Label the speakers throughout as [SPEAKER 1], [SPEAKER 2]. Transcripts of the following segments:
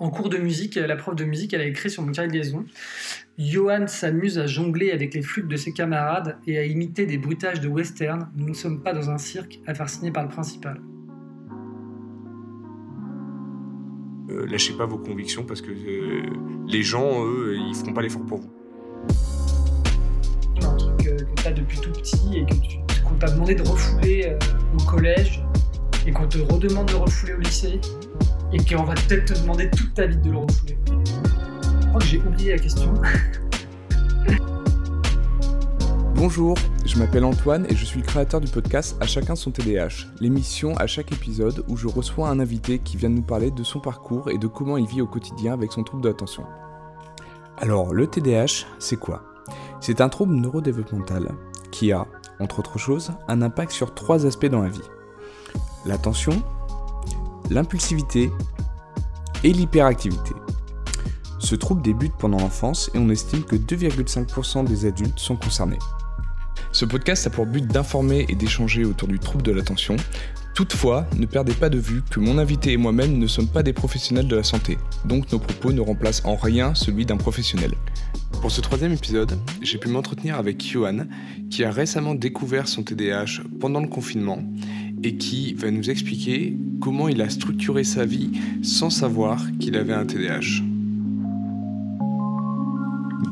[SPEAKER 1] En cours de musique, la prof de musique, elle a écrit sur mon carnet de liaison Johan s'amuse à jongler avec les flûtes de ses camarades et à imiter des bruitages de western. Nous ne sommes pas dans un cirque à faire signer par le principal.
[SPEAKER 2] Euh, lâchez pas vos convictions parce que euh, les gens, eux, ils feront pas l'effort pour vous.
[SPEAKER 1] Un truc euh, que tu as depuis tout petit et qu'on t'a demandé de refouler au collège et qu'on te redemande de refouler au lycée et qu'on va peut-être te demander toute ta vie de le refouler. Je crois que j'ai oublié la question.
[SPEAKER 3] Bonjour, je m'appelle Antoine et je suis le créateur du podcast À chacun son TDAH, l'émission à chaque épisode où je reçois un invité qui vient nous parler de son parcours et de comment il vit au quotidien avec son trouble de l'attention. Alors, le TDAH, c'est quoi? C'est un trouble neurodéveloppemental qui a, entre autres choses, un impact sur trois aspects dans la vie. L'attention, l'impulsivité et l'hyperactivité. Ce trouble débute pendant l'enfance et on estime que 2,5% des adultes sont concernés. Ce podcast a pour but d'informer et d'échanger autour du trouble de l'attention. Toutefois, ne perdez pas de vue que mon invité et moi-même ne sommes pas des professionnels de la santé, donc nos propos ne remplacent en rien celui d'un professionnel. Pour ce troisième épisode, j'ai pu m'entretenir avec Johan, qui a récemment découvert son TDAH pendant le confinement et qui va nous expliquer comment il a structuré sa vie sans savoir qu'il avait un TDAH.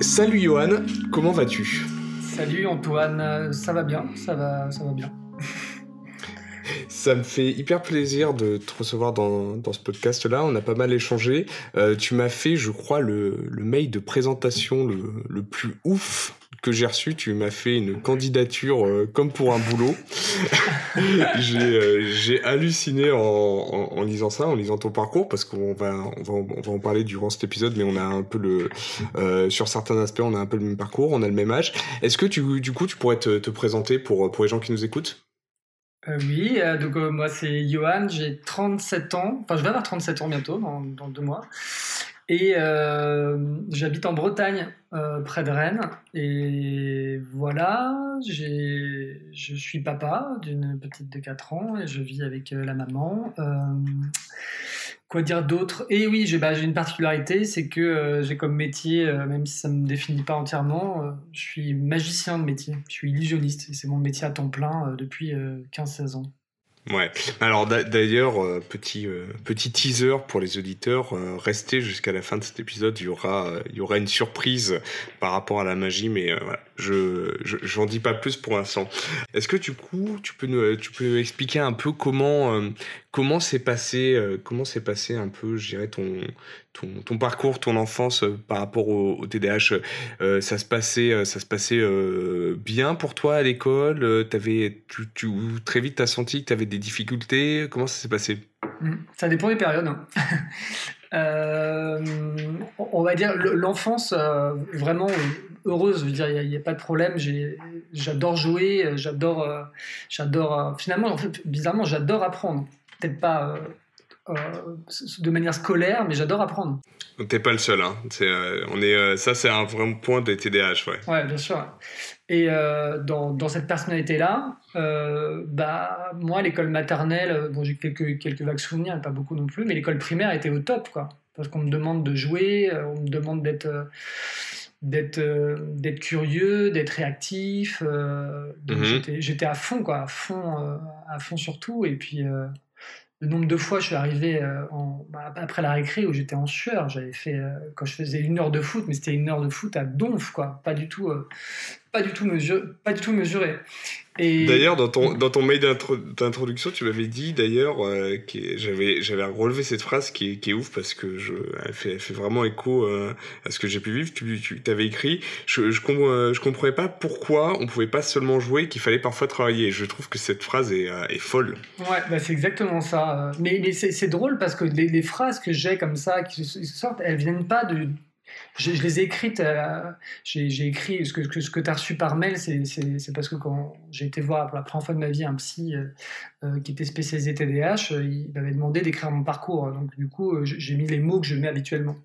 [SPEAKER 3] Salut Johan, comment vas-tu?
[SPEAKER 1] Salut Antoine, ça va bien, ça va, ça va bien.
[SPEAKER 2] Ça me fait hyper plaisir de te recevoir dans, dans ce podcast-là. On a pas mal échangé. Euh, tu m'as fait, je crois, le, le mail de présentation le, le plus ouf que j'ai reçu, tu m'as fait une candidature euh, comme pour un boulot. Euh, j'ai halluciné en, en, lisant ça, en lisant ton parcours, parce qu'on va, on va, on va en parler durant cet épisode, mais on a un peu le, euh, sur certains aspects, on a un peu le même parcours, on a le même âge. Est-ce que tu, du coup, tu pourrais te, te présenter pour, pour les gens qui nous écoutent?
[SPEAKER 1] Oui, donc moi c'est Johan, j'ai 37 ans, enfin je vais avoir 37 ans bientôt, dans, dans deux mois. Et euh, j'habite en Bretagne, euh, près de Rennes. Et voilà, je suis papa d'une petite de 4 ans et je vis avec euh, la maman. quoi dire d'autre? Et oui, bah, j'ai une particularité, c'est que j'ai comme métier, même si ça ne me définit pas entièrement, je suis magicien de métier. Je suis illusionniste c'est mon métier à temps plein depuis 15-16 ans.
[SPEAKER 2] Ouais. Alors d'ailleurs, euh, petit euh, petit teaser pour les auditeurs, euh, restez jusqu'à la fin de cet épisode. Il y aura il y aura une surprise par rapport à la magie, mais voilà, je j'en dis pas plus pour l'instant. Est-ce que du coup, tu peux nous tu peux expliquer un peu comment comment s'est passé comment s'est passé un peu, je dirais ton ton, parcours, ton enfance euh, par rapport au, TDAH, euh, ça se passait, euh, ça se passait bien pour toi à l'école T'avais, tu, tu, très vite, tu as senti que tu avais des difficultés Comment ça s'est passé?
[SPEAKER 1] Mmh. Ça dépend des périodes. Hein. On va dire l'enfance vraiment heureuse. Je veux dire, il n'y a, pas de problème. J'adore jouer, j'adore, j'adore. finalement, bizarrement, j'adore apprendre. Peut-être pas euh, de manière scolaire, mais j'adore apprendre.
[SPEAKER 2] T'es pas le seul, hein. Euh, on est, euh, ça, c'est un vrai point des TDAH, ouais.
[SPEAKER 1] Ouais, bien sûr. Et dans, dans, cette personnalité-là, bah, moi, l'école maternelle, bon, j'ai quelques, quelques vagues souvenirs, pas beaucoup non plus, mais l'école primaire était au top, quoi. Parce qu'on me demande de jouer, on me demande d'être d'être d'être curieux, d'être réactif. Mhm. J'étais à fond, quoi, à fond, à fond sur tout. Et puis, le nombre de fois je suis arrivé euh, bah, après la récré où j'étais en sueur. J'avais fait euh, quand je faisais une heure de foot, mais c'était une heure de foot à donf, quoi. Pas du tout, euh, pas du tout mesuré.
[SPEAKER 2] D'ailleurs, dans ton, dans ton mail d'introduction, tu m'avais dit d'ailleurs euh, que j'avais j'avais relevé cette phrase qui est, qui est ouf parce que je, elle, fait, elle fait vraiment écho euh, à ce que j'ai pu vivre. Tu, tu avais écrit je, je, euh, je, comprenais pas pourquoi on pouvait pas seulement jouer, qu'il fallait parfois travailler. Je trouve que cette phrase est, est folle.
[SPEAKER 1] Ouais, bah c'est exactement ça. Mais, mais c'est drôle parce que les, les phrases que j'ai comme ça qui sortent, elles viennent pas de je, les ai écrites, euh, j'ai écrit ce que, tu as reçu par mail, c'est parce que quand j'ai été voir pour la première fois de ma vie un psy euh, euh, qui était spécialisé TDAH, il m'avait demandé d'écrire mon parcours. Donc du coup, j'ai mis les mots que je mets habituellement.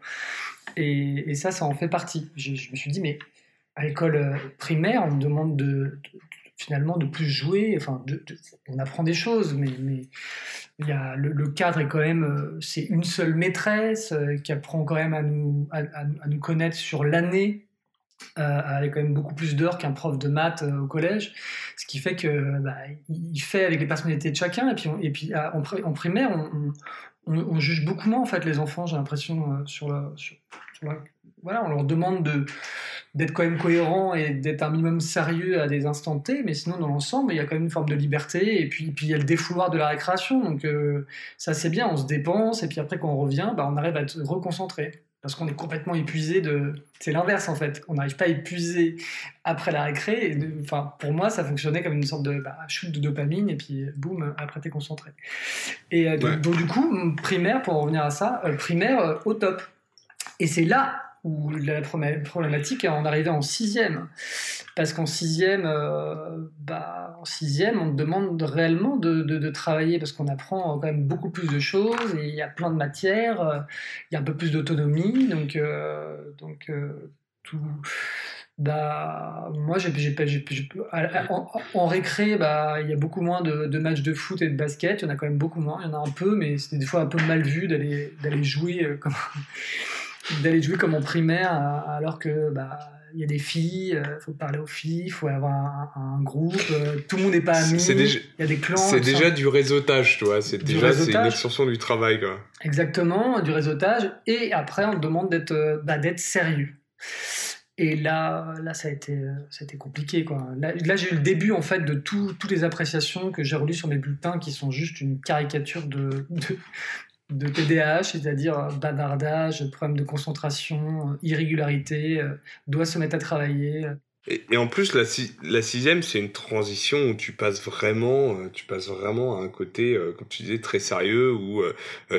[SPEAKER 1] Et, ça, ça en fait partie. Je, me suis dit, mais à l'école primaire, on me demande de, finalement de plus jouer. Enfin, on apprend des choses, mais il y a, le, cadre est quand même, euh, c'est une seule maîtresse euh, qui apprend quand même à nous, à, nous connaître sur l'année. Euh, avec quand même beaucoup plus d'heures qu'un prof de maths au collège, ce qui fait que bah, il fait avec les personnalités de chacun et puis et puis en, primaire on, juge beaucoup moins en fait les enfants j'ai l'impression sur, la, voilà on leur demande de d'être quand même cohérent et d'être un minimum sérieux à des instants T, mais sinon dans l'ensemble, il y a quand même une forme de liberté, et puis, puis il y a le défouloir de la récréation, donc euh, ça c'est bien, on se dépense, et puis après quand on revient, bah, on arrive à être reconcentré, parce qu'on est complètement épuisé de... C'est l'inverse en fait, on n'arrive pas à épuiser après la récré, enfin pour moi ça fonctionnait comme une sorte de bah, shoot de dopamine, et puis boum, après t'es concentré. Et euh, donc, du coup, primaire, pour revenir à ça, euh, primaire au top. Et c'est là où la problématique est en arrivant en sixième. Parce qu'en sixième, euh, bah, en sixième, on demande réellement de, de, travailler parce qu'on apprend quand même beaucoup plus de choses et il y a plein de matières, euh, il y a un peu plus d'autonomie. Donc, euh, donc tout. Bah, moi, j'ai, en, en, récré, bah, il y a beaucoup moins de, de, matchs de foot et de basket. Il y en a quand même beaucoup moins. Il y en a un peu, mais c'était des fois un peu mal vu d'aller, d'aller jouer comme d'aller jouer comme en primaire alors que bah il y a des filles, il euh, faut parler aux filles, il faut avoir un, groupe, euh, tout le monde n'est pas ami, il y a des clans.
[SPEAKER 2] C'est déjà du réseautage, tu vois, c'est déjà une extension du travail. Quoi.
[SPEAKER 1] Exactement, du réseautage, et après on te demande d'être euh, bah, d'être sérieux. Et là, là ça, a été, ça a été compliqué. Quoi. Là, là j'ai eu le début en fait de toutes les appréciations que j'ai relues sur mes bulletins qui sont juste une caricature de, de TDAH, c'est-à-dire euh, bavardage, problème de concentration, euh, irrégularité, euh, doit se mettre à travailler.
[SPEAKER 2] Et, en plus, la, la sixième, c'est une transition où tu passes vraiment, tu passes vraiment à un côté, comme tu disais, très sérieux, où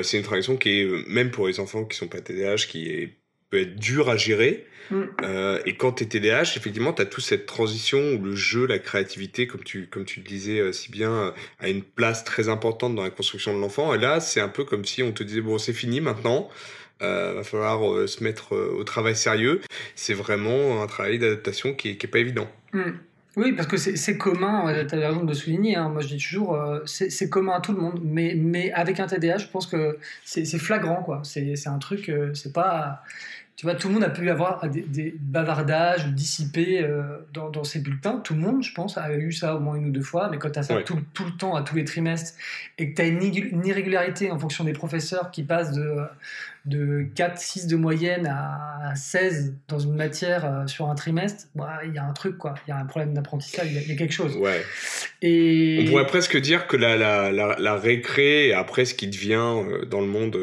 [SPEAKER 2] c'est une transition qui est, même pour les enfants qui sont pas TDAH, qui est, peut être dure à gérer, Mm. Euh, et quand tu es TDAH, effectivement, tu as toute cette transition où le jeu, la créativité, comme tu, comme tu le disais euh, si bien, euh, a une place très importante dans la construction de l'enfant. Et là, c'est un peu comme si on te disait, bon, c'est fini maintenant. Euh, va falloir se mettre au travail sérieux. C'est vraiment un travail d'adaptation qui n'est qui est pas évident.
[SPEAKER 1] Mm. Oui, parce que c'est commun, tu as raison de souligner, hein. moi je dis toujours, c'est commun à tout le monde, mais, mais avec un TDAH, je pense que c'est flagrant, quoi. C'est un truc, c'est pas tu vois, tout le monde a pu avoir des, bavardages dissipés euh, dans, dans, ses bulletins. Tout le monde, je pense, a eu ça au moins une ou deux fois. Mais quand tu as ça tout, tout, le temps, à tous les trimestres, et que tu as une, irrégularité en fonction des professeurs qui passent de, de 4, 6 de moyenne à 16 dans une matière euh, sur un trimestre, bah, il y a un truc, quoi. Il y a un problème d'apprentissage, il y, a quelque chose.
[SPEAKER 2] Ouais. Et... On pourrait presque dire que la, la, la, la récré, après ce qui devient euh, dans le monde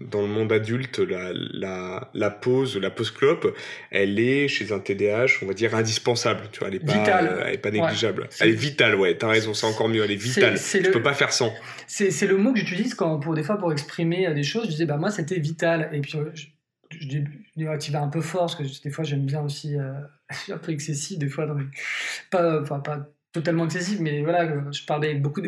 [SPEAKER 2] dans le monde adulte, la, la, la pause, la pause clope, elle est chez un TDAH, on va dire indispensable. Tu vois, elle est pas, vitale. elle est pas négligeable. Elle est vitale, ouais. As raison, c'est encore mieux. Elle est vitale. tu peux pas faire sans.
[SPEAKER 1] C'est le mot que j'utilise quand, pour des fois, pour exprimer euh, des choses. Je disais, bah moi, c'était vital. Et puis, euh, je, je, dis, tu vas un peu fort parce que des fois, j'aime bien aussi. Euh, un peu excessif des fois. Dans pas, enfin, pas totalement excessif, mais voilà, je parlais avec beaucoup,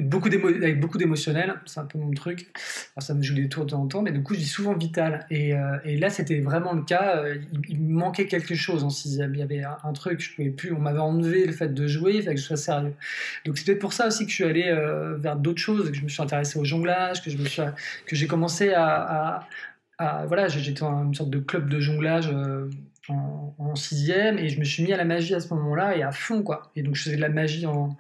[SPEAKER 1] d'émotionnel, c'est un peu mon truc. Alors, ça me joue des tours de temps en temps, mais du coup, je dis souvent vital. Et, euh, là, c'était vraiment le cas. Euh, il, me manquait quelque chose en sixième. Il y avait un, truc, je pouvais plus. On m'avait enlevé le fait de jouer, il fallait que je sois sérieux. Donc, c'est peut-être pour ça aussi que je suis allé euh, vers d'autres choses, que je me suis intéressé au jonglage, que je que j'ai commencé à, voilà, j'étais dans une sorte de club de jonglage en, sixième et je me suis mis à la magie à ce moment-là et à fond quoi. Et donc je faisais de la magie en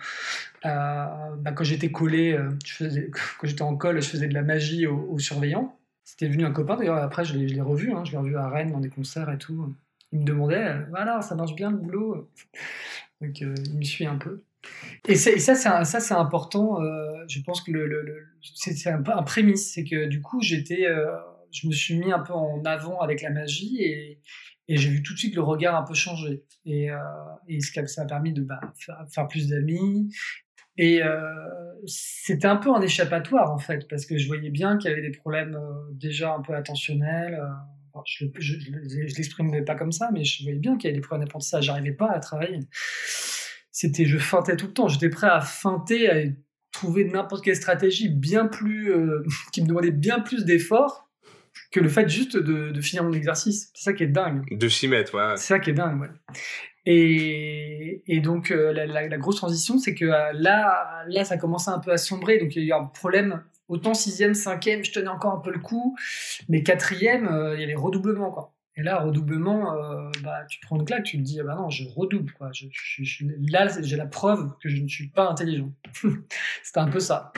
[SPEAKER 1] bah, quand j'étais collé, euh, quand j'étais en colle, je faisais de la magie aux, surveillants. C'était venu un copain d'ailleurs. Après je l'ai revu, hein, je l'ai revu à Rennes dans des concerts et tout. Il me demandait, voilà, ça marche bien le boulot? Donc euh, il me suit un peu. Et, ça, c'est ça, c'est important. Euh, je pense que le, c'est un un prémisse, c'est que du coup, j'étais, je me suis mis un peu en avant avec la magie et, et j'ai vu tout de suite le regard un peu changer. Et, euh, et ça a permis de bah, faire, plus d'amis. Et euh, c'était un peu un échappatoire en fait, parce que je voyais bien qu'il y avait des problèmes euh, déjà un peu attentionnels. Euh, je ne l'exprimais pas comme ça, mais je voyais bien qu'il y avait des problèmes d'apprentissage. J'arrivais pas à travailler. C'était, je feintais tout le temps. J'étais prêt à feinter, à trouver n'importe quelle stratégie bien plus, qui me demandait bien plus d'efforts que le fait juste de, de finir mon exercice. C'est ça qui est dingue.
[SPEAKER 2] De s'y mettre, ouais.
[SPEAKER 1] C'est ça qui est dingue, ouais. Et, et donc, euh, la, la- la grosse transition, c'est que euh, là, là, ça commençait un peu à sombrer. Donc, il y a eu un problème. Autant sixième, cinquième, je tenais encore un peu le coup. Mais quatrième, euh, il y avait redoublement, quoi. Et là, redoublement, bah, tu prends une claque, tu te dis, ah bah non, je redouble, quoi. Je, je- je- là, j'ai la preuve que je ne suis pas intelligent. C'était un peu ça.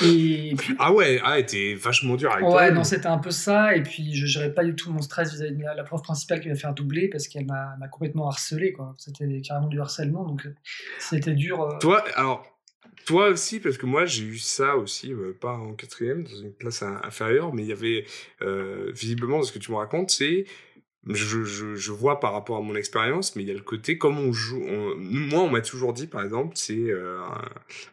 [SPEAKER 1] Et puis,
[SPEAKER 2] Ah ouais, ah, ouais, t'es vachement dur avec
[SPEAKER 1] Ouais,
[SPEAKER 2] toi.
[SPEAKER 1] non, c'était un peu ça. Et puis, je gérais pas du tout mon stress vis-à-vis de la, la prof principale qui m'a fait doubler parce qu'elle m'a m'a complètement harcelé, quoi. C'était carrément du harcèlement, donc euh, c'était dur. euh.
[SPEAKER 2] Toi, alors, toi aussi, parce que moi j'ai eu ça aussi, euh, pas en quatrième, dans une classe in- inférieure, mais il y avait, euh, visiblement, dans ce que tu me racontes, c'est, je, je, je vois par rapport à mon expérience, mais il y a le côté, comme on joue, on- moi on m'a toujours dit, par exemple, c'est, euh,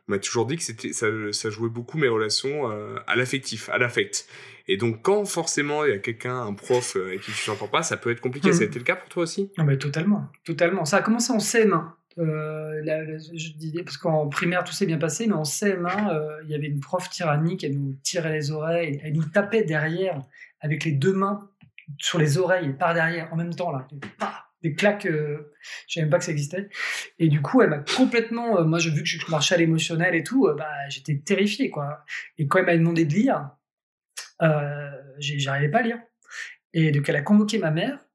[SPEAKER 2] on m'a toujours dit que c'était, ça, ça jouait beaucoup mes relations euh, à l'affectif, à l'affect. Et donc quand forcément il y a quelqu'un, un prof euh, avec qui tu t'entends pas, ça peut être compliqué.
[SPEAKER 1] Mhm.
[SPEAKER 2] Ça a été le cas pour toi aussi?
[SPEAKER 1] Non, mais totalement, totalement. Ça a commencé en CM1. Euh, la- la- je disais, parce qu'en primaire tout s'est bien passé, mais en CM1, euh, il y avait une prof tyrannique, elle nous tirait les oreilles, elle nous tapait derrière avec les deux mains sur les oreilles par derrière en même temps là, Des- claques, euh, je savais même pas que ça existait. Et du coup, elle m'a complètement, euh, moi, j'ai vu que je marchais à l'émotionnel et tout, euh, bah, j'étais terrifié quoi. Et quand elle m'a demandé de lire, j'arrivais pas à lire. Et donc elle a convoqué ma mère et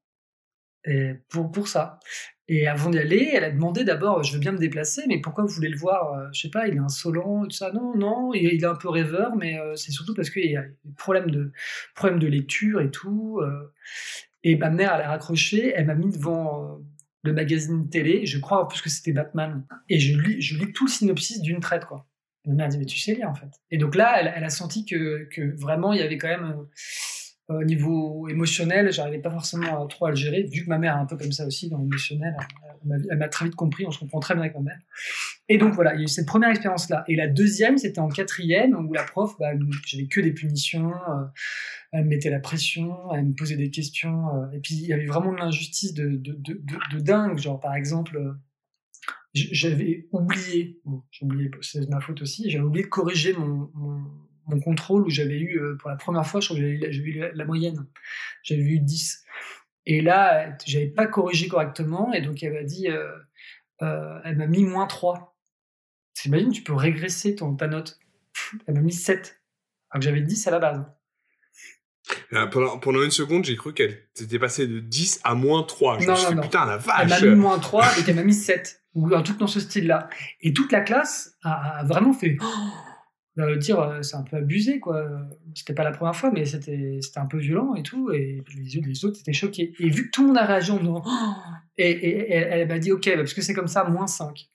[SPEAKER 1] pour, pour ça. Et avant d'y aller, elle a demandé d'abord, je veux bien me déplacer, mais pourquoi vous voulez le voir Euh, Je sais pas, il est insolent, tout ça. Non, non, il, est un peu rêveur, mais euh, c'est surtout parce qu'il y a des problèmes de, problèmes de lecture et tout. euh. et ma mère, elle a raccroché, elle m'a mis devant le magazine télé, je crois en plus que c'était Batman, et je lis, je lis tout le synopsis d'une traite, quoi. Ma mère dit, mais tu sais lire, en fait. Et donc là, elle, elle a senti que, que vraiment, il y avait quand même... euh, au niveau émotionnel, j'arrivais pas forcément à trop à le gérer, vu que ma mère est un peu comme ça aussi dans l'émotionnel. Elle m'a- très vite compris, on se comprend très bien avec ma mère. Et donc voilà, il y a eu cette première expérience-là. Et la deuxième, c'était en quatrième, où la prof, bah, j'avais que des punitions, euh, elle me mettait la pression, elle me posait des questions. euh, et puis il y avait vraiment de l'injustice de, de, de, de- dingue. Genre par exemple, euh, j'avais oublié, bon, j'ai oublié, c'est ma faute aussi, j'avais oublié de corriger mon, mon, mon contrôle où j'avais eu, euh, pour la première fois, je crois que j'avais eu la- la, moyenne. J'avais eu 10. Et là, j'avais pas corrigé correctement, et donc elle m'a dit, euh, euh, elle m'a mis moins 3. T'imagines, tu peux régresser ton, ta note. Elle m'a mis 7. Alors que j'avais 10 à la base.
[SPEAKER 2] Euh, pendant, pendant une seconde, j'ai cru qu'elle s'était passée de 10 à moins 3. Je
[SPEAKER 1] Non,
[SPEAKER 2] me suis
[SPEAKER 1] non,
[SPEAKER 2] dit,
[SPEAKER 1] non.
[SPEAKER 2] putain, la
[SPEAKER 1] Elle m'a
[SPEAKER 2] vache
[SPEAKER 1] mis moins 3 et elle m'a mis 7. Ou un truc dans ce style-là. Et toute la classe a, a vraiment fait. Oh, euh, dire, euh, c'est un peu abusé, quoi. C'était pas la première fois, mais c'était c'était un peu violent et tout. Et les, autres- étaient choqués. Et vu que tout le monde a réagi en disant. Oh et, et- et elle, elle m'a dit, ok, bah, parce que c'est comme ça, moins 5.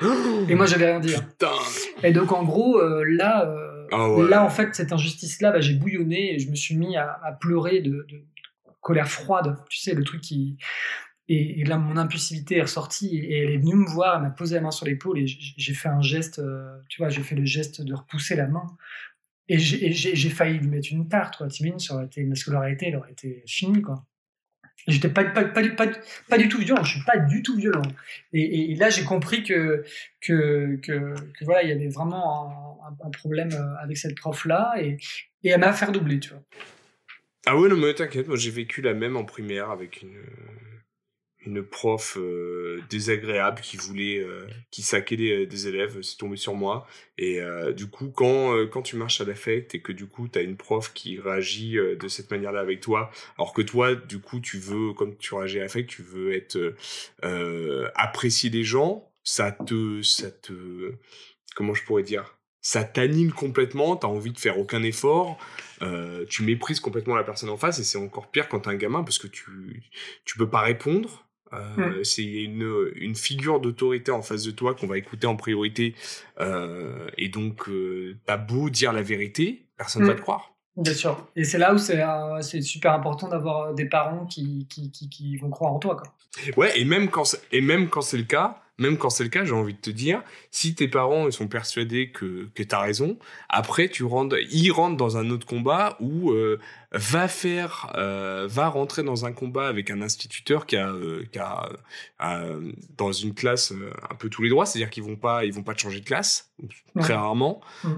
[SPEAKER 1] Et moi, j'avais rien dit. hein.
[SPEAKER 2] Putain
[SPEAKER 1] Et donc, en gros, euh, là, euh,
[SPEAKER 2] Ah ouais.
[SPEAKER 1] là, en fait, cette injustice-là, bah, j'ai bouillonné et je me suis mis à, à pleurer de, de colère froide. Tu sais, le truc qui. Et, là, mon impulsivité est ressortie et elle est venue me voir, elle m'a posé la main sur l'épaule et j'ai fait un geste, euh, tu vois, j'ai fait le geste de repousser la main. Et j'ai failli lui mettre une tarte, quoi. T'imagines, ça aurait été, parce elle aurait été finie, quoi. J'étais pas, pas, du- tout violent, je suis pas du tout violent. Et, là, j'ai compris que, voilà, il y avait vraiment un, problème euh, avec cette prof-là et, et elle m'a fait doubler, tu vois.
[SPEAKER 2] Ah ouais, non, mais t'inquiète, moi j'ai vécu la même en primaire avec une, une prof euh, désagréable qui voulait, euh, qui saquait des, des élèves, c'est tombé sur moi. Et euh, du coup, quand, euh, quand tu marches à l'affect et que du coup t'as une prof qui réagit euh, de cette manière-là avec toi, alors que toi, du coup, tu veux, comme tu réagis à l'affect, tu veux être euh, euh, apprécier des gens, ça te, ça te, comment je pourrais dire, ça t'anime complètement, t'as envie de faire aucun effort, euh, tu méprises complètement la personne en face et c'est encore pire quand t'es un gamin parce que tu tu peux pas répondre. Euh, C'est une, une figure d'autorité en face de toi qu'on va écouter en priorité euh, et donc euh, t'as beau dire la vérité, personne
[SPEAKER 1] Mm.
[SPEAKER 2] va te croire.
[SPEAKER 1] Bien sûr. Et c'est là où c'est euh, super important d'avoir des parents qui, qui, qui, qui vont croire en toi, quoi.
[SPEAKER 2] Ouais, et même quand c'est- et même quand c'est le cas, même quand c'est le cas, j'ai envie de te dire, si tes parents ils sont persuadés que, que tu as raison, après tu rentres, ils rentrent dans un autre combat où euh, va faire, euh, va rentrer dans un combat avec un instituteur qui a, euh, qui a dans une classe un peu tous les droits, c'est-à-dire qu'ils vont pas, ils vont pas te changer de classe très rarement. Mm.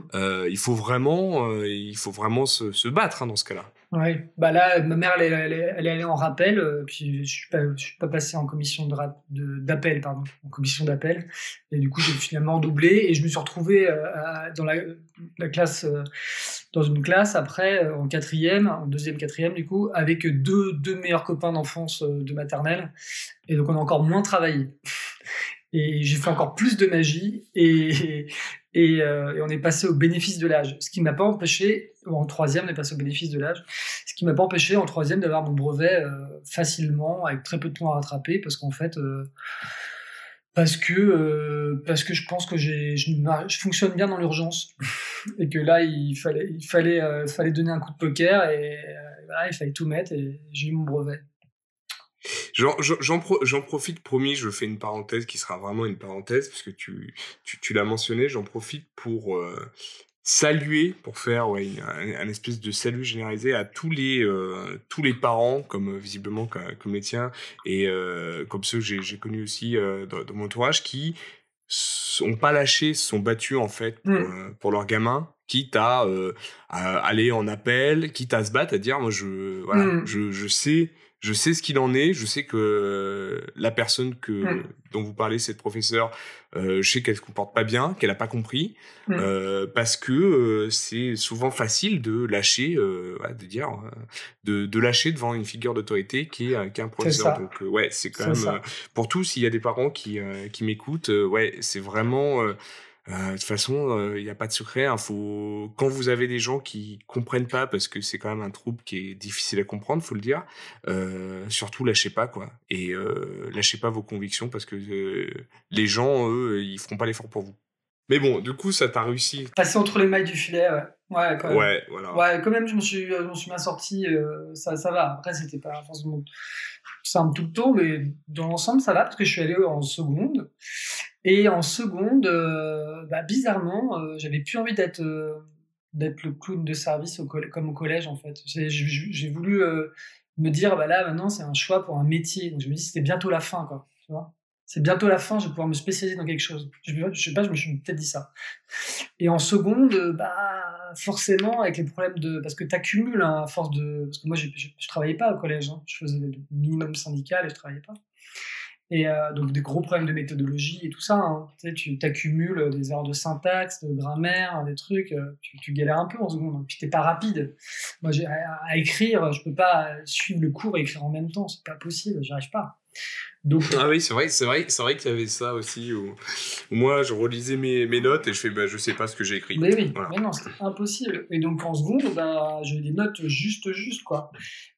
[SPEAKER 2] il faut vraiment, il faut vraiment se, se battre hein, dans ce cas-là.
[SPEAKER 1] Oui, bah là, ma mère, elle, est allée en rappel, euh, puis je suis pas, suis pas passé en commission d'appel, pardon, en commission d'appel, et du coup j'ai finalement doublé et je me suis retrouvé euh, dans la, la classe, euh, dans une classe après en quatrième, en deuxième quatrième du coup, avec deux deux meilleurs copains d'enfance de maternelle, et donc on a encore moins travaillé. Et j'ai fait encore plus de magie et, et, et on est passé au bénéfice de l'âge. Ce qui m'a pas empêché, en troisième, on au bénéfice de l'âge, ce qui m'a pas empêché en troisième d'avoir mon brevet euh, facilement, avec très peu de temps à rattraper, parce qu'en fait, euh, parce que euh, parce que je pense que je, fonctionne bien dans l'urgence et que là il fallait il fallait fallait donner un coup de poker et il fallait tout mettre et j'ai eu mon brevet.
[SPEAKER 2] J'en profite, promis, je fais une parenthèse qui sera vraiment une parenthèse, parce que tu, tu, tu l'as mentionné, j'en profite pour euh, saluer, pour faire ouais, un, espèce de salut généralisé à tous les, euh, tous les parents, comme euh, visiblement comme, les tiens, et comme ceux que j'ai connus aussi dans, dans, mon entourage, qui sont pas lâchés, se sont battus en fait pour, mmh. pour leurs gamins quitte à, à, aller en appel, quitte à se battre, à dire moi je voilà, mmh. je, je sais je sais ce qu'il en est, je sais que la personne que mmh. dont vous parlez, cette professeure, euh, je sais qu'elle se comporte pas bien, qu'elle a pas compris, mmh. euh, parce que euh, c'est souvent facile de lâcher, euh, de dire, euh, de, de, lâcher devant une figure d'autorité qui est, qui est un professeur. Donc ouais, c'est quand même pour tous, s'il y a des parents qui qui m'écoutent, ouais, c'est vraiment euh, de toute façon, il n'y a pas de secret. Hein, faut... Quand vous avez des gens qui comprennent pas, parce que c'est quand même un trouble qui est difficile à comprendre, faut le dire, euh, surtout lâchez pas, quoi. Et euh, lâchez pas vos convictions, parce que euh, les gens, eux, ils feront pas l'effort pour vous. Mais bon, du coup, ça t'a réussi.
[SPEAKER 1] Passer entre les mailles du filet, ouais. Ouais,
[SPEAKER 2] quand même. Ouais, voilà.
[SPEAKER 1] Ouais, quand même, je me suis, je me suis bien sorti, euh, ça, ça va. Après, c'était pas forcément simple tout le temps, mais dans l'ensemble, ça va, parce que je suis allé en seconde. Et en seconde, euh, bah, bizarrement, euh, j'avais plus envie d'être euh, d'être le clown de service comme au collège en fait. J'ai voulu me dire bah là maintenant c'est un choix pour un métier. Donc je me dis c'était bientôt la fin quoi. C'est bientôt la fin, je vais pouvoir me spécialiser dans quelque chose. Je, je sais pas, je me suis peut-être dit ça. Et en seconde, bah forcément avec les problèmes de parce que tu accumules hein, à force de parce que moi je, je, travaillais pas au collège, hein. je faisais le minimum syndical et je travaillais pas. Et euh, donc des gros problèmes de méthodologie et tout ça. Hein. Tu sais, tu t'accumules des erreurs de syntaxe, de grammaire, des trucs. Euh, tu, tu galères un peu en seconde. Hein. Puis t'es pas rapide. Moi, à, à, écrire, je peux pas suivre le cours et écrire en même temps. C'est pas possible. J'arrive pas.
[SPEAKER 2] Donc, ah oui, c'est vrai, c'est vrai, c'est vrai qu'il y avait ça aussi. Où, moi, je relisais mes, mes, notes et je fais, bah, je sais pas ce que j'ai écrit.
[SPEAKER 1] Mais oui, mais non, c'était impossible. Et donc en seconde, bah, j'ai des notes juste, juste quoi.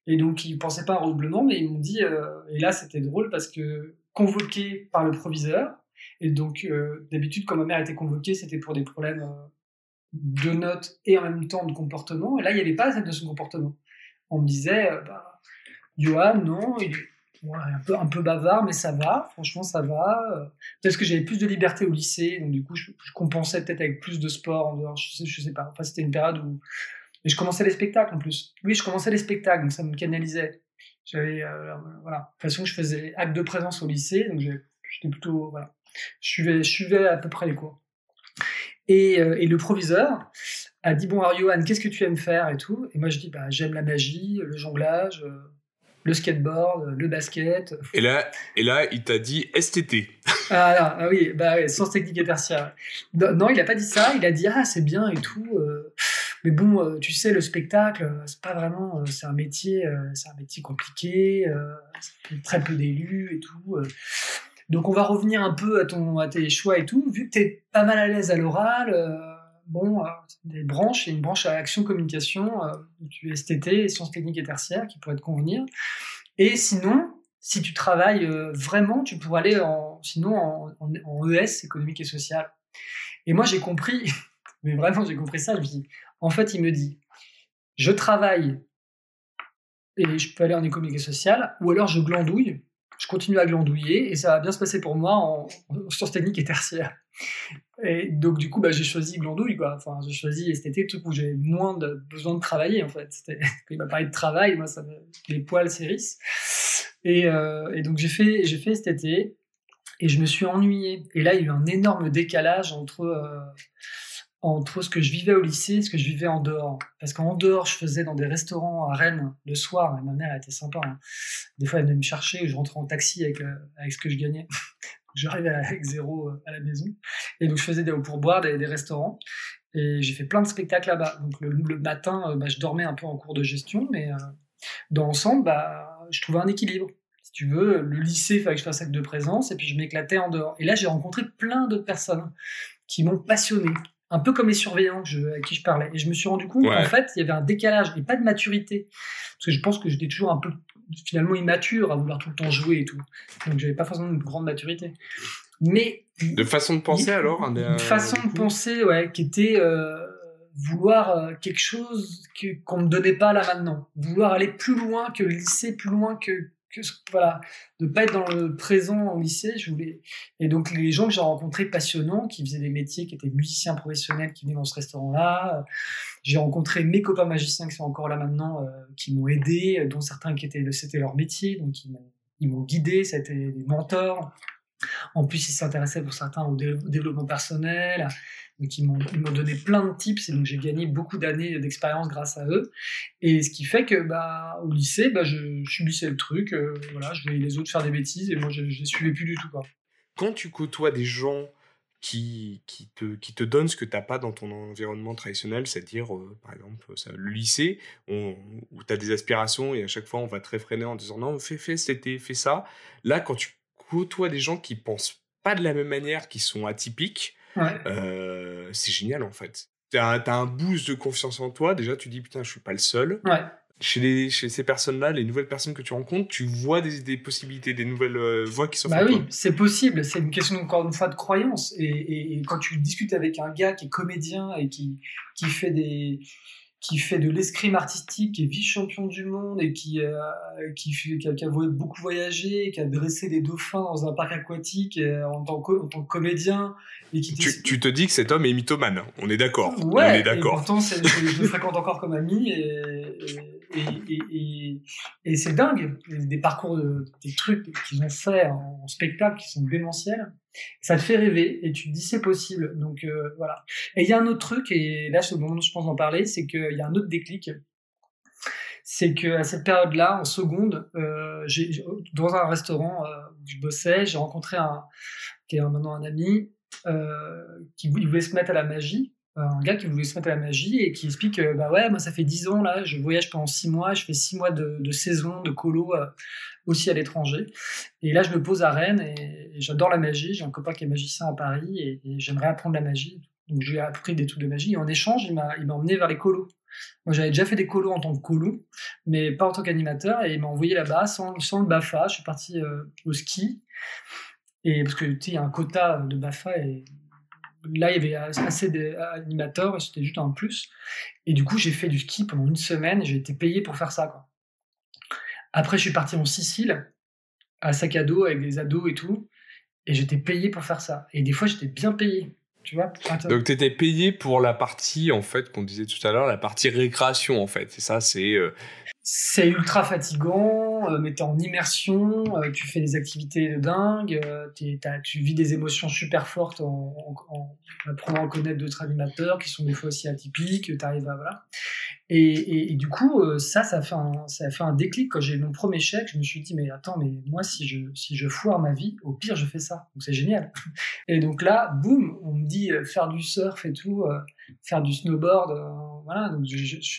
[SPEAKER 1] Et donc ils pensaient pas à redoublement, mais ils m'ont dit. Euh, et là, c'était drôle parce que convoqué par le proviseur. Et donc, euh, d'habitude, quand ma mère était convoquée, c'était pour des problèmes euh, de notes et en même temps de comportement. Et là, il n'y avait pas de comportement. On me disait, euh, bah, Johan, non, il est un, peu, bavard, mais ça va, franchement, ça va. Peut-être que j'avais plus de liberté au lycée, donc du coup, je, compensais peut-être avec plus de sport en dehors, je sais, sais pas. Enfin, c'était une période où. Et je commençais les spectacles en plus. Oui, je commençais les spectacles, donc ça me canalisait. J'avais, euh, voilà. De toute façon, je faisais acte de présence au lycée, donc j'étais plutôt, voilà. Je suivais, je suivais à peu près les cours. Et, euh, et le proviseur a dit Bon, Johan, qu'est-ce que tu aimes faire et tout? Et moi, je dis bah, J'aime la magie, le jonglage, euh, le skateboard, le basket.
[SPEAKER 2] Et là, et là il t'a dit STT.
[SPEAKER 1] Ah, ah, oui, bah, sciences techniques et tertiaires. Non, il n'a pas dit ça, il a dit Ah, c'est bien et tout. Mais bon, euh, tu sais, le spectacle, euh, c'est pas vraiment, euh, c'est un métier, c'est un métier compliqué, très peu d'élus et tout. Donc on va revenir un peu à, ton, à tes choix et tout. Vu que tu es pas mal à l'aise à l'oral, bon, des branches, il y a une branche à action communication, du STT, sciences techniques et tertiaires, qui pourrait te convenir. Et sinon, si tu travailles vraiment, tu pourrais aller en, sinon en, en, en ES, économique et social. Et moi j'ai compris, mais vraiment j'ai compris ça, je me dis, en fait, il me dit, je travaille et je peux aller en économie sociale, ou alors je glandouille je continue à glandouiller et ça va bien se passer pour moi en, en sciences techniques et tertiaires. Et donc, du coup, bah, j'ai choisi glandouille, quoi. Enfin, j'ai choisi STT, le truc où j'ai moins besoin de travailler, en fait. Il m'a parlé de travail, moi, ça me, les poils s'hérissent. Et, euh, et donc, j'ai fait, j'ai fait STT et je me suis ennuyé. Et là, il y a eu un énorme décalage entre, euh, entre ce que je vivais au lycée et ce que je vivais en dehors. Parce qu'en dehors, je faisais dans des restaurants à Rennes le soir, et ma mère était sympa. Hein. Des fois, elle venait me chercher, je rentrais en taxi avec, euh, avec ce que je gagnais. J'arrivais avec zéro euh, à la maison. Et donc, je faisais des pourboires, des, des restaurants. Et j'ai fait plein de spectacles là-bas. Donc, le, matin, euh, bah, je dormais un peu en cours de gestion, mais dans l'ensemble, bah, je trouvais un équilibre. Si tu veux, le lycée, il fallait que je fasse acte de présence, et puis je m'éclatais en dehors. Et là, j'ai rencontré plein d'autres personnes qui m'ont passionné, un peu comme les surveillants que je, à qui je parlais. Et je me suis rendu compte
[SPEAKER 2] Ouais.
[SPEAKER 1] qu'en fait, il y avait un décalage et pas de maturité. Parce que je pense que j'étais toujours un peu finalement immature à vouloir tout le temps jouer et tout. Donc j'avais pas forcément une grande maturité. Mais
[SPEAKER 2] De façon de penser alors un,
[SPEAKER 1] une
[SPEAKER 2] euh,
[SPEAKER 1] façon de
[SPEAKER 2] coup
[SPEAKER 1] penser ouais, qui était euh, vouloir euh, quelque chose qu'on ne donnait pas là maintenant. Vouloir aller plus loin que le lycée, plus loin que, que ce- voilà, de pas être dans le présent au lycée. Je voulais et donc les gens que j'ai rencontrés passionnants, qui faisaient des métiers, qui étaient musiciens professionnels, qui venaient dans ce restaurant-là. euh, J'ai rencontré mes copains magiciens qui sont encore là maintenant, euh, qui m'ont aidé, dont certains qui étaient c'était leur métier, donc ils m'ont ils m'ont guidé, c'était des mentors. En plus, ils s'intéressaient pour certains au développement personnel. Donc, ils m'ont, donné plein de tips et donc j'ai gagné beaucoup d'années d'expérience grâce à eux. Et ce qui fait que, bah, au lycée, bah, je, subissais le truc. euh, voilà, je voyais les autres faire des bêtises et moi, je, je les suivais plus du tout, quoi.
[SPEAKER 2] Quand tu côtoies des gens qui, qui, te, qui te donnent ce que tu n'as pas dans ton environnement traditionnel, c'est-à-dire, euh, par exemple, ça, le lycée, où tu as des aspirations et à chaque fois on va te réfréner en disant non, fais, fais, c'était, fais ça. Là, quand tu côtoies des gens qui pensent pas de la même manière, qui sont atypiques,
[SPEAKER 1] Ouais.
[SPEAKER 2] euh, c'est génial en fait. Tu as, un boost de confiance en toi. Déjà, tu dis putain, je suis pas le seul.
[SPEAKER 1] Ouais.
[SPEAKER 2] Chez, les, chez ces personnes-là, les nouvelles personnes que tu rencontres, tu vois des, des possibilités, des nouvelles euh, voies qui s'offrent
[SPEAKER 1] Bah oui, c'est possible. C'est une question, encore une fois, de croyance. Et, et- et quand tu discutes avec un gars qui est comédien et qui, qui fait des qui fait de l'escrime artistique, qui est vice-champion du monde et qui, euh, qui, fait- qui, a, qui a voy- beaucoup voyagé, qui a dressé des dauphins dans un parc aquatique euh, en, tant que, en tant que comédien et qui
[SPEAKER 2] Tu, te dis que cet homme est mythomane. On est d'accord. on
[SPEAKER 1] Ouais,
[SPEAKER 2] est
[SPEAKER 1] et
[SPEAKER 2] d'accord.
[SPEAKER 1] pourtant, c'est- je, je le fréquente encore comme ami et, et, et, c'est dingue. Des parcours, de- des trucs qu'ils ont fait en, spectacle qui sont démentiels. Ça te fait rêver et tu te dis c'est possible. Donc euh, voilà. Et il y a un autre truc, et là, c'est le moment où je pense en parler, c'est qu'il y a un autre déclic. C'est que à cette période-là, en seconde, euh, dans un restaurant euh, où je bossais, j'ai rencontré un, qui est maintenant un ami, euh, qui voulait se mettre à la magie un gars qui voulait se mettre à la magie et qui explique que bah ouais moi ça fait 10 ans là je voyage pendant 6 mois je fais 6 mois de, saison de colo aussi à l'étranger. Et là je me pose à Rennes et, j'adore la magie. J'ai un copain qui est magicien à Paris et, j'aimerais apprendre la magie. Donc je lui ai appris des trucs de magie. Et en échange il m'a emmené vers les colos. Moi j'avais déjà fait des colos en tant que colo mais pas en tant qu'animateur. Et il m'a envoyé là-bas sans, le BAFA. Je suis parti euh, au ski. Et parce que tu sais il y a un quota de BAFA et là, il y avait assez d'animateurs et c'était juste un plus. Et du coup, j'ai fait du ski pendant une semaine et j'ai été payé pour faire ça. Après, je suis parti en Sicile, à sac à dos, avec des ados et tout. Et j'étais payé pour faire ça. Et des fois, j'étais bien payé. Tu vois
[SPEAKER 2] Donc, tu étais payé pour la partie, en fait, qu'on disait tout à l'heure, la partie récréation, en fait. Et ça, c'est. euh,
[SPEAKER 1] C'est ultra fatigant, euh, mais t'es en immersion, euh, tu fais des activités de dingue, euh, tu vis des émotions super fortes en, en- en apprenant à connaître d'autres animateurs qui sont des fois aussi atypiques, t'arrives à voilà. Et, du coup, euh, ça, ça fait un, ça a fait un déclic quand j'ai eu mon premier chèque. Je me suis dit, mais attends, mais moi, si je, si je foire ma vie, au pire, je fais ça. Donc c'est génial. Et donc là, boum, on me dit euh, faire du surf et tout, euh, faire du snowboard, voilà. Donc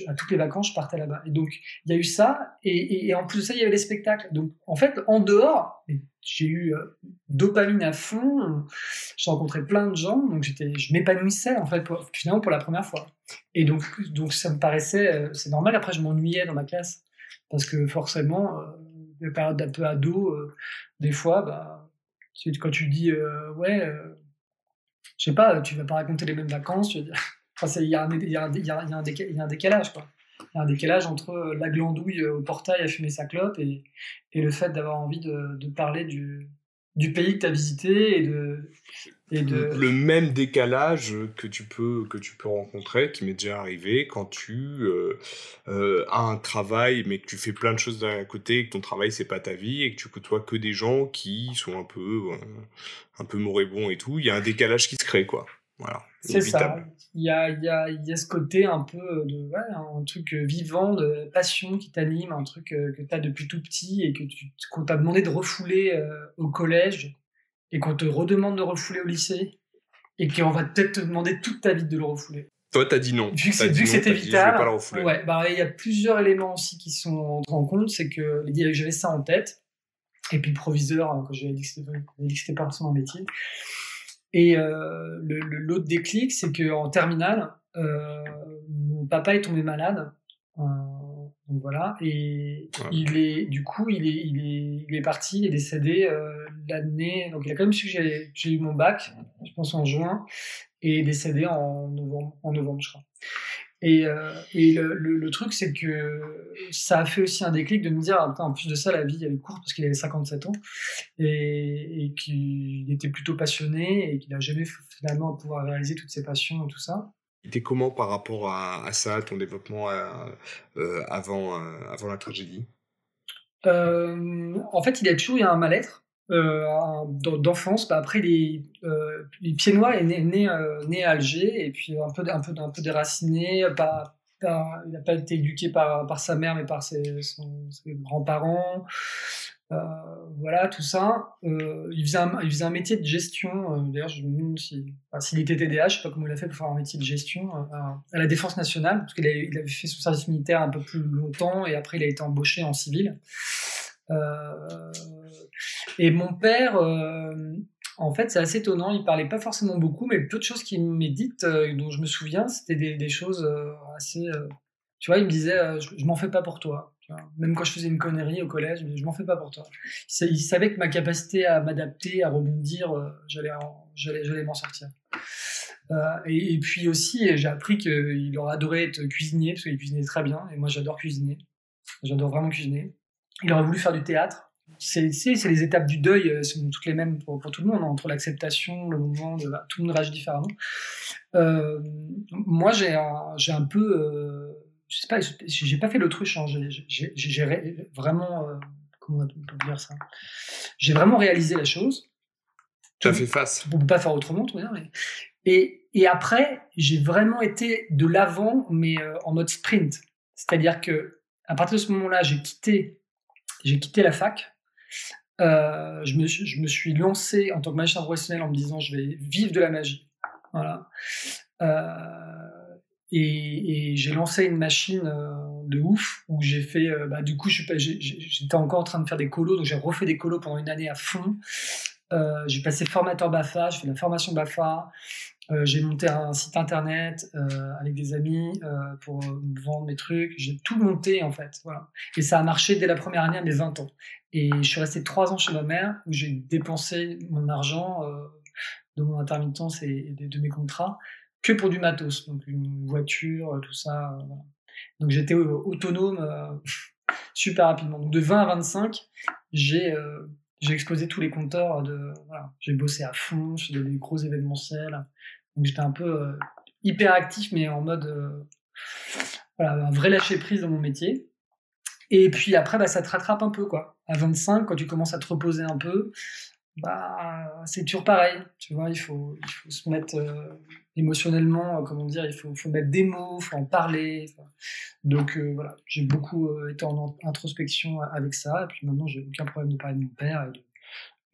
[SPEAKER 1] à toutes les vacances, je partais là-bas. Et donc il y a eu ça, et, en plus de ça, il y avait les spectacles. Donc en fait, en dehors, j'ai eu euh, dopamine à fond. J'ai rencontré plein de gens, donc j'étais, je m'épanouissais en fait finalement pour la première fois. Et donc, donc ça me paraissait, euh, c'est normal. Après, je m'ennuyais dans ma classe parce que forcément, euh, des périodes d'un peu ado, euh, des fois, bah, quand tu dis ouais, je sais pas, tu vas pas raconter les mêmes vacances. dire- Enfin, il y, il y il y il il y a un décalage quoi. Il y a un décalage entre la glandouille au portail à fumer sa clope et, le fait d'avoir envie de, parler du, pays que tu as visité et de.
[SPEAKER 2] Le même décalage que tu peux, que tu peux rencontrer, qui m'est déjà arrivé, quand tu euh, euh, as un travail, mais que tu fais plein de choses d'un côté, et que ton travail, c'est pas ta vie, et que tu côtoies que des gens qui sont un peu, euh, un peu moribonds et tout, il y a un décalage qui se crée, quoi. Voilà.
[SPEAKER 1] C'est ça. Il y a, il, y a, il y a ce côté un peu de ouais, un truc vivant, de passion qui t'anime, un truc que tu as depuis tout petit et que tu qu'on t'a demandé de refouler au collège et qu'on te redemande de refouler au lycée et qu'on va peut-être te demander toute ta vie de le refouler.
[SPEAKER 2] Toi, t'as dit non.
[SPEAKER 1] Vu que, c'était vital, ouais, bah, il y a plusieurs éléments aussi qui sont en compte. C'est que j'avais ça en tête. Et puis le proviseur, hein, quand j'avais dit que c'était pas forcément un métier. Et euh, l'autre déclic, c'est qu'en terminale, euh, mon papa est tombé malade. Euh, donc voilà, et il est, du coup, il est, il est, il est parti, il est décédé euh, l'année. Donc il a quand même su que j'ai eu mon bac, je pense en juin, et décédé en novembre, en novembre, je crois. Et, euh, et le, le, truc, c'est que ça a fait aussi un déclic de me dire, ah, en plus de ça, la vie, elle est courte parce qu'il avait 57 ans. Et, et qu'il était plutôt passionné et qu'il n'a jamais finalement pouvoir réaliser toutes ses passions et tout ça.
[SPEAKER 2] Il était comment par rapport à, ça, ton développement euh, euh, avant, euh, avant la tragédie?
[SPEAKER 1] En fait, il a toujours eu un mal-être d'enfance. Bah, après, les, les pieds noirs est né, né, à Alger et puis un peu, déraciné. Il n'a pas été éduqué par, sa mère mais par ses, grands-parents. Euh, voilà, tout ça. Euh, il, faisait un, métier de gestion. Euh, d'ailleurs, je me demande s'il était TDA, je sais pas comment il a fait pour faire un métier de gestion à la Défense nationale, parce qu'il avait, avait fait son service militaire un peu plus longtemps et après il a été embauché en civil. Et mon père, en fait, c'est assez étonnant. Il parlait pas forcément beaucoup, mais peu de choses qu'il m'est dites, dont je me souviens, c'était des, choses assez. tu vois, il me disait, je, je m'en fais pas pour toi. Même quand je faisais une connerie au collège, je m'en fais pas pour toi. Il savait que ma capacité à m'adapter, à rebondir, euh, j'allais, j'allais, m'en sortir. Euh, et, puis aussi, j'ai appris qu'il aurait adoré être cuisinier parce qu'il cuisinait très bien. Et moi, j'adore cuisiner. J'adore vraiment cuisiner. Il aurait voulu faire du théâtre. C'est, c'est, les étapes du deuil, euh, sont toutes les mêmes pour, tout le monde, hein, entre l'acceptation, le moment, de, tout le monde réagit différemment. moi, j'ai un, j'ai un peu je sais pas, j'ai pas fait l'autruche, hein, j'ai vraiment, euh, comment on peut dire ça? J'ai vraiment réalisé la chose.
[SPEAKER 2] Tu as fait face.
[SPEAKER 1] On peut pas faire autrement, tout dire, mais... et, et après, j'ai vraiment été de l'avant, mais euh, en mode sprint. C'est-à-dire que à partir de ce moment-là, j'ai quitté, j'ai quitté la fac. Euh, je, me, suis lancé en tant que magicien professionnel en me disant je vais vivre de la magie. Voilà. Et, et j'ai lancé une machine euh, de ouf où j'ai fait, euh, bah, du coup, j'étais encore en train de faire des colos, donc j'ai refait des colos pendant une année à fond. Euh, j'ai passé formateur BAFA, j'ai fait la formation BAFA, euh, j'ai monté un site internet euh, avec des amis pour vendre mes trucs, j'ai tout monté en fait. Voilà. Et ça a marché dès la première année à mes 20 ans. Et je suis resté trois ans chez ma mère où j'ai dépensé mon argent de mon intermittence et de, mes contrats que pour du matos, donc une voiture, euh, tout ça. Euh, donc j'étais euh, autonome super rapidement. Donc de 20 à 25, j'ai explosé tous les compteurs. J'ai bossé à fond, j'ai des gros événementiels. Donc j'étais un peu hyper actif, mais en mode voilà, un vrai lâcher prise dans mon métier. Et puis après, bah, ça te rattrape un peu, quoi. À 25, quand tu commences à te reposer un peu, bah, c'est toujours pareil. Tu vois, il faut, se mettre émotionnellement, euh, comment dire, il faut, mettre des mots, il faut en parler. Donc euh, voilà, j'ai beaucoup euh, été en introspection avec ça. Et puis maintenant, j'ai aucun problème de parler de mon père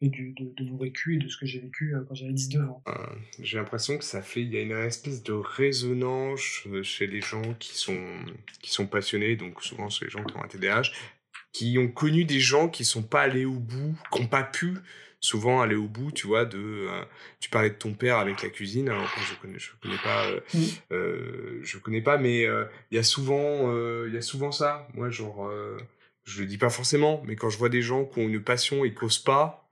[SPEAKER 1] et du, de, de, mon vécu et de ce que j'ai vécu quand j'avais 19 ans.
[SPEAKER 2] j'ai l'impression que ça fait, il y a une espèce de résonance chez les gens qui sont, qui sont passionnés, donc souvent c'est les gens qui ont un TDAH, qui ont connu des gens qui sont pas allés au bout, qui n'ont pas pu souvent aller au bout, tu vois, de... Euh, tu parlais de ton père avec la cuisine, alors je connais, je connais pas, euh, euh, je connais pas, mais il y a souvent, il y a souvent ça. Moi, genre, je le dis pas forcément, mais quand je vois des gens qui ont une passion et qui n'osent pas,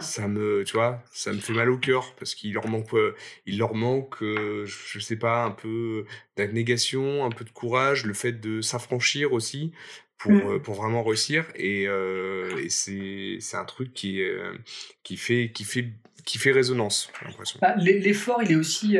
[SPEAKER 2] ça me, tu vois, ça me fait mal au cœur parce qu'il leur manque, euh, il leur manque, euh, je sais pas, un peu d'abnégation, un peu de courage, le fait de s'affranchir aussi pour, mmh. pour vraiment réussir. Et, et c'est, c'est un truc qui, qui fait, qui fait qui fait résonance,
[SPEAKER 1] bah, l'effort, il est aussi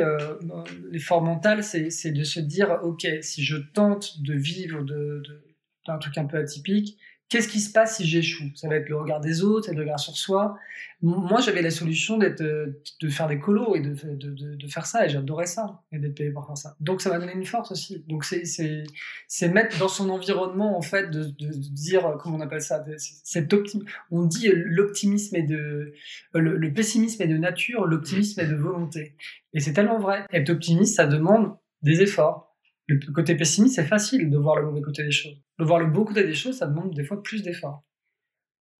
[SPEAKER 1] l'effort mental, c'est de se dire, ok, si je tente de vivre de, de, d'un truc un peu atypique, Qu'est-ce qui se passe si j'échoue? Ça va être le regard des autres, le regard sur soi. Moi, j'avais la solution d'être, euh, de faire des colos et de, de, faire ça, et j'adorais ça, et d'être payé pour faire ça. Donc, ça m'a donné une force aussi. Donc, c'est, c'est, c'est mettre dans son environnement, en fait, de, dire, comment on appelle ça, cet optim... On dit l'optimisme est de, le pessimisme est de nature, l'optimisme est de volonté. Et c'est tellement vrai. Être optimiste, ça demande des efforts le côté pessimiste, c'est facile de voir le mauvais côté des choses. De voir le beau côté des choses, ça demande des fois plus d'efforts.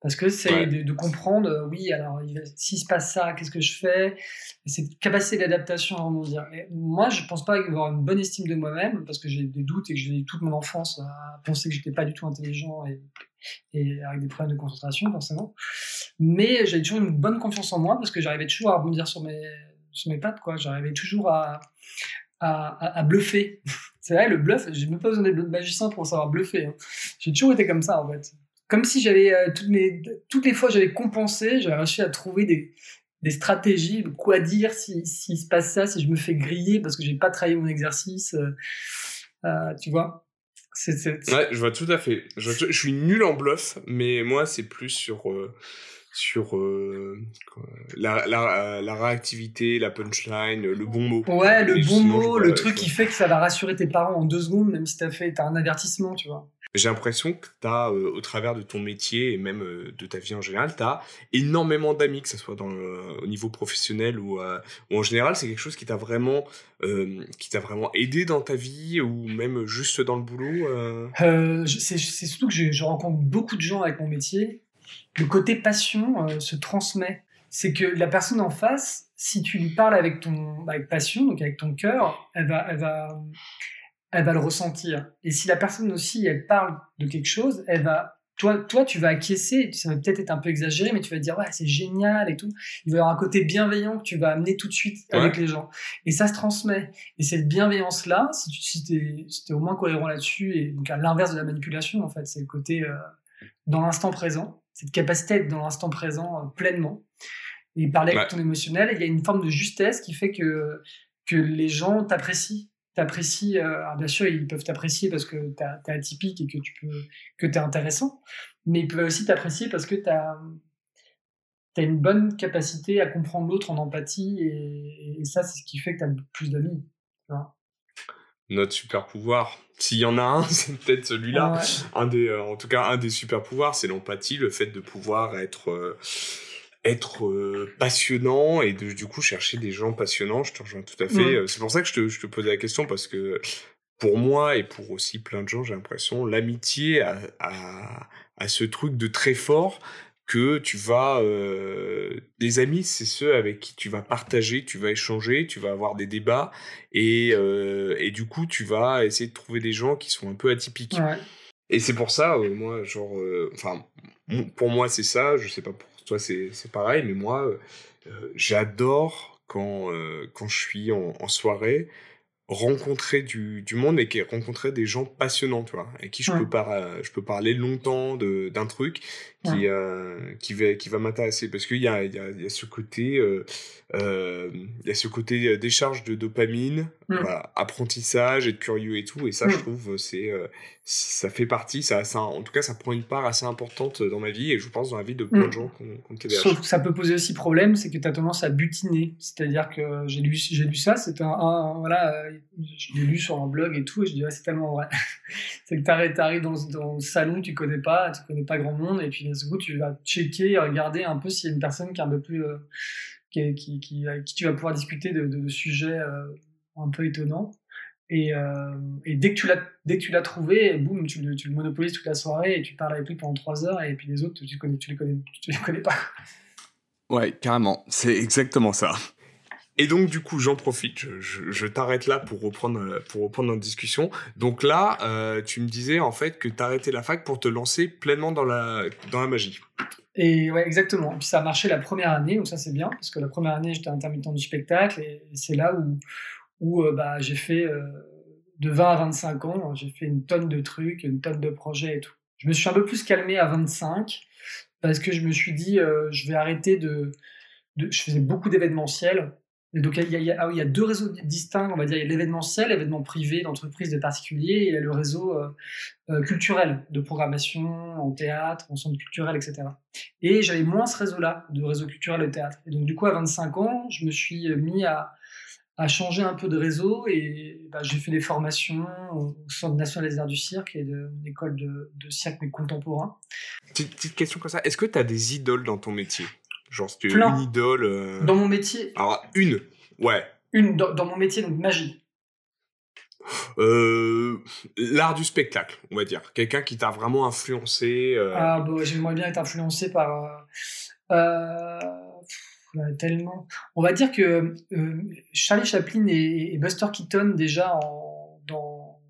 [SPEAKER 1] Parce que c'est de, comprendre, euh, oui, alors s'il se passe ça, qu'est-ce que je fais? Cette capacité d'adaptation à rebondir. moi, je pense pas avoir une bonne estime de moi-même, parce que j'ai des doutes et que j'ai toute mon enfance à penser que j'étais pas du tout intelligent et, et, avec des problèmes de concentration, forcément. Mais j'ai toujours une bonne confiance en moi, parce que j'arrivais toujours à rebondir sur mes, sur mes pattes, quoi. J'arrivais toujours à, à, à bluffer. C'est vrai, le bluff, j'ai même pas besoin d'être magicien pour savoir bluffer. Hein. J'ai toujours été comme ça, en fait. Comme si j'avais, euh, toutes, mes, toutes les fois j'avais compensé, j'avais réussi à trouver des, des stratégies, quoi dire s'il si, se passe ça, si je me fais griller parce que j'ai pas travaillé mon exercice. Euh, euh tu vois
[SPEAKER 2] c'est, Ouais, je vois tout à fait. Je, suis nul en bluff, mais moi, c'est plus sur. Euh, sur euh, la, la, la, réactivité, la punchline, le bon mot.
[SPEAKER 1] Ouais, le bon mot, le truc qui fait que ça va rassurer tes parents en deux secondes, même si t'as fait, un avertissement, tu vois.
[SPEAKER 2] J'ai l'impression que tu as, euh, au travers de ton métier et même euh, de ta vie en général, tu as énormément d'amis, que ce soit dans au niveau professionnel ou, ou en général. C'est quelque chose qui t'a vraiment, qui t'a vraiment aidé dans ta vie ou même juste dans le boulot
[SPEAKER 1] C'est surtout que je, je, rencontre beaucoup de gens avec mon métier le côté passion euh, se transmet. C'est que la personne en face, si tu lui parles avec ton avec passion, donc avec ton cœur, elle va, elle va, elle va le ressentir. Et si la personne aussi, elle parle de quelque chose, elle va toi, toi, tu vas acquiescer, ça va peut-être être un peu exagéré, mais tu vas dire, ouais, c'est génial et tout. Il va y avoir un côté bienveillant que tu vas amener tout de suite avec les gens. Et ça se transmet. Et cette bienveillance-là, si tu si es, au moins cohérent là-dessus, et donc à l'inverse de la manipulation, en fait, c'est le côté euh, dans l'instant présent, cette capacité à être dans l'instant présent euh, pleinement et parler avec ton émotionnel. Il y a une forme de justesse qui fait que, que les gens t'apprécient. T'apprécient, euh, bien sûr, ils peuvent t'apprécier parce que tu es atypique et que tu peux, que es intéressant, mais ils peuvent aussi t'apprécier parce que tu as, as, une bonne capacité à comprendre l'autre en empathie et, ça, c'est ce qui fait que tu as plus d'amis.
[SPEAKER 2] Notre super pouvoir, s'il y en a un, c'est peut-être celui-là. Un des, euh, en tout cas, un des super pouvoirs, c'est l'empathie, le fait de pouvoir être, euh, être euh, passionnant et de, du coup chercher des gens passionnants. Je te rejoins tout à fait. C'est pour ça que je te, je te posais la question parce que pour moi et pour aussi plein de gens, j'ai l'impression, l'amitié a, a, a, ce truc de très fort que tu vas euh, des amis c'est ceux avec qui tu vas partager tu vas échanger tu vas avoir des débats et, euh, et du coup tu vas essayer de trouver des gens qui sont un peu atypiques. Et c'est pour ça euh, moi genre enfin pour moi c'est ça je sais pas pour toi c'est pareil mais moi j'adore quand quand je suis en, en soirée rencontrer du, du monde et qui rencontrer des gens passionnants tu vois avec qui je peux pas je peux parler longtemps de d'un truc qui euh, qui va qui va m'intéresser parce qu'il y a il y a, y a ce côté euh, euh, y a ce côté euh, décharge de dopamine, mmh. voilà, apprentissage, être curieux et tout. Et ça, je mmh. trouve, c'est euh, ça fait partie, ça, ça, en tout cas, ça prend une part assez importante dans ma vie et je pense dans la vie de plein de mmh. gens ont, TDAH.
[SPEAKER 1] Sauf que ça peut poser aussi problème, c'est que tu as tendance à butiner. C'est-à-dire que j'ai lu, j'ai lu ça, c'est un, voilà, je l'ai lu sur un blog et tout, et je dis, ouais, c'est tellement vrai. c'est que tu arrives dans, dans le salon, tu connais pas, tu connais pas grand monde, et puis d'un coup, tu vas checker, regarder un peu s'il y a une personne qui est un peu plus qui, qui, qui, avec qui tu vas pouvoir discuter de, de, sujets euh, un peu étonnants. Et, euh, et, dès que tu l'as dès que tu l'as trouvé, boum, tu, tu, le monopolises toute la soirée et tu parles avec lui pendant trois heures et puis les autres, tu connais, tu les connais, tu les connais pas.
[SPEAKER 3] Ouais, carrément, c'est exactement ça.
[SPEAKER 2] Et donc du coup, j'en profite, je, t'arrête là pour reprendre pour reprendre notre discussion. Donc là, euh, tu me disais en fait que tu arrêté la fac pour te lancer pleinement dans la dans la magie.
[SPEAKER 1] Et ouais, exactement. Et puis ça a marché la première année, donc ça c'est bien parce que la première année j'étais intermittent du spectacle et, c'est là où où euh, bah, j'ai fait euh, de 20 à 25 ans, j'ai fait une tonne de trucs, une tonne de projets et tout. Je me suis un peu plus calmé à 25 parce que je me suis dit je vais arrêter de, de je faisais beaucoup d'événementiels donc il y, a, deux réseaux distincts, on va dire. Il y a l'événementiel, l'événement privé d'entreprises, de particuliers, et il y a le réseau euh, euh, culturel, de programmation, en théâtre, en centre culturel, etc. Et j'avais moins ce réseau-là, de réseau culturel et théâtre. Et donc du coup, à 25 ans, je me suis mis à, changer un peu de réseau et bah, j'ai fait des formations au Centre national des arts du cirque et de l'école de, de cirque contemporain.
[SPEAKER 2] Petite, petite question comme ça, est-ce que tu as des idoles dans ton métier? Genre, c'était une idole. Euh,
[SPEAKER 1] dans mon métier.
[SPEAKER 2] Alors, une, ouais.
[SPEAKER 1] Une, dans, mon métier, donc magie.
[SPEAKER 2] Euh, l'art du spectacle, on va dire. Quelqu'un qui t'a vraiment influencé. Euh...
[SPEAKER 1] Ah, bah, j'aimerais bien être influencé par. Tellement. On va dire que Charlie Chaplin et, Buster Keaton, déjà, en, dans,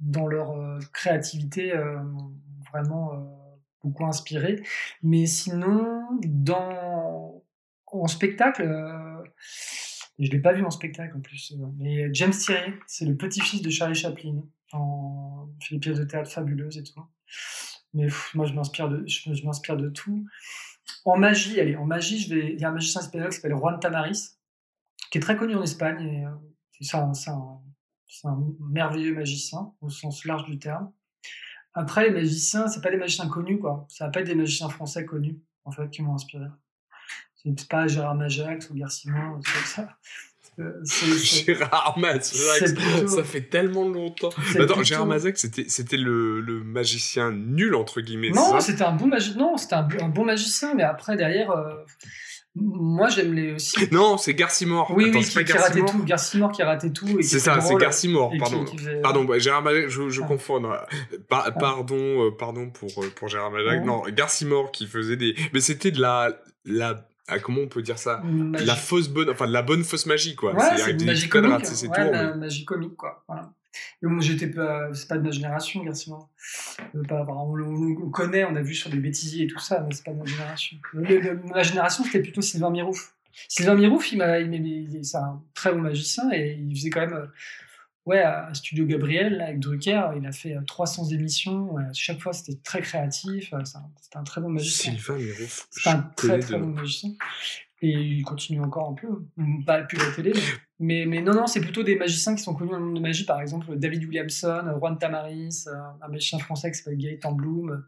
[SPEAKER 1] dans leur créativité, vraiment beaucoup inspiré. Mais sinon, dans en spectacle, euh, je l'ai pas vu en spectacle en plus, euh, mais James Thierry, c'est le petit-fils de Charlie Chaplin. En, fait des pièces de théâtre fabuleuses et tout. Mais moi, je m'inspire de, je, m'inspire de tout. En magie, allez, en magie, je vais, il y a un magicien espagnol qui s'appelle Juan Tamaris, qui est très connu en Espagne. Et, euh, c'est un, un, merveilleux magicien au sens large du terme. Après, les magiciens, c'est pas des magiciens connus, quoi. Ça va pas être des magiciens français connus, en fait, qui m'ont inspiré. C'est pas Gérard Majax ou Garcimon, c'est comme ça.
[SPEAKER 2] Gérard Majax, ça fait tellement longtemps. Attends, Gérard Majax, c'était, c'était le, le, magicien nul, entre guillemets.
[SPEAKER 1] Non, c'était un bon magicien. Non, c'était un, un, bon magicien, mais après, derrière, euh, moi, j'aime les aussi.
[SPEAKER 2] Non, c'est Garcimore.
[SPEAKER 1] Oui, oui, qui, qui ratait tout. Garcimore qui ratait tout.
[SPEAKER 2] C'est ça, c'est Garcimore. Pardon, pardon, bah, Gérard Malac, je, je ah. confonds. Ah. Pardon, euh, pardon pour euh, pour Gérard Malac. Non, Garcimore qui faisait des. Mais c'était de la la ah, comment on peut dire ça? La fausse bonne, enfin de la bonne fausse magie quoi.
[SPEAKER 1] Ouais, c'est magie comique. C'est ouais, la magie comique quoi. Voilà. Moi, j'étais pas, c'est pas de ma génération, Garcimore. Pas, on, on, connaît, on a vu sur des bêtisiers et tout ça, mais c'est pas de ma génération. ma génération, c'était plutôt Sylvain Mirouf. Sylvain Mirouf, il m'a, il, c'est un très bon magicien et il faisait quand même, euh, ouais, à Studio Gabriel, avec Drucker, il a fait 300 euh, émissions. chaque fois, c'était très créatif. Euh, c'était un, très bon magicien.
[SPEAKER 2] Sylvain Mirouf.
[SPEAKER 1] C'est un très très bon magicien. Et il continue encore un peu. Pas plus la télé, mais, mais, non, non, c'est plutôt des magiciens qui sont connus dans le monde de magie. Par exemple, David Williamson, Juan Tamaris, euh, un magicien français qui s'appelle Gaëtan Bloom.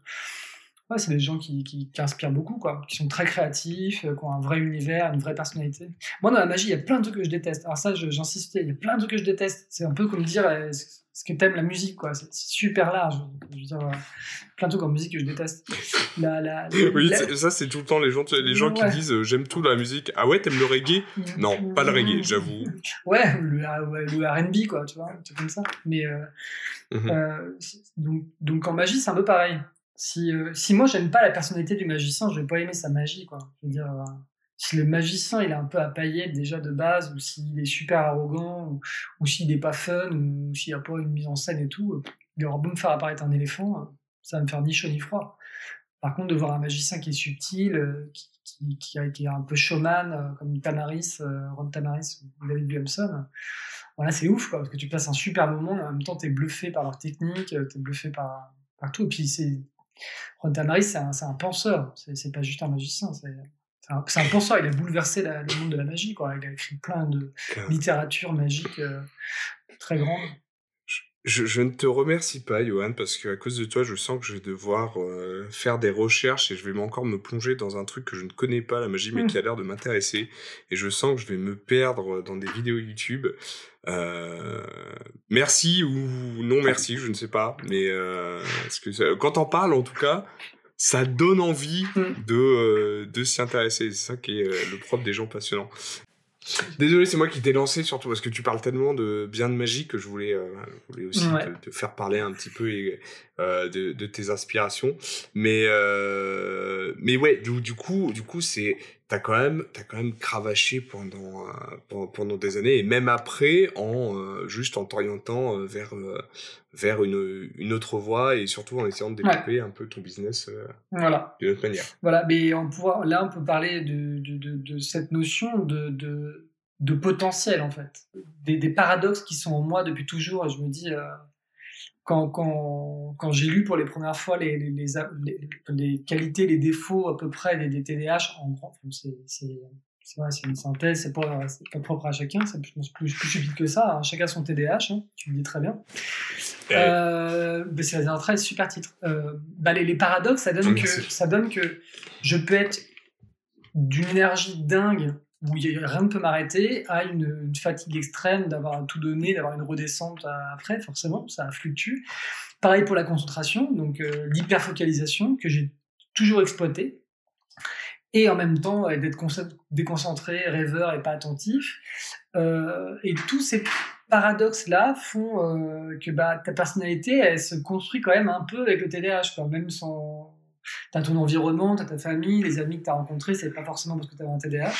[SPEAKER 1] Ouais, c'est des gens qui, qui, inspirent beaucoup, quoi, qui sont très créatifs, euh, qui ont un vrai univers, une vraie personnalité. Moi, dans la magie, il y a plein de trucs que je déteste. Alors ça, j'insiste, il y a plein de trucs que je déteste. C'est un peu comme dire, euh, ce que t'aimes la musique, quoi. C'est super large. Je veux dire, plein de trucs en musique que je déteste. La, la,
[SPEAKER 2] oui, ça, c'est tout le temps les gens, les gens qui disent euh, j'aime tout la musique. Ah ouais, t'aimes le reggae? Non, pas le reggae, j'avoue.
[SPEAKER 1] Ouais, le, le RB, quoi, tu vois, c'est comme ça. Mais, mmh donc, donc en magie, c'est un peu pareil si, euh, si moi j'aime pas la personnalité du magicien, je vais pas aimer sa magie, quoi. Je veux dire, euh, si le magicien il est un peu à paillettes déjà de base, ou s'il est super arrogant, ou, s'il est pas fun, ou s'il y a pas une mise en scène et tout, euh, il aura beau me faire apparaître un éléphant, ça va me faire ni chaud ni froid. Par contre, de voir un magicien qui est subtil, qui, qui, un peu showman, comme Tamaris, Ron Tamaris ou David Williamson, voilà, c'est ouf, quoi, parce que tu passes un super moment, et en même temps, tu es bluffé par leur technique, tu es bluffé par, par tout, et puis c'est Ron Tamaris, c'est un, un, penseur, c'est pas juste un magicien, c'est un, un, penseur, il a bouleversé le monde de la magie, quoi. il a écrit plein de littérature magique euh, très grande.
[SPEAKER 2] Je, ne te remercie pas, Johan, parce qu'à cause de toi, je sens que je vais devoir euh, faire des recherches et je vais encore me plonger dans un truc que je ne connais pas, la magie, mais hmm. qui a l'air de m'intéresser. Et je sens que je vais me perdre dans des vidéos YouTube. Euh, merci ou non merci, je ne sais pas. Mais euh, que quand on parle, en tout cas, ça donne envie hmm. de, de s'y intéresser. C'est ça qui est le propre des gens passionnants. Désolé, c'est moi qui t'ai lancé, surtout parce que tu parles tellement de bien de magie que je voulais, euh, voulais aussi te, faire parler un petit peu euh, de, de, tes inspirations. Mais, euh, mais ouais, du, du coup, du coup, c'est t'as quand même t'as quand même cravaché pendant, pendant, des années et même après en juste en t'orientant vers vers une, une autre voie et surtout en essayant de développer un peu ton business
[SPEAKER 1] voilà.
[SPEAKER 2] d'une autre manière.
[SPEAKER 1] Voilà, mais on pouvoir, là on peut parler de, de, de, cette notion de, de, de, potentiel en fait, des, des, paradoxes qui sont en moi depuis toujours je me dis quand, quand, quand j'ai lu pour les premières fois les, les, les, les, qualités, les défauts à peu près des, des TDAH, en gros, c'est c'est une synthèse, c'est pas, pas propre à chacun, c'est plus, plus, stupide que ça. Hein. Chacun son TDAH, hein, tu le dis très bien. Euh, c'est un très super titre. Euh, bah, les, les, paradoxes, ça donne, que, ça donne que je peux être d'une énergie dingue où rien ne peut m'arrêter, à une, fatigue extrême d'avoir tout donné, d'avoir une redescente après, forcément, ça fluctue. Pareil pour la concentration, donc euh, l'hyperfocalisation que j'ai toujours exploité, et en même temps d'être déconcentré, rêveur et pas attentif. Euh, et tous ces paradoxes-là font euh, que bah, ta personnalité, elle se construit quand même un peu avec le TDAH, quoi, même sans... T'as ton environnement, t'as ta famille, les amis que t'as rencontrés, c'est pas forcément parce que t'avais un TDAH.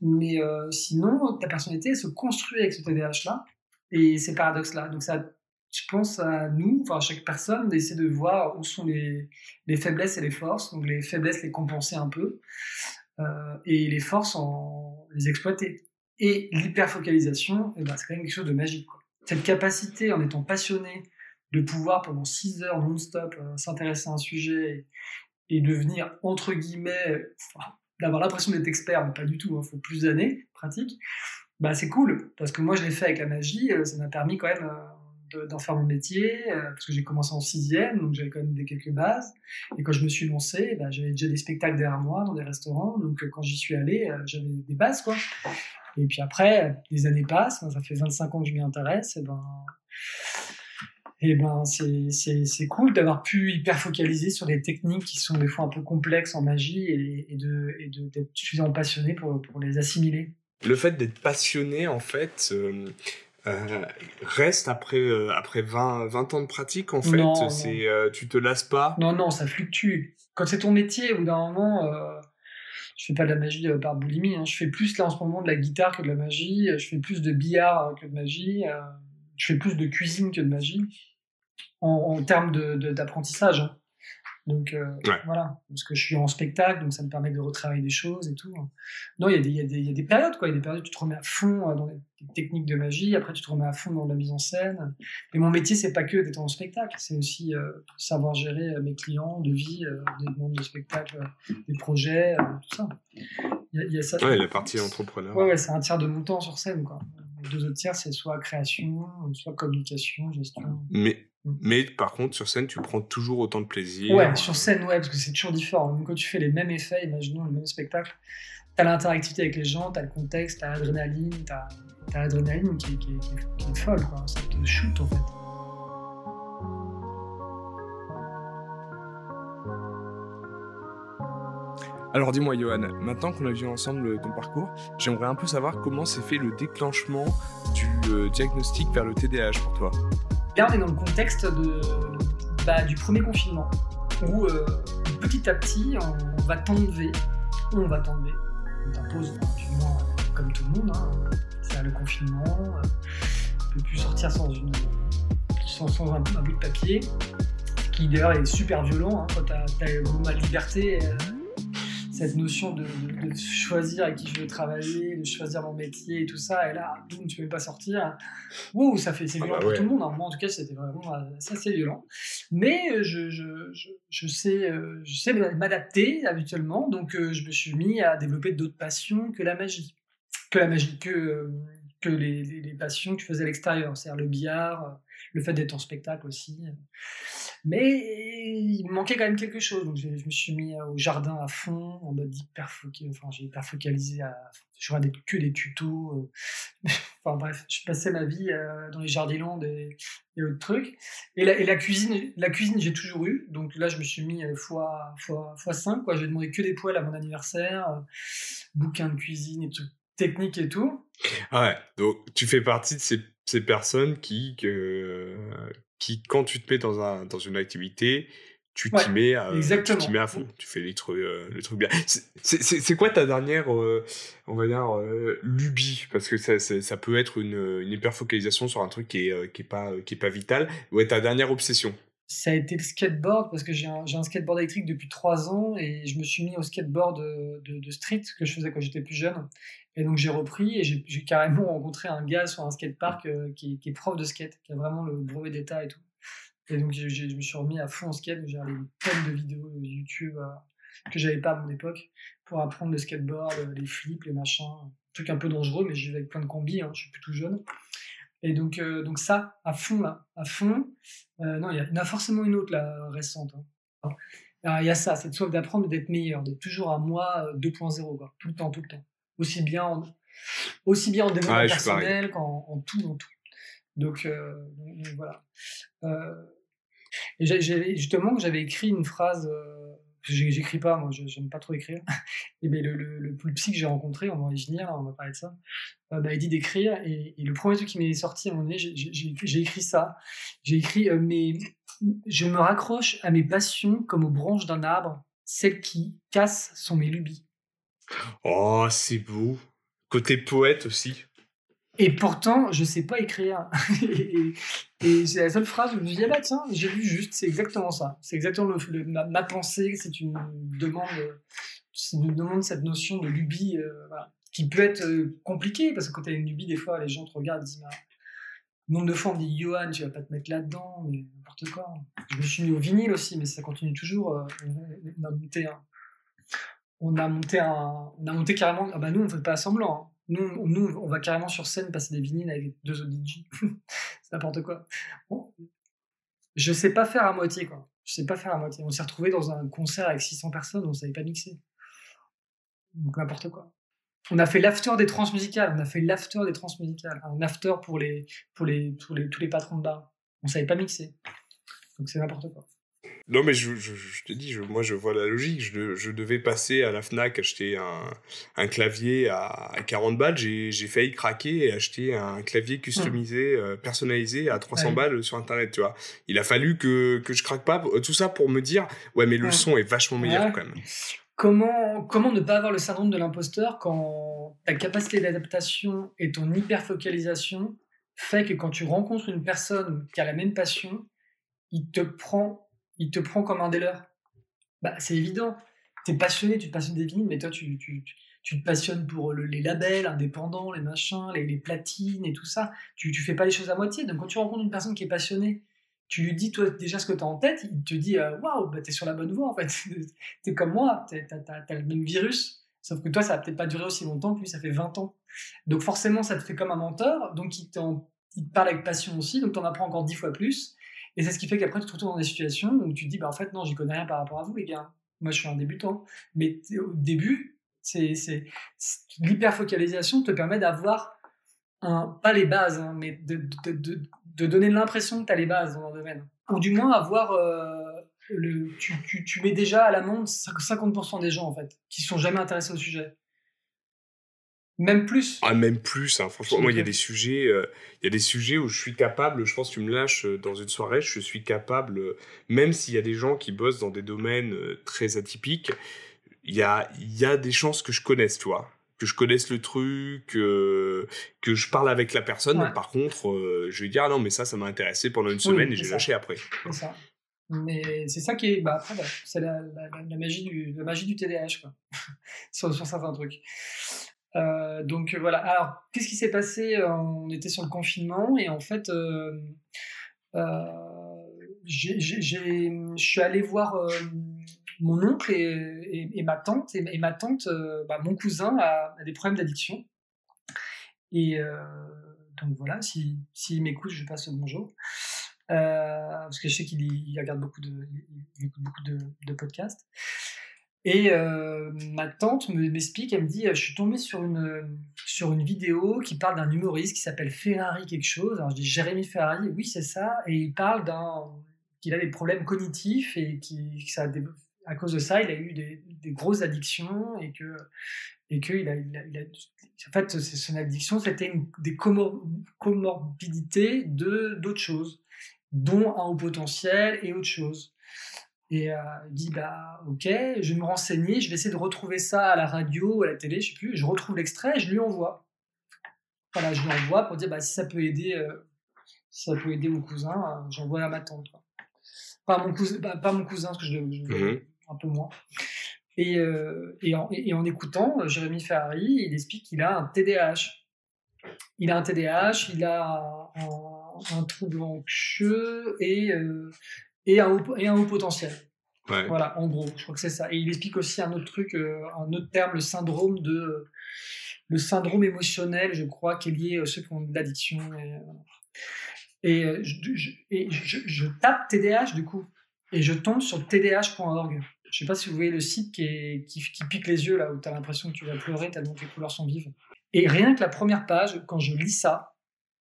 [SPEAKER 1] Mais euh, sinon, ta personnalité se construit avec ce TDAH-là et ces paradoxes-là. Donc ça, je pense à nous, enfin à chaque personne, d'essayer de voir où sont les, les, faiblesses et les forces. Donc les faiblesses, les compenser un peu euh, et les forces, les exploiter. Et l'hyperfocalisation, eh ben, c'est quand même quelque chose de magique. Cette capacité, en étant passionné, de pouvoir pendant 6 heures non-stop euh, s'intéresser à un sujet et, et devenir, entre guillemets, d'avoir l'impression d'être expert, mais pas du tout, il hein, faut plus d'années pratique, bah c'est cool, parce que moi je l'ai fait avec la magie, euh, ça m'a permis quand même euh, d'en faire mon métier, euh, parce que j'ai commencé en sixième, donc j'avais quand même des quelques bases, et quand je me suis lancé, bah, j'avais déjà des spectacles derrière moi dans des restaurants, donc quand j'y suis allé, j'avais des bases, quoi. Et puis après, les années passent, ça fait 25 ans que je m'y intéresse, et ben et ben c'est cool d'avoir pu hyper focaliser sur des techniques qui sont des fois un peu complexes en magie et, et de et d'être suffisamment passionné pour, pour les assimiler.
[SPEAKER 2] Le fait d'être passionné, en fait, euh, euh reste après, euh, après 20, 20 ans de pratique, en fait. c'est tu te lasses pas
[SPEAKER 1] Non, non, ça fluctue. Quand c'est ton métier, au bout d'un moment, je fais pas de la magie par boulimie. Hein. Je fais plus là en ce moment de la guitare que de la magie. Je fais plus de billard que de magie. Je fais plus de cuisine que de magie en, termes d'apprentissage. De, hein. Donc euh, voilà, parce que je suis en spectacle, donc ça me permet de retravailler des choses et tout. Non, il y, y, y, a des périodes, quoi. Il y a des périodes où tu te remets à fond euh, dans les techniques de magie, après tu te remets à fond dans la mise en scène. Mais mon métier, c'est pas que d'être en spectacle, c'est aussi euh, savoir gérer mes clients de vie, des demandes de spectacle, des projets, tout ça.
[SPEAKER 2] Il y, a ça. Ouais, la partie entrepreneur.
[SPEAKER 1] Ouais, ouais c'est un tiers de mon temps sur scène, quoi. Les deux autres tiers, c'est soit création, soit communication, gestion.
[SPEAKER 2] Mais Mm. Mais par contre, sur scène, tu prends toujours autant de plaisir.
[SPEAKER 1] Ouais, sur scène, ouais, parce que c'est toujours différent. Même quand tu fais les mêmes effets, imaginons le même spectacle, t'as l'interactivité avec les gens, t'as le contexte, t'as l'adrénaline, t'as l'adrénaline qui, qui, qui, est folle, quoi. Ça te shoot en fait.
[SPEAKER 3] Alors dis-moi Johan, maintenant qu'on a vu ensemble ton parcours, j'aimerais un peu savoir comment s'est fait le déclenchement du euh, diagnostic vers le TDAH pour toi
[SPEAKER 1] là, on est dans le contexte de, bah, du premier confinement, où euh, petit à petit, on, va t'enlever, on va t'enlever, on t'impose un comme tout le monde, hein. c'est le confinement, euh, on ne peut plus sortir sans, une, sans, un, bout de papier, qui d'ailleurs est super violent, hein, quand tu as, ma liberté. Euh, cette notion de, choisir avec qui je veux travailler, de choisir mon métier et tout ça, et là, boum, tu peux pas sortir. Wow, ça fait, c'est ah violent bah pour tout le monde. Hein. Moi, en tout cas, c'était vraiment assez, assez violent. Mais euh, je, je, je, je sais, euh, je sais m'adapter habituellement, donc euh, je me suis mis à développer d'autres passions que la magie. Que la magie, que, que les, les, passions que je faisais à l'extérieur, c'est-à-dire le billard, le fait d'être en spectacle aussi. Mais il me manquait quand même quelque chose. Donc je, me suis mis au jardin à fond, en mode hyper focalisé. Enfin, j'ai hyper focalisé. À, je regardais que des tutos. Euh. enfin bref, je passais ma vie euh, dans les jardins et, et autres trucs. Et la, cuisine, la cuisine j'ai toujours eu. Donc là, je me suis mis fois, fois, fois 5. Quoi. J'ai demandé que des poêles à mon anniversaire, euh, bouquins de cuisine et trucs techniques et tout.
[SPEAKER 2] Ouais, donc tu fais partie de ces, ces personnes qui, que, qui, quand tu te mets dans, un, dans une activité, tu t'y mets, à, tu t'y mets à fond. Tu fais les trucs, les trucs bien. C'est quoi ta dernière, on va dire, lubie? Parce que ça, ça peut être une, une hyperfocalisation sur un truc qui est, qui est pas, qui est pas vital. Ouais, ta dernière obsession
[SPEAKER 1] ça a été le skateboard parce que j'ai un, un, skateboard électrique depuis trois ans et je me suis mis au skateboard de, de, street que je faisais quand j'étais plus jeune. Et donc j'ai repris et j'ai carrément rencontré un gars sur un skatepark euh, qui, est prof de skate, qui a vraiment le brevet d'état et tout. Et donc je me suis remis à fond en skate, j'ai regardé tonne de vidéos YouTube euh, que j'avais pas à mon époque pour apprendre le skateboard, euh, les flips, les machins, un truc un peu dangereux, mais j'y vais avec plein de combis, hein, je suis plus tout jeune. Et donc, euh, donc ça, à fond, là, à fond. Euh, non, il y, en a forcément une autre, là, récente. Hein. Il y a ça, cette soif d'apprendre d'être meilleur, d'être toujours à moi 2.0, euh, quoi. Tout le temps, tout le temps. Aussi bien en, aussi bien en développement personnel qu'en en tout, en tout. Donc, donc voilà. et justement, j'avais écrit une phrase j'écris pas, moi, j'aime pas trop écrire. Et ben, le, le, le, psy que j'ai rencontré, on va y venir, on va parler de ça, euh, bah, il dit d'écrire. Et, le premier truc qui m'est sorti à un moment donné, j'ai écrit ça. J'ai écrit euh, mais Je me raccroche à mes passions comme aux branches d'un arbre, celles qui cassent sont mes lubies.
[SPEAKER 2] Oh, c'est beau. Côté poète aussi.
[SPEAKER 1] Et pourtant, je sais pas écrire. et, c'est la seule phrase où je me dis, ah bah tiens, j'ai vu juste, c'est exactement ça. C'est exactement ma, pensée, c'est une demande, une demande cette notion de lubie, euh, qui peut être euh, compliquée, parce que quand tu as une lubie, des fois, les gens te regardent et disent, nombre de fois on dit, Johan, tu vas pas te mettre là-dedans, mais n'importe quoi. Je me suis mis au vinyle aussi, mais ça continue toujours. Euh, un, on a monté un, on a monté carrément, ah bah nous on fait pas semblant. Hein. Nous, nous, on va carrément sur scène passer des vinyles avec deux autres DJ. c'est n'importe quoi. Je sais pas faire à moitié, quoi. Je sais pas faire à moitié. On s'est retrouvé dans un concert avec 600 personnes, on savait pas mixer. Donc n'importe quoi. On a fait l'after des transmusicales. On a fait l'after des transmusicales. Un after pour les, pour les, tous les, tous les patrons de bar. On savait pas mixer. Donc c'est n'importe quoi.
[SPEAKER 2] Non, mais je, je, te dis, je, moi je vois la logique. Je, je, devais passer à la Fnac acheter un, un clavier à, 40 balles. J'ai failli craquer et acheter un clavier customisé, euh, personnalisé à 300 balles sur Internet, tu vois. Il a fallu que, que je craque pas. Tout ça pour me dire, ouais, mais le son est vachement meilleur quand même.
[SPEAKER 1] Comment, comment ne pas avoir le syndrome de l'imposteur quand ta capacité d'adaptation et ton hyper-focalisation fait que quand tu rencontres une personne qui a la même passion, il te prend il te prend comme un des leurs. Bah, c'est évident. Tu es passionné, tu te passionnes des vinyles, mais toi, tu, tu, tu te passionnes pour les labels indépendants, les machins, les, les platines et tout ça. Tu, tu fais pas les choses à moitié. Donc, quand tu rencontres une personne qui est passionnée, tu lui dis toi déjà ce que tu as en tête, il te dit euh, waouh, bah, tu es sur la bonne voie en fait. tu es comme moi, tu as, le même virus. Sauf que toi, ça va peut-être pas durer aussi longtemps que lui, ça fait 20 ans. Donc, forcément, ça te fait comme un mentor. Donc, il, il te parle avec passion aussi. Donc, tu en apprends encore 10 fois plus. Et c'est ce qui fait qu'après, tu te retrouves dans des situations où tu te dis, bah, en fait, non, j'y connais rien par rapport à vous, les gars. Moi, je suis un débutant. Mais au début, c'est, l'hyperfocalisation te permet d'avoir pas les bases, hein, mais de, de, de, de, donner l'impression que tu as les bases dans un domaine. Ou du moins avoir. Euh, le, tu, tu, tu, mets déjà à l'amende 50% des gens, en fait, qui sont jamais intéressés au sujet. Même plus.
[SPEAKER 2] Ah, même plus. Hein. Franchement, moi, il y a des sujets, euh, il y a des sujets où je suis capable. Je pense que tu me lâches euh, dans une soirée, je suis capable, euh, même s'il y a des gens qui bossent dans des domaines très atypiques, il y a, y a des chances que je connaisse, tu vois, que je connaisse le truc, que je parle avec la personne. Par contre, je vais dire ah non, mais ça, ça m'a intéressé pendant une semaine et j'ai lâché après.
[SPEAKER 1] C'est ça. Mais c'est ça qui est, bah, après, bah, c'est la, la, magie du, la magie du TDAH, quoi, sur, sur certains trucs. Euh, donc voilà. Alors, qu'est-ce qui s'est passé On était sur le confinement et en fait, euh, euh, je suis allé voir mon oncle et, ma tante. Et, ma tante, bah, mon cousin, a, des problèmes d'addiction. Et donc voilà, s'il si, m'écoute, je passe le bonjour. parce que je sais qu'il regarde beaucoup de, écoute beaucoup de podcasts. Et euh, ma tante m'explique, elle me dit, je suis tombée sur une, sur une vidéo qui parle d'un humoriste qui s'appelle Ferrari quelque chose. Alors je dis Jérémy Ferrari, oui c'est ça, et il parle qu'il a des problèmes cognitifs et qui ça, à cause de ça il a eu des, des grosses addictions et que et que il a, en fait son addiction c'était des comorbidités de d'autres choses, dont un haut potentiel et autre chose. Et euh, il dit bah ok, je vais me renseigner, je vais essayer de retrouver ça à la radio à la télé, je sais plus. Je retrouve l'extrait et je lui envoie. Voilà, je lui envoie pour dire bah si ça peut aider, euh, si ça peut aider mon cousin, euh, j'envoie à ma tante. Quoi. Pas mon cousin, pas, pas mon cousin parce que je, je
[SPEAKER 2] Mhm.
[SPEAKER 1] un peu moins. Et, euh, et, en, et en écoutant Jérémy Ferrari, il explique qu'il a un TDAH. Il a un TDAH, il a un, un trouble anxieux et, et, un haut, et un haut potentiel.
[SPEAKER 2] Ouais.
[SPEAKER 1] Voilà, en gros, je crois que c'est ça. Et il explique aussi un autre truc, euh, un autre terme, le syndrome de le syndrome émotionnel, je crois, qui est lié à ceux qui ont de l'addiction. Et, euh, et, euh, je, je- et je- je tape TDAH du coup, et je tombe sur tdh.org. Je sais pas si vous voyez le site qui, est, qui, qui pique les yeux là, où tu as l'impression que tu vas pleurer tellement que les couleurs sont vives. Et rien que la première page, quand je lis ça,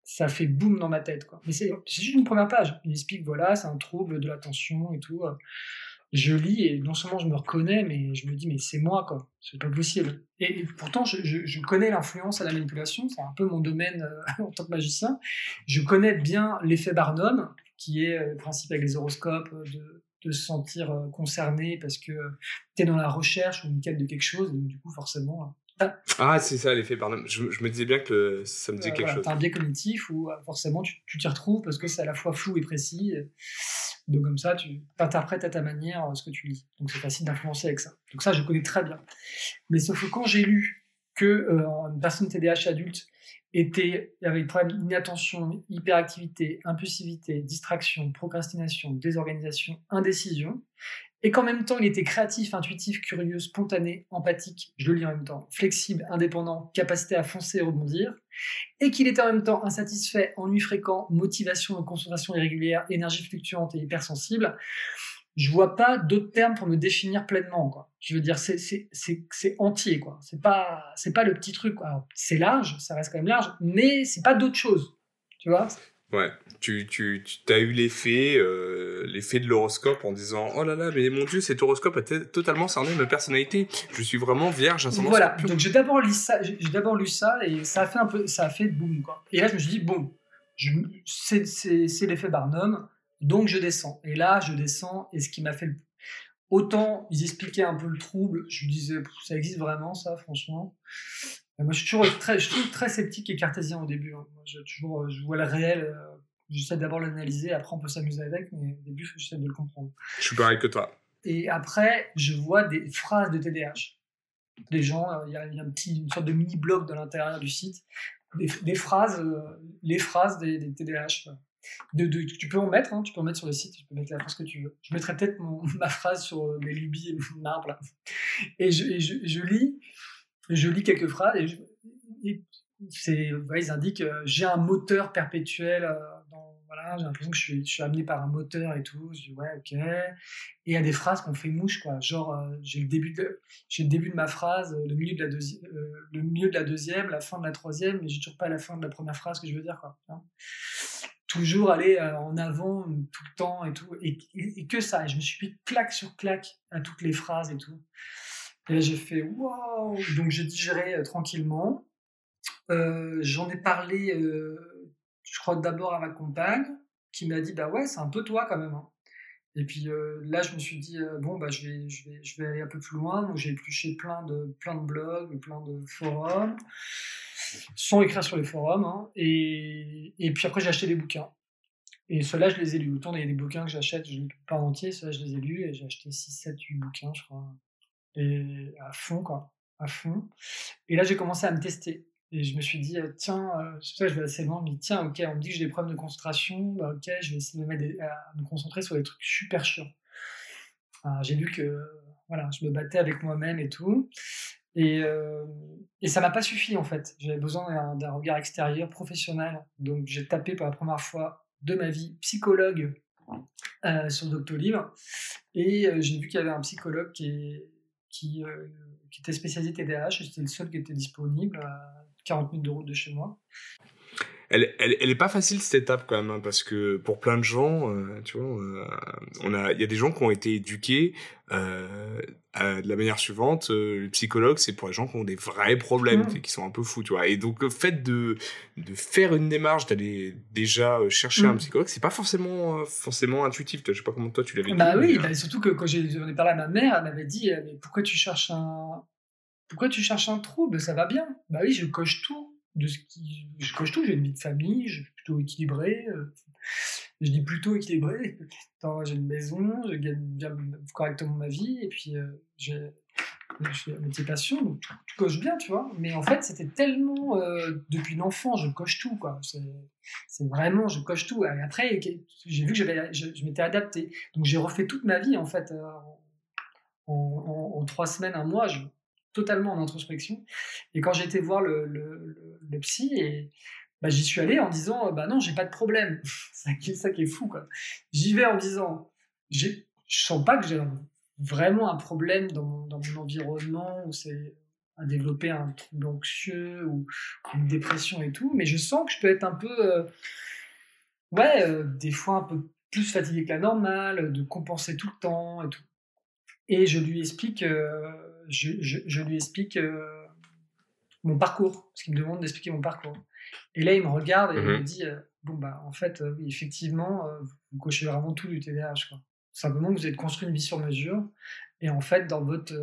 [SPEAKER 1] ça fait boum dans ma tête. Quoi. Mais c'est juste une première page. Il explique, voilà, c'est un trouble de l'attention et tout. Je lis et non seulement je me reconnais, mais je me dis, mais c'est moi, quoi. C'est pas possible. Et, pourtant, je, connais l'influence à la manipulation. C'est un peu mon domaine euh, en tant que magicien. Je connais bien l'effet Barnum, qui est euh, le principe avec les horoscopes euh, de, de se sentir euh, concerné parce que tu es dans la recherche ou une quête de quelque chose. Donc, du coup, forcément,
[SPEAKER 2] Ah, c'est ça l'effet Barnum. Je, je me disais bien que le- ça me disait
[SPEAKER 1] Euh,
[SPEAKER 2] quelque
[SPEAKER 1] voilà,
[SPEAKER 2] chose.
[SPEAKER 1] t'as un biais cognitif où euh, forcément tu t'y retrouves parce que c'est à la fois flou et précis. Donc comme ça, tu interprètes à ta manière euh, ce que tu lis. Donc c'est facile d'influencer avec ça. Donc ça, je connais très bien. Mais sauf que quand j'ai lu que euh, une personne TDAH adulte était avait des problèmes d'inattention, hyperactivité, impulsivité, distraction, procrastination, désorganisation, indécision, et qu'en même temps il était créatif, intuitif, curieux, spontané, empathique, je le lis en même temps, flexible, indépendant, capacité à foncer et rebondir, et qu'il était en même temps insatisfait, ennui fréquent, motivation et concentration irrégulière, énergie fluctuante et hypersensible, je vois pas d'autres termes pour me définir pleinement. Quoi. Je veux dire, c'est, c'est, c'est, c'est entier. Quoi. C'est, pas, c'est pas le petit truc. C'est large, ça reste quand même large, mais c'est pas d'autre chose. Tu vois
[SPEAKER 2] Ouais. Tu, tu, tu as eu l'effet, euh, l'effet de l'horoscope en disant Oh là là, mais mon Dieu, cet horoscope a totalement cerné ma personnalité. Je suis vraiment vierge,
[SPEAKER 1] Voilà, donc j'ai d'abord lu ça, j'ai d'abord lu ça et ça a fait un peu, ça a fait boum quoi. Et là je me suis dit bon, c'est l'effet Barnum, donc je descends. Et là je descends et ce qui m'a fait le autant ils expliquaient un peu le trouble, je me disais ça existe vraiment ça franchement. Moi je suis toujours très, je suis très sceptique et cartésien au début. hein. Moi, je, toujours, euh, je vois le réel, euh, j'essaie d'abord l'analyser, après on peut s'amuser avec, mais au début j'essaie de le comprendre.
[SPEAKER 2] Je suis pareil que toi.
[SPEAKER 1] Et après, je vois des phrases de TDAH. Des gens, euh, il y a, il y a un petit, une sorte de mini-blog de l'intérieur du site, des, des phrases, euh, les phrases des, des TDAH. quoi. De, de- tu peux en mettre, hein, tu peux en mettre sur le site, tu peux mettre la phrase que tu veux. Je mettrai peut-être ma phrase sur mes lubies et mon arbre. là. Et, je, et je, je lis, je lis quelques phrases et, ils indiquent euh, j'ai un moteur perpétuel. euh, voilà, j'ai l'impression que je suis, amené par un moteur et tout. Je dis ouais, ok. Et il y a des phrases qu'on fait mouche, quoi. Genre, euh, j'ai le début de, le début de ma phrase, le milieu de la deuxième, le milieu de la deuxième, la fin de la troisième, mais j'ai toujours pas la fin de la première phrase que je veux dire, quoi. hein. Toujours aller en avant tout le temps et tout, et que ça. Et je me suis pris claque sur claque à toutes les phrases et tout. Et là, j'ai fait waouh. Donc j'ai digéré euh, tranquillement. Euh, J'en ai parlé, euh, je crois d'abord à ma compagne, qui m'a dit bah ouais, c'est un peu toi quand même. hein. Et puis là, je me suis dit, bon, bah, je, vais, je, vais, je vais aller un peu plus loin. Donc, j'ai épluché plein de, plein de blogs, plein de forums, sans écrire sur les forums. hein. et, et puis après, j'ai acheté des bouquins. Et ceux-là, je les ai lus. Autant il y a des bouquins que j'achète, je ne lis pas en entier. Ceux-là, je les ai lus et j'ai acheté 6, 7, 8 bouquins, je crois. À fond, quoi. À fond. Et là, j'ai commencé à me tester. Et je me suis dit, euh, tiens, euh, c'est ça je vais assez loin, mais tiens, ok, on me dit que j'ai des problèmes de concentration, bah, ok, je vais essayer de me, des- à me concentrer sur des trucs super chiants. J'ai vu que voilà, je me battais avec moi-même et tout. Et, euh, et ça m'a pas suffi en fait. J'avais besoin d'un regard extérieur, professionnel. Donc j'ai tapé pour la première fois de ma vie psychologue euh, sur Doctolib. Et euh, j'ai vu qu'il y avait un psychologue qui, est- qui, euh, qui était spécialisé TDAH. C'était le seul qui était disponible à 40 minutes de route de chez moi.
[SPEAKER 2] Elle, elle, elle est pas facile cette étape quand même, hein, parce que pour plein de gens, euh, tu vois, on a, il y a des gens qui ont été éduqués euh, de la manière suivante. Euh, le psychologue, c'est pour les gens qui ont des vrais problèmes, mmh. qui sont un peu fous, tu vois. Et donc le fait de de faire une démarche, d'aller déjà chercher un mmh. psychologue, c'est pas forcément forcément intuitif. Je sais pas comment toi tu l'avais.
[SPEAKER 1] Bah oui, bah, surtout que quand j'en ai parlé à ma mère, elle m'avait dit, mais pourquoi tu cherches un pourquoi tu cherches un trouble? Ça va bien. Bah oui, je coche tout de ce qui, je coche tout, j'ai une vie de famille, je suis plutôt équilibré, euh, je dis plutôt équilibré, j'ai une maison, je gagne bien correctement ma vie, et puis euh, j'ai un métier passion, donc tout, coche bien, tu vois. Mais en fait, c'était tellement, euh, depuis l'enfant, je coche tout, quoi. C'est vraiment, je coche tout. Et après, j'ai vu que je, je m'étais adapté. Donc j'ai refait toute ma vie, en fait, en, en, trois semaines, un mois. Je, totalement en introspection. Et quand été voir le, psy, et, bah, j'y suis allé en disant Bah non, j'ai pas de problème. c'est ça qui est fou. quoi. J'y vais en disant Je sens pas que j'ai vraiment un problème dans mon, dans mon environnement où c'est à développer un trouble anxieux ou une dépression et tout, mais je sens que je peux être un peu, euh, ouais, euh, des fois un peu plus fatigué que la normale, de compenser tout le temps et tout. Et je lui explique, euh, je, lui explique mon parcours, parce qu'il me demande d'expliquer mon parcours. Et là, il me regarde et il me mhm. dit euh, Bon, bah, en fait, euh, effectivement, vous cochez vraiment tout du TDAH. Quoi. Simplement, vous êtes construit une vie sur mesure. Et en fait, dans votre,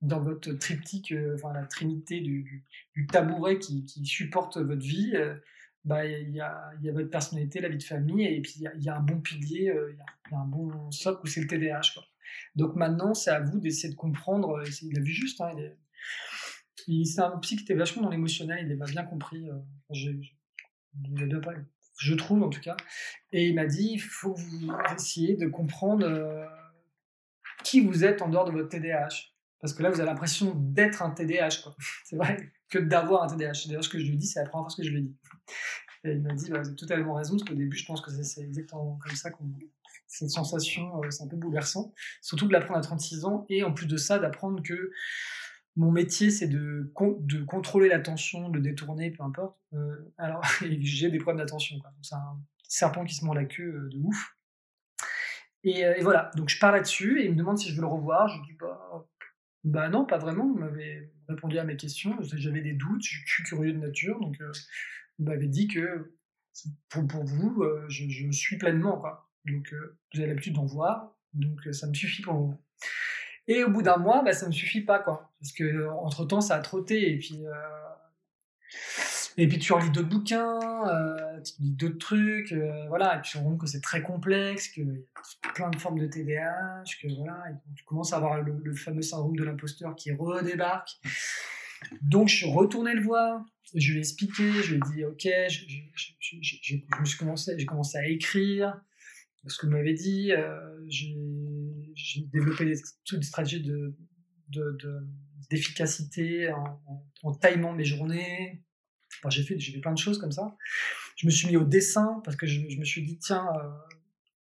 [SPEAKER 1] dans votre triptyque, enfin, la trinité du, du, tabouret qui, qui, supporte votre vie, bah, il y, a, y, a, votre personnalité, la vie de famille, et puis il y, a un bon pilier, il y, a un bon socle où c'est le TDAH. Quoi. Donc maintenant, c'est à vous d'essayer de comprendre. Euh, il a vu juste. Hein, c'est un psy qui était vachement dans l'émotionnel. Il m'a bien compris. Euh, je trouve en tout cas. Et il m'a dit il faut vous essayer de comprendre euh, qui vous êtes en dehors de votre TDAH. Parce que là, vous avez l'impression d'être un TDAH. C'est vrai que d'avoir un TDAH. D'ailleurs ce que je lui dis, c'est la première fois que je lui dit. Et il m'a dit bah, vous avez totalement raison, parce qu'au début, je pense que c'est exactement comme ça qu'on c'est une sensation, euh, c'est un peu bouleversant. Surtout de l'apprendre à 36 ans et en plus de ça, d'apprendre que mon métier, c'est de, contrôler l'attention, de détourner, peu importe. Euh, alors, j'ai des problèmes d'attention. C'est un serpent qui se mord la queue euh, de ouf. Et, voilà, donc je pars là-dessus et il me demande si je veux le revoir. Je dis bah, bah non, pas vraiment. Vous m'avez répondu à mes questions. J'avais des doutes, je suis curieux de nature. Donc, il m'avait dit que pour, vous, je, suis pleinement. Quoi. Donc, euh, vous avez l'habitude d'en voir. Donc, euh, ça me suffit pour moment. Et au bout d'un mois, bah, ça me suffit pas, quoi. Parce que, euh, entre temps, ça a trotté. Et puis, et puis tu relis d'autres bouquins, tu lis d'autres trucs, voilà. Et puis, tu te rends compte que c'est très complexe, qu'il y a plein de formes de TDAH, que voilà. Tu commences à avoir le, fameux syndrome de l'imposteur qui redébarque. Donc, je suis retourné le voir. Je lui ai expliqué, je lui ai dit, ok, j'ai commencé, à écrire ce que vous m'avez dit, euh, développé des, de, d'efficacité de, en, en, mes journées. Enfin, j'ai fait, fait plein de choses comme ça. Je me suis mis au dessin parce que je, me suis dit, tiens, euh,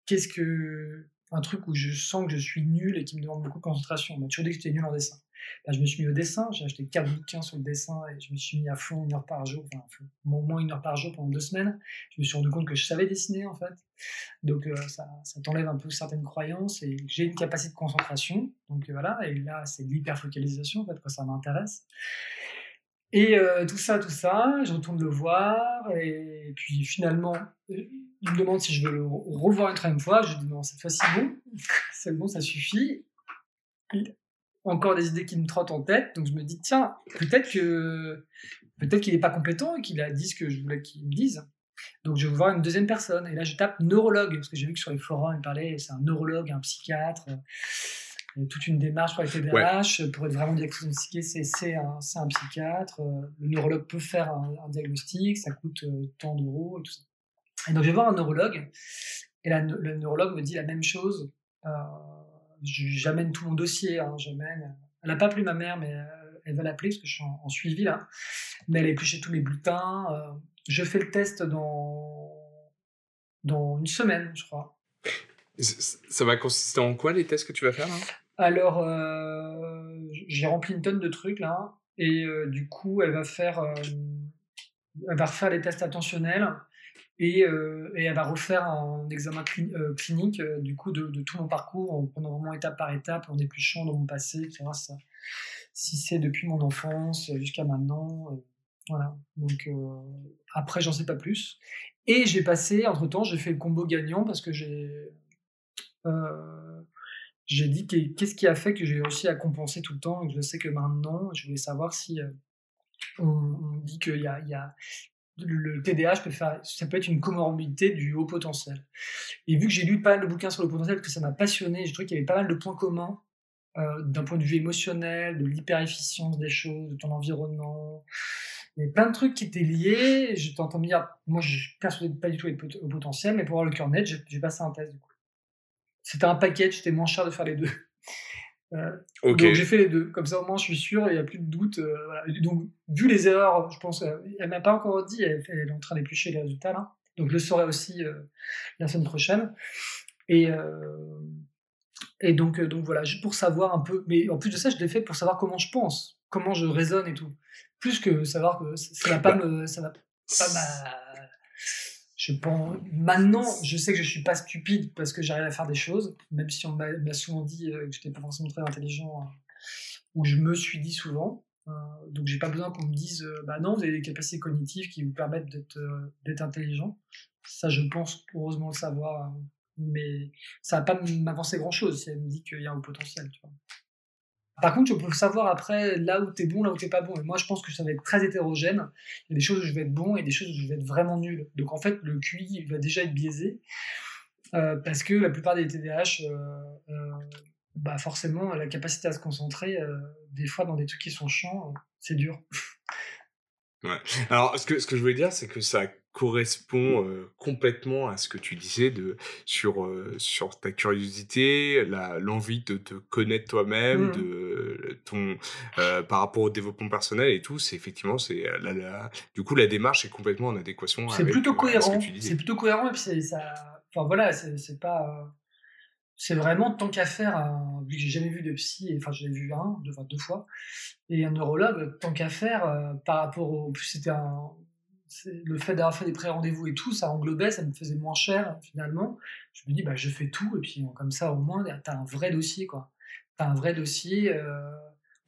[SPEAKER 1] qu'est-ce que. Un truc où je sens que je suis nul et qui me demande beaucoup de concentration. On m'a toujours dit que j'étais nul en dessin. Je me suis mis au dessin, j'ai acheté quatre bouquins sur le dessin et je me suis mis à fond une heure par jour, enfin, au moins une heure par jour pendant deux semaines. Je me suis rendu compte que je savais dessiner en fait. Donc euh, ça, t'enlève un peu certaines croyances et j'ai une capacité de concentration. Donc euh, voilà, et là c'est de l'hyperfocalisation en fait, quand ça m'intéresse. Et euh, tout ça, tout ça, je retourne le voir et, puis finalement, il me demande si je veux le revoir une troisième fois. Je dis non, cette fois-ci bon, c'est bon, ça suffit encore des idées qui me trottent en tête. Donc je me dis, tiens, peut-être que peut-être qu'il n'est pas compétent et qu'il a dit ce que je voulais qu'il me dise. Donc je vais voir une deuxième personne. Et là, je tape neurologue, parce que j'ai vu que sur les forums, il parlait, c'est un neurologue, un psychiatre. Euh, toute une démarche pour les TDAH, pour être vraiment diagnostiqué, c'est un, un, psychiatre. Euh, le neurologue peut faire un, diagnostic, ça coûte euh, tant d'euros et tout ça. Et donc je vais voir un neurologue, et là, le neurologue me dit la même chose j'amène tout mon dossier, hein, j'amène. Elle n'a pas appelé ma mère, mais euh, elle va l'appeler parce que je suis en, suivi là. Mais elle a épluché tous mes bulletins. Euh, je fais le test dans, dans une semaine, je crois.
[SPEAKER 2] Ça va consister en quoi les tests que tu vas faire là?
[SPEAKER 1] Alors, euh, j'ai rempli une tonne de trucs là. Et du coup, elle va faire elle va refaire les tests attentionnels et, euh, et elle va refaire un examen euh, clinique du coup de, tout mon parcours en prenant vraiment étape par étape, en épluchant dans mon passé, si c'est depuis mon enfance jusqu'à maintenant. voilà. Donc après, j'en sais pas plus. Et j'ai passé, entre temps, j'ai fait le combo gagnant parce que j'ai j'ai dit qu'est-ce qui a fait que j'ai réussi à compenser tout le temps. Et je sais que maintenant, je voulais savoir si euh, on, dit qu'il y a le TDAH peut faire, ça peut être une comorbidité du haut potentiel. Et vu que j'ai lu pas mal de bouquins sur le potentiel, que ça m'a passionné, j'ai trouvé qu'il y avait pas mal de points communs euh, d'un point de vue émotionnel, de l'hyper-efficience des choses, de ton environnement. Il y avait plein de trucs qui étaient liés. De me dire, moi, je suis de pas du tout être au potentiel, mais pour avoir le cœur net, j'ai passé un test du coup. C'était un package, c'était moins cher de faire les deux. Euh, donc j'ai fait les deux, comme ça au moins je suis sûr, il n'y a plus de doute. Euh, donc vu les erreurs, je pense, euh, elle m'a pas encore dit, elle, est en train d'éplucher les résultats là. Donc je le saurai aussi la semaine prochaine. Et, et donc, donc voilà, juste pour savoir un peu, mais en plus de ça, je l'ai fait pour savoir comment je pense, comment je raisonne et tout. Plus que savoir que ça va pas bah, me. Ça va pas je pense, maintenant, je sais que je suis pas stupide parce que j'arrive à faire des choses, même si on m'a souvent dit euh, que j'étais pas forcément très intelligent, euh, ou je me suis dit souvent. Euh, donc j'ai pas besoin qu'on me dise, bah non, vous avez des capacités cognitives qui vous permettent d'être intelligent. Ça, je pense heureusement le savoir, mais ça va pas m'avancer grand chose si elle me dit qu'il y a un potentiel. Par contre, tu peux savoir après là où tu es bon, là où tu pas bon. Et moi, je pense que ça va être très hétérogène. Il y a des choses où je vais être bon et des choses où je vais être vraiment nul. Donc en fait, le QI va déjà être biaisé. Euh, parce que la plupart des TDAH, euh, euh, bah forcément, la capacité à se concentrer, des fois dans des trucs qui sont chiants, c'est dur.
[SPEAKER 2] Ouais. Alors, ce que, ce que je voulais dire, c'est que ça correspond euh, complètement à ce que tu disais de sur euh, sur ta curiosité, l'envie de te connaître toi-même, mmh. de ton euh, par rapport au développement personnel et tout. C'est effectivement c'est la, la, du coup la démarche est complètement en adéquation.
[SPEAKER 1] C'est plutôt cohérent. C'est plutôt cohérent et puis ça. Enfin voilà, c'est pas c'est vraiment tant qu'à faire, vu que j'ai jamais vu de psy, enfin j'en ai vu un, deux, enfin, deux fois, et un neurologue, tant qu'à faire, par rapport au. Plus c'était un, le fait d'avoir fait des pré-rendez-vous et tout, ça englobait, ça me faisait moins cher finalement. Je me dis, bah, je fais tout, et puis comme ça, au moins, tu as un vrai dossier. quoi. Tu as un vrai dossier euh,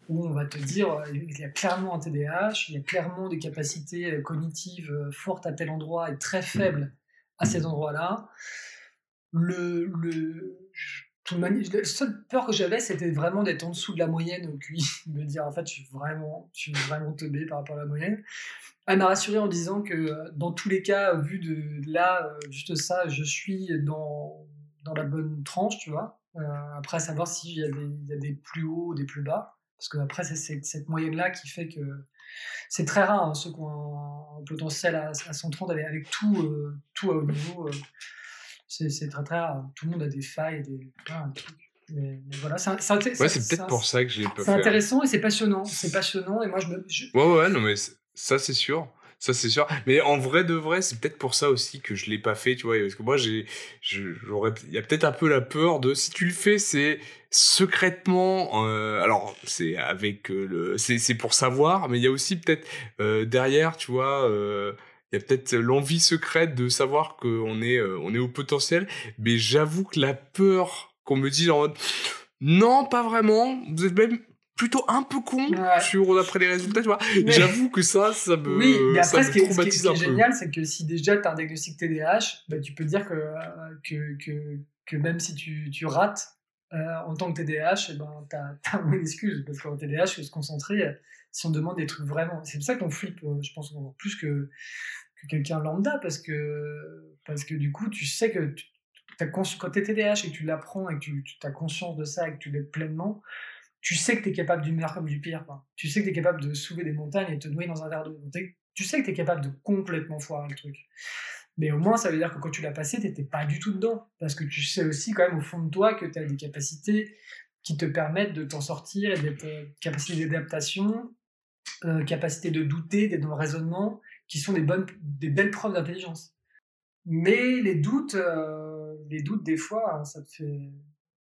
[SPEAKER 1] où on va te dire, euh, il y a clairement un TDAH, il y a clairement des capacités euh, cognitives fortes à tel endroit et très faibles à cet endroit-là. Le, le, la seule peur que j'avais, c'était vraiment d'être en dessous de la moyenne au QI, de me dire en fait, je suis vraiment, je suis vraiment teubé par rapport à la moyenne. Elle m'a rassuré en disant que euh, dans tous les cas, vu de là, euh, juste ça, je suis dans, dans la bonne tranche, tu vois. Euh, après, à savoir s'il y, y a des plus hauts ou des plus bas. Parce que après, c'est cette moyenne-là qui fait que c'est très rare, hein, ceux qui ont un, potentiel à, à 130 avec, avec tout, tout à haut niveau. C'est très très rare. Tout le monde a des failles, des, Mais, voilà, c'est
[SPEAKER 2] ouais, peut-être pour ça que j'ai
[SPEAKER 1] pas C'est intéressant et c'est passionnant. C'est passionnant et moi je me.
[SPEAKER 2] Ouais, ouais, non, mais ça, c'est sûr. Ça, c'est sûr. Mais en vrai de vrai, c'est peut-être pour ça aussi que je l'ai pas fait, tu vois. Parce que moi, j'ai, j'aurais, il y a peut-être un peu la peur de, si tu le fais, c'est secrètement, euh, alors, c'est avec euh, le, c'est, c'est pour savoir, mais il y a aussi peut-être, euh, derrière, tu vois, il y a peut-être l'envie secrète de savoir qu'on est, on est au potentiel. Mais j'avoue que la peur qu'on me dise en mode, non, pas vraiment. Vous êtes même plutôt un peu con sur d'après les résultats, tu vois. J'avoue que ça, ça me,
[SPEAKER 1] oui, mais après, ce qui est, ce qui est, génial, c'est que si déjà tu as un diagnostic TDAH, bah, tu peux dire que, que, que, que même si tu, tu rates euh, en tant que TDAH, eh ben, tu as, as moins d'excuses. Parce qu'en TDAH, il faut se concentrer euh, si on demande des trucs vraiment. C'est pour ça qu'on flippe, euh, je pense, plus que, que quelqu'un lambda, parce que, parce que du coup, tu sais que tu, quand tu es TDAH et que tu l'apprends et que tu, tu as conscience de ça et que tu l'aides pleinement, tu sais que tu es capable du meilleur comme du pire. Tu sais que tu es capable de soulever des montagnes et te noyer dans un verre d'eau. Tu sais que tu es capable de complètement foirer le truc. Mais au moins, ça veut dire que quand tu l'as passé, tu n'étais pas du tout dedans. Parce que tu sais aussi quand même au fond de toi que tu as des capacités qui te permettent de t'en sortir, et des euh, capacités d'adaptation, euh, capacité de douter, d'être dans le raisonnement, qui sont des, bonnes, des belles preuves d'intelligence. Mais les doutes, euh, les doutes, des fois, ça te fait,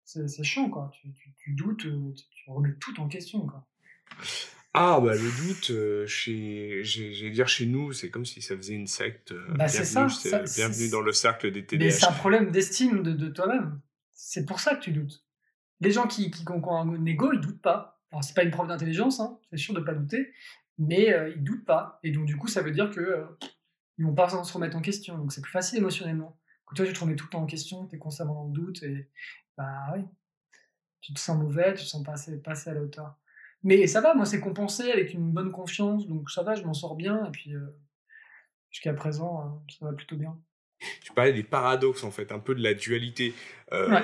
[SPEAKER 1] c'est chiant, quoi. Tu, tu, doutes, euh, tu remets tout en question, quoi.
[SPEAKER 2] Ah bah le doute, euh, chez, j'allais dire chez nous, c'est comme si ça faisait une secte. Euh,
[SPEAKER 1] bah c'est ça.
[SPEAKER 2] bienvenue dans le cercle des TDAH.
[SPEAKER 1] Mais c'est un problème d'estime de, de toi-même. C'est pour ça que tu doutes. Les gens qui, qui, ont un ego, ils doutent pas. Alors c'est pas une preuve d'intelligence, hein, c'est sûr de pas douter, mais euh, ils doutent pas. Et donc du coup, ça veut dire que euh, vont pas se remettre en question. Donc c'est plus facile émotionnellement. Quand toi tu te remets tout le temps en question, tu es constamment le doute et bah oui, tu te sens mauvais, tu te sens pas assez, pas assez à la hauteur. Mais ça va, moi, c'est compensé avec une bonne confiance, donc ça va, je m'en sors bien, et puis euh, jusqu'à présent, euh, ça va plutôt bien.
[SPEAKER 2] Tu parlais des paradoxes, en fait, un peu de la dualité. Euh,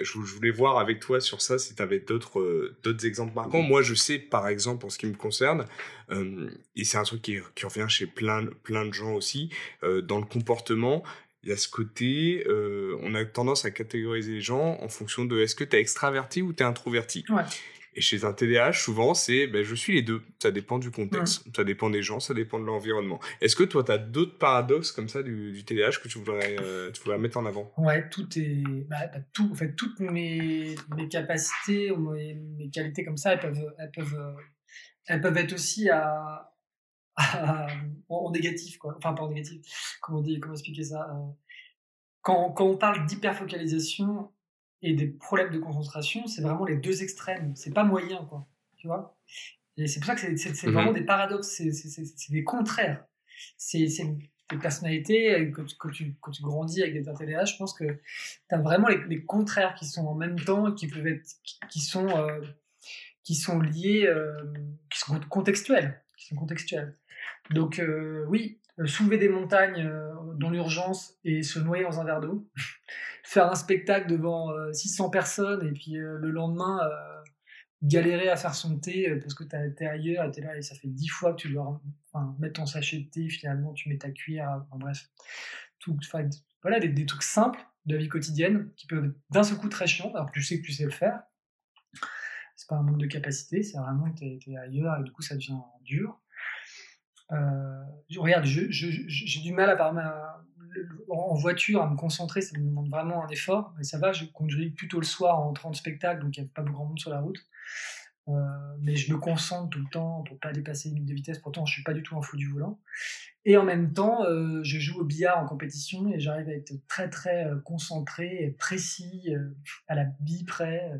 [SPEAKER 2] je, voulais voir avec toi sur ça si tu avais d'autres d'autres exemples marquants. Moi, je sais, par exemple, en ce qui me concerne, et c'est un truc qui, qui, revient chez plein, plein de gens aussi, dans le comportement, il y a ce côté, on a tendance à catégoriser les gens en fonction de est-ce que tu es extraverti ou tu es introverti.
[SPEAKER 1] Ouais.
[SPEAKER 2] Et chez un TDAH, souvent, c'est ben, je suis les deux. Ça dépend du contexte, ça dépend des gens, ça dépend de l'environnement. Est-ce que toi, tu as d'autres paradoxes comme ça du, du TDAH que tu voudrais, euh, tu voudrais mettre en avant?
[SPEAKER 1] Ouais, tout est. Bah, bah, tout, en fait, toutes mes, mes capacités ou mes, mes, qualités comme ça, elles peuvent, elles peuvent, elles peuvent être aussi à, en, négatif, quoi. Enfin, pas en négatif. Comment, dit, comment expliquer ça? Euh, quand, quand on parle d'hyperfocalisation, et des problèmes de concentration, c'est vraiment les deux extrêmes. C'est pas moyen, quoi. Tu vois? Et c'est pour ça que c'est vraiment mhm. des paradoxes, c'est des contraires. C'est des personnalités, quand, quand, tu, quand tu grandis avec des TDAH, je pense que tu as vraiment les, contraires qui sont en même temps, qui peuvent être, qui, sont, euh, qui sont liés, euh, qui sont contextuels. Qui sont contextuels. Donc, euh, oui, soulever des montagnes dans l'urgence et se noyer dans un verre d'eau faire un spectacle devant 600 euh, personnes et puis euh, le lendemain euh, galérer à faire son thé parce que tu été ailleurs et es là et ça fait 10 fois que tu dois mettre ton sachet de thé, finalement tu mets ta cuillère, en bref. Voilà, des, trucs simples de la vie quotidienne qui peuvent d'un seul coup très chiants alors que tu sais que tu sais le faire. C'est pas un manque de capacité, c'est vraiment que tu es, ailleurs et du coup ça devient dur. Regarde, j'ai du mal à en voiture, à me concentrer, ça me demande vraiment un effort. Mais ça va, je conduis plutôt le soir en entrant de spectacle, donc il n'y a pas beaucoup de monde sur la route. Euh, mais je me concentre tout le temps pour pas dépasser les limites de vitesse. Pourtant, je suis pas du tout un fou du volant. Et en même temps, euh, je joue au billard en compétition et j'arrive à être très très euh, concentré, précis, à la bille près.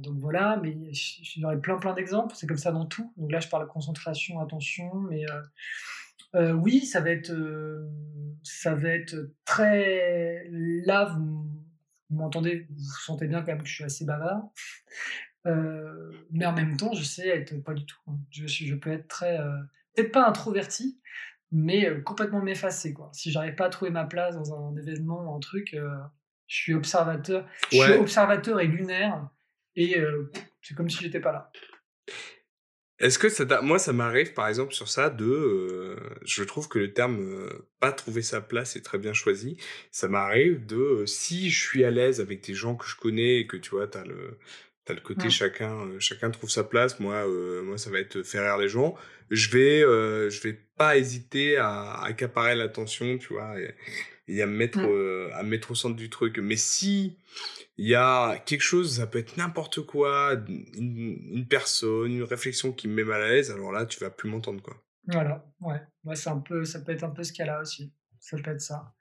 [SPEAKER 1] Donc voilà, mais j'aurais plein plein d'exemples. C'est comme ça dans tout. Donc là, je parle de concentration, attention, mais euh, oui, ça va être, euh, ça va être très. Là, vous, m'entendez, vous sentez bien quand même que je suis assez bavard. Euh, mais en même temps, je sais être pas du tout. Hein. Je, je peux être très, peut-être pas introverti, mais complètement m'effacer. Quoi. Si j'arrive pas à trouver ma place dans un événement, un truc, je suis observateur. Je suis observateur et lunaire, et c'est comme si j'étais pas là.
[SPEAKER 2] Est-ce que ça moi ça m'arrive par exemple sur ça de euh, je trouve que le terme euh, pas trouver sa place est très bien choisi. Ça m'arrive de euh, si je suis à l'aise avec des gens que je connais et que tu vois tu as le t'as le côté chacun chacun trouve sa place, moi moi ça va être faire rire les gens, je vais je vais pas hésiter à accaparer l'attention, tu vois et, à me mettre mmh. à me mettre au centre du truc. Mais si il y a quelque chose, ça peut être n'importe quoi, une, personne, une réflexion qui me met mal à l'aise, alors là, tu vas plus m'entendre, quoi.
[SPEAKER 1] Voilà, ouais. ouais c'est un peu, ça peut être un peu ce qu'il y a là aussi. Ça peut être ça.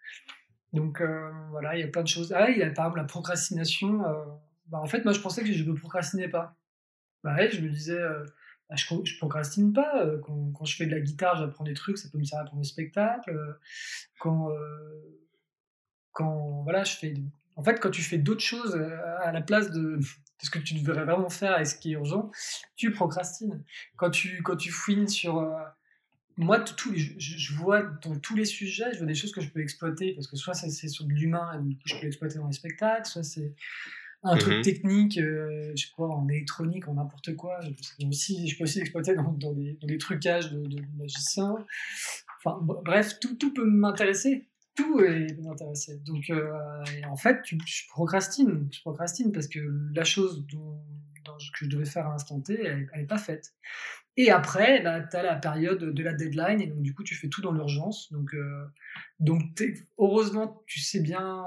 [SPEAKER 1] Donc, euh, voilà, il y a plein de choses. Ah, il y a par exemple la procrastination. Euh, bah, en fait, moi, je pensais que je ne procrastinais pas. Bah, ouais, je me disais, euh, je, je procrastine pas. Quand, quand, je fais de la guitare, j'apprends des trucs, ça peut me servir pour mes spectacles. Quand, quand voilà, je fais en fait, quand tu fais d'autres choses euh, à la place de, ce que tu devrais vraiment faire et ce qui est urgent, tu procrastines. Quand tu, quand tu fouines sur. Euh, moi, tout, je, vois dans tous les sujets, je vois des choses que je peux exploiter parce que soit c'est sur de l'humain et du coup je peux l'exploiter dans les spectacles, soit c'est un truc mhm. technique, euh, je crois en électronique, en n'importe quoi. Je, aussi, je peux aussi l'exploiter dans, dans, des, trucages de, de magiciens. Enfin, bref, tout, tout peut m'intéresser tout est intéressé. Donc, euh, en fait, tu, je procrastine. Je procrastine parce que la chose dont, que je devais faire à l'instant T, elle n'est pas faite. Et après, bah, tu as la période de la deadline, et donc du coup, tu fais tout dans l'urgence. Donc, euh, donc heureusement, tu sais bien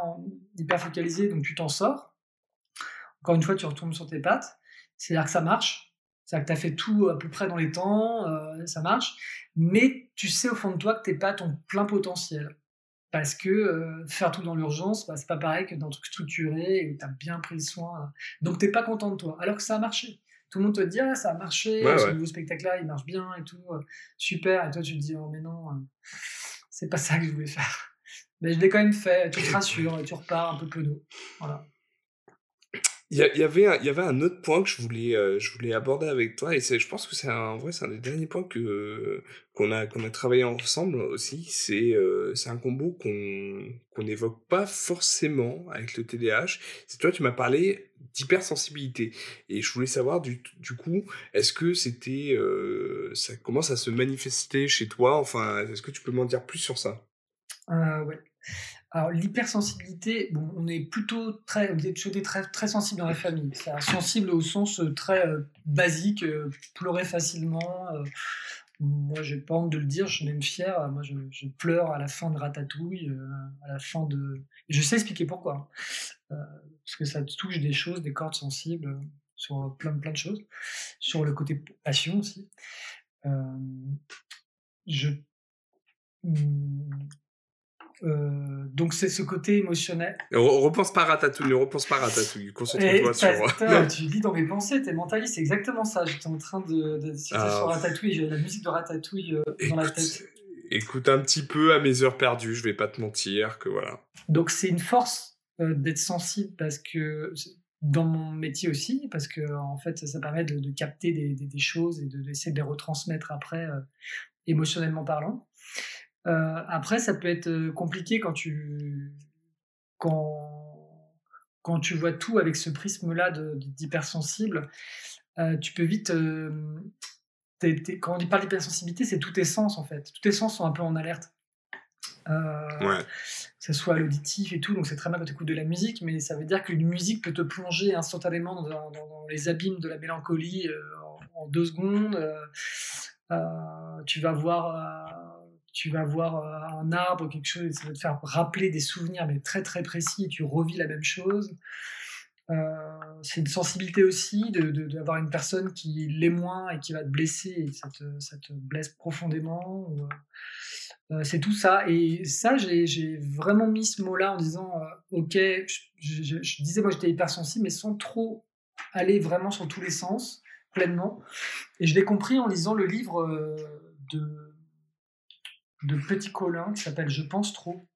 [SPEAKER 1] hyper focaliser, donc tu t'en sors. Encore une fois, tu retournes sur tes pattes. C'est-à-dire que ça marche. C'est-à-dire que tu as fait tout à peu près dans les temps, euh, ça marche, mais tu sais au fond de toi que tu n'es pas ton plein potentiel. Parce que euh, faire tout dans l'urgence, bah, c'est pas pareil que dans un truc structuré et où tu as bien pris soin. Donc tu pas content de toi, alors que ça a marché. Tout le monde te dit ah, ça a marché, ce nouveau spectacle-là il marche bien et tout, euh, super. Et toi tu te dis oh mais non, c'est pas ça que je voulais faire. Mais je l'ai quand même fait, tu te rassures, tu repars un peu penaud. Voilà.
[SPEAKER 2] Il y, avait un, autre point que je voulais, euh, aborder avec toi, et je pense que c'est un, des derniers points qu'on a, travaillé ensemble aussi. C'est, euh, un combo qu'on, n'évoque pas forcément avec le TDAH. C'est toi, tu m'as parlé d'hypersensibilité. Et je voulais savoir, du, coup, est-ce que c'était, euh, ça commence à se manifester chez toi? Enfin, est-ce que tu peux m'en dire plus sur ça?
[SPEAKER 1] Ouais. Alors l'hypersensibilité, bon, on est plutôt très, on est très, très sensible dans la famille. sensible au sens euh, très euh, basique, euh, pleurer facilement. moi, j'ai pas honte de le dire, je suis même fier. Moi, je, pleure à la fin de Ratatouille, à la fin de. je sais expliquer pourquoi, parce que ça touche des choses, des cordes sensibles sur plein, plein de choses, sur le côté passion aussi. je euh, donc c'est ce côté émotionnel.
[SPEAKER 2] On repense pas à Ratatouille, on repense pas à Ratatouille. Concentre-toi sur.
[SPEAKER 1] tu lis dans mes pensées, t'es mentaliste, c'est exactement ça. J'étais en train de, de, sur Ratatouille, j'ai la musique de Ratatouille euh, dans la tête.
[SPEAKER 2] Écoute un petit peu à mes heures perdues, je vais pas te mentir, que voilà.
[SPEAKER 1] Donc c'est une force euh, d'être sensible parce que dans mon métier aussi, parce que en fait ça permet de, de capter des, des, des, choses et d'essayer de, de, les retransmettre après émotionnellement parlant. Euh, après, ça peut être euh, compliqué quand tu, quand, quand tu vois tout avec ce prisme-là d'hypersensible. Euh, tu peux vite. quand on parle d'hypersensibilité, c'est tous tes sens en fait. Tous tes sens sont un peu en alerte. Que ce soit l'auditif et tout, donc c'est très mal quand tu écoutes de la musique, mais ça veut dire qu'une musique peut te plonger instantanément dans, les abîmes de la mélancolie en, deux secondes. tu vas voir tu vas voir euh, un arbre, quelque chose, ça va te faire rappeler des souvenirs, mais très très précis, et tu revis la même chose. Euh, c'est une sensibilité aussi d'avoir une personne qui l'est moins et qui va te blesser et ça te, ça te blesse profondément. Euh, c'est tout ça. Et ça, j'ai vraiment mis ce mot-là en disant Ok, je, je disais moi j'étais hypersensible, mais sans trop aller vraiment sur tous les sens, pleinement. Et je l'ai compris en lisant le livre de de Petit Colin qui s'appelle Je pense trop.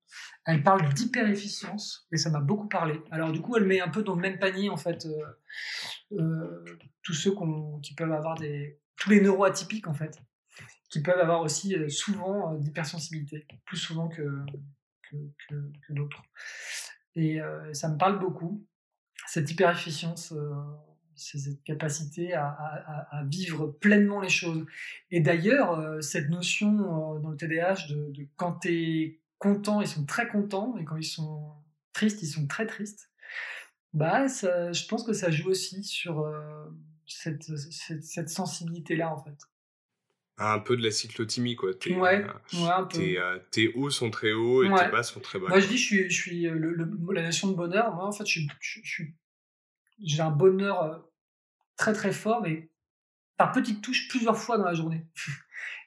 [SPEAKER 1] Elle parle d'hyper-efficience et ça m'a beaucoup parlé. Alors du coup, elle met un peu dans le même panier en fait euh, euh, tous ceux qui peuvent avoir des tous les neuroatypiques en fait, qui peuvent avoir aussi euh, souvent d'hypersensibilité, plus souvent que que, que, d'autres. Et ça me parle beaucoup cette hyper-efficience c'est cette capacité à, vivre pleinement les choses. Et d'ailleurs, euh, cette notion euh, dans le TDAH de, quand tu es content, ils sont très contents, et quand ils sont tristes, ils sont très tristes, bah, je pense que ça joue aussi sur euh, cette, sensibilité-là, en fait.
[SPEAKER 2] Un peu de la cyclotimie, quoi.
[SPEAKER 1] ouais, ouais, un peu.
[SPEAKER 2] Tes, hauts sont très hauts et tes bas sont très bas.
[SPEAKER 1] Moi, je dis, je suis, je suis la notion de bonheur. Moi, en fait, je, suis j'ai un bonheur très très fort, mais par petites touches plusieurs fois dans la journée.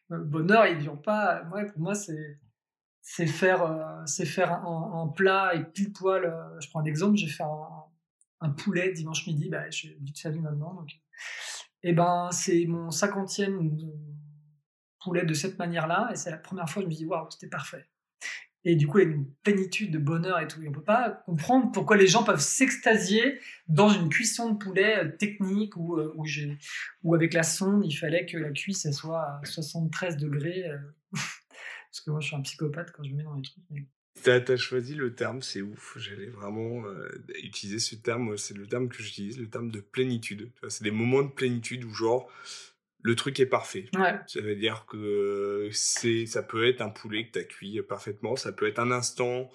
[SPEAKER 1] le bonheur, il vient pas. Ouais, pour moi, c'est c'est faire c'est faire un, plat et pile poil. je prends un exemple, j'ai fait un, poulet dimanche midi. Bah, je suis vite famille maintenant, donc. Et ben, c'est mon cinquantième poulet de cette manière-là, et c'est la première fois que je me dis waouh, c'était parfait. Et du coup, il y a une plénitude de bonheur et tout. on ne peut pas comprendre pourquoi les gens peuvent s'extasier dans une cuisson de poulet euh, technique où, euh, où, avec la sonde, il fallait que la cuisse soit à 73 degrés. Euh, parce que moi, je suis un psychopathe quand je me mets dans les trucs.
[SPEAKER 2] Tu as, choisi le terme, c'est ouf. J'allais vraiment utiliser ce terme. C'est le terme que j'utilise, le terme de plénitude. C'est des moments de plénitude où, genre, le truc est parfait. Ça veut dire que c'est, ça peut être un poulet que tu as cuit parfaitement, ça peut être un instant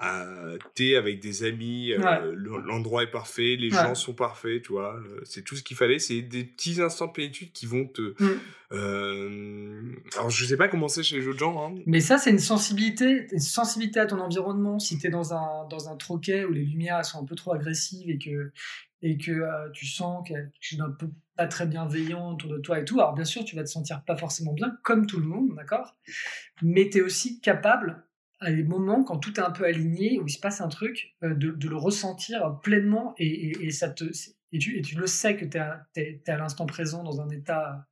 [SPEAKER 2] euh, t'es avec des amis, euh, l'endroit est parfait, les gens sont parfaits, tu vois. Euh, c'est tout ce qu'il fallait. C'est des petits instants de plénitude qui vont te. Mm. Euh, alors, je sais pas comment c'est chez les autres gens. Hein.
[SPEAKER 1] Mais ça, c'est une sensibilité, une sensibilité à ton environnement. Si t'es dans un, dans un troquet où les lumières sont un peu trop agressives et que, et que tu sens que tu es un peu pas très bienveillant autour de toi et tout, alors bien sûr, tu vas te sentir pas forcément bien, comme tout le monde, d'accord? Mais tu es aussi capable à des moments quand tout est un peu aligné, où il se passe un truc, euh, de, de le ressentir pleinement et, et, ça te, et, tu, et tu le sais que tu es, à l'instant présent dans un état,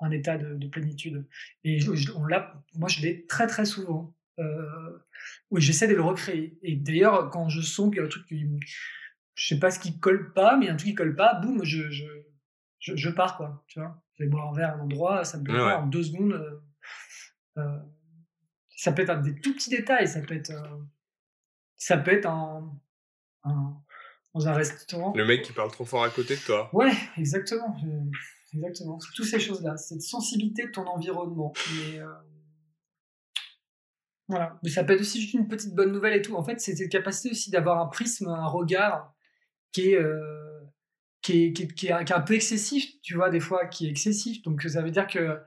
[SPEAKER 1] un état de, plénitude. Et on l'a, moi, je l'ai très très souvent. Euh, oui, j'essaie de le recréer. Et d'ailleurs, quand je sens qu'il y a un truc qui. Je sais pas ce qui colle pas, mais il y a un truc qui colle pas, boum, je, je, je, pars, quoi. Tu vois Je vais boire un verre à un endroit, ça me plaît en deux secondes. Euh, euh ça peut être des tout petits détails, ça peut être, euh, ça peut être un, dans un restaurant.
[SPEAKER 2] Le mec qui parle trop fort à côté de toi.
[SPEAKER 1] Ouais, exactement. Exactement. Toutes ces choses-là, cette sensibilité de ton environnement. Mais, euh, voilà. Mais ça peut être aussi juste une petite bonne nouvelle et tout. En fait, c'est cette capacité aussi d'avoir un prisme, un regard qui est, euh, qui, est, qui, est, qui, est, un peu excessif, tu vois, des fois, qui est excessif. Donc ça veut dire que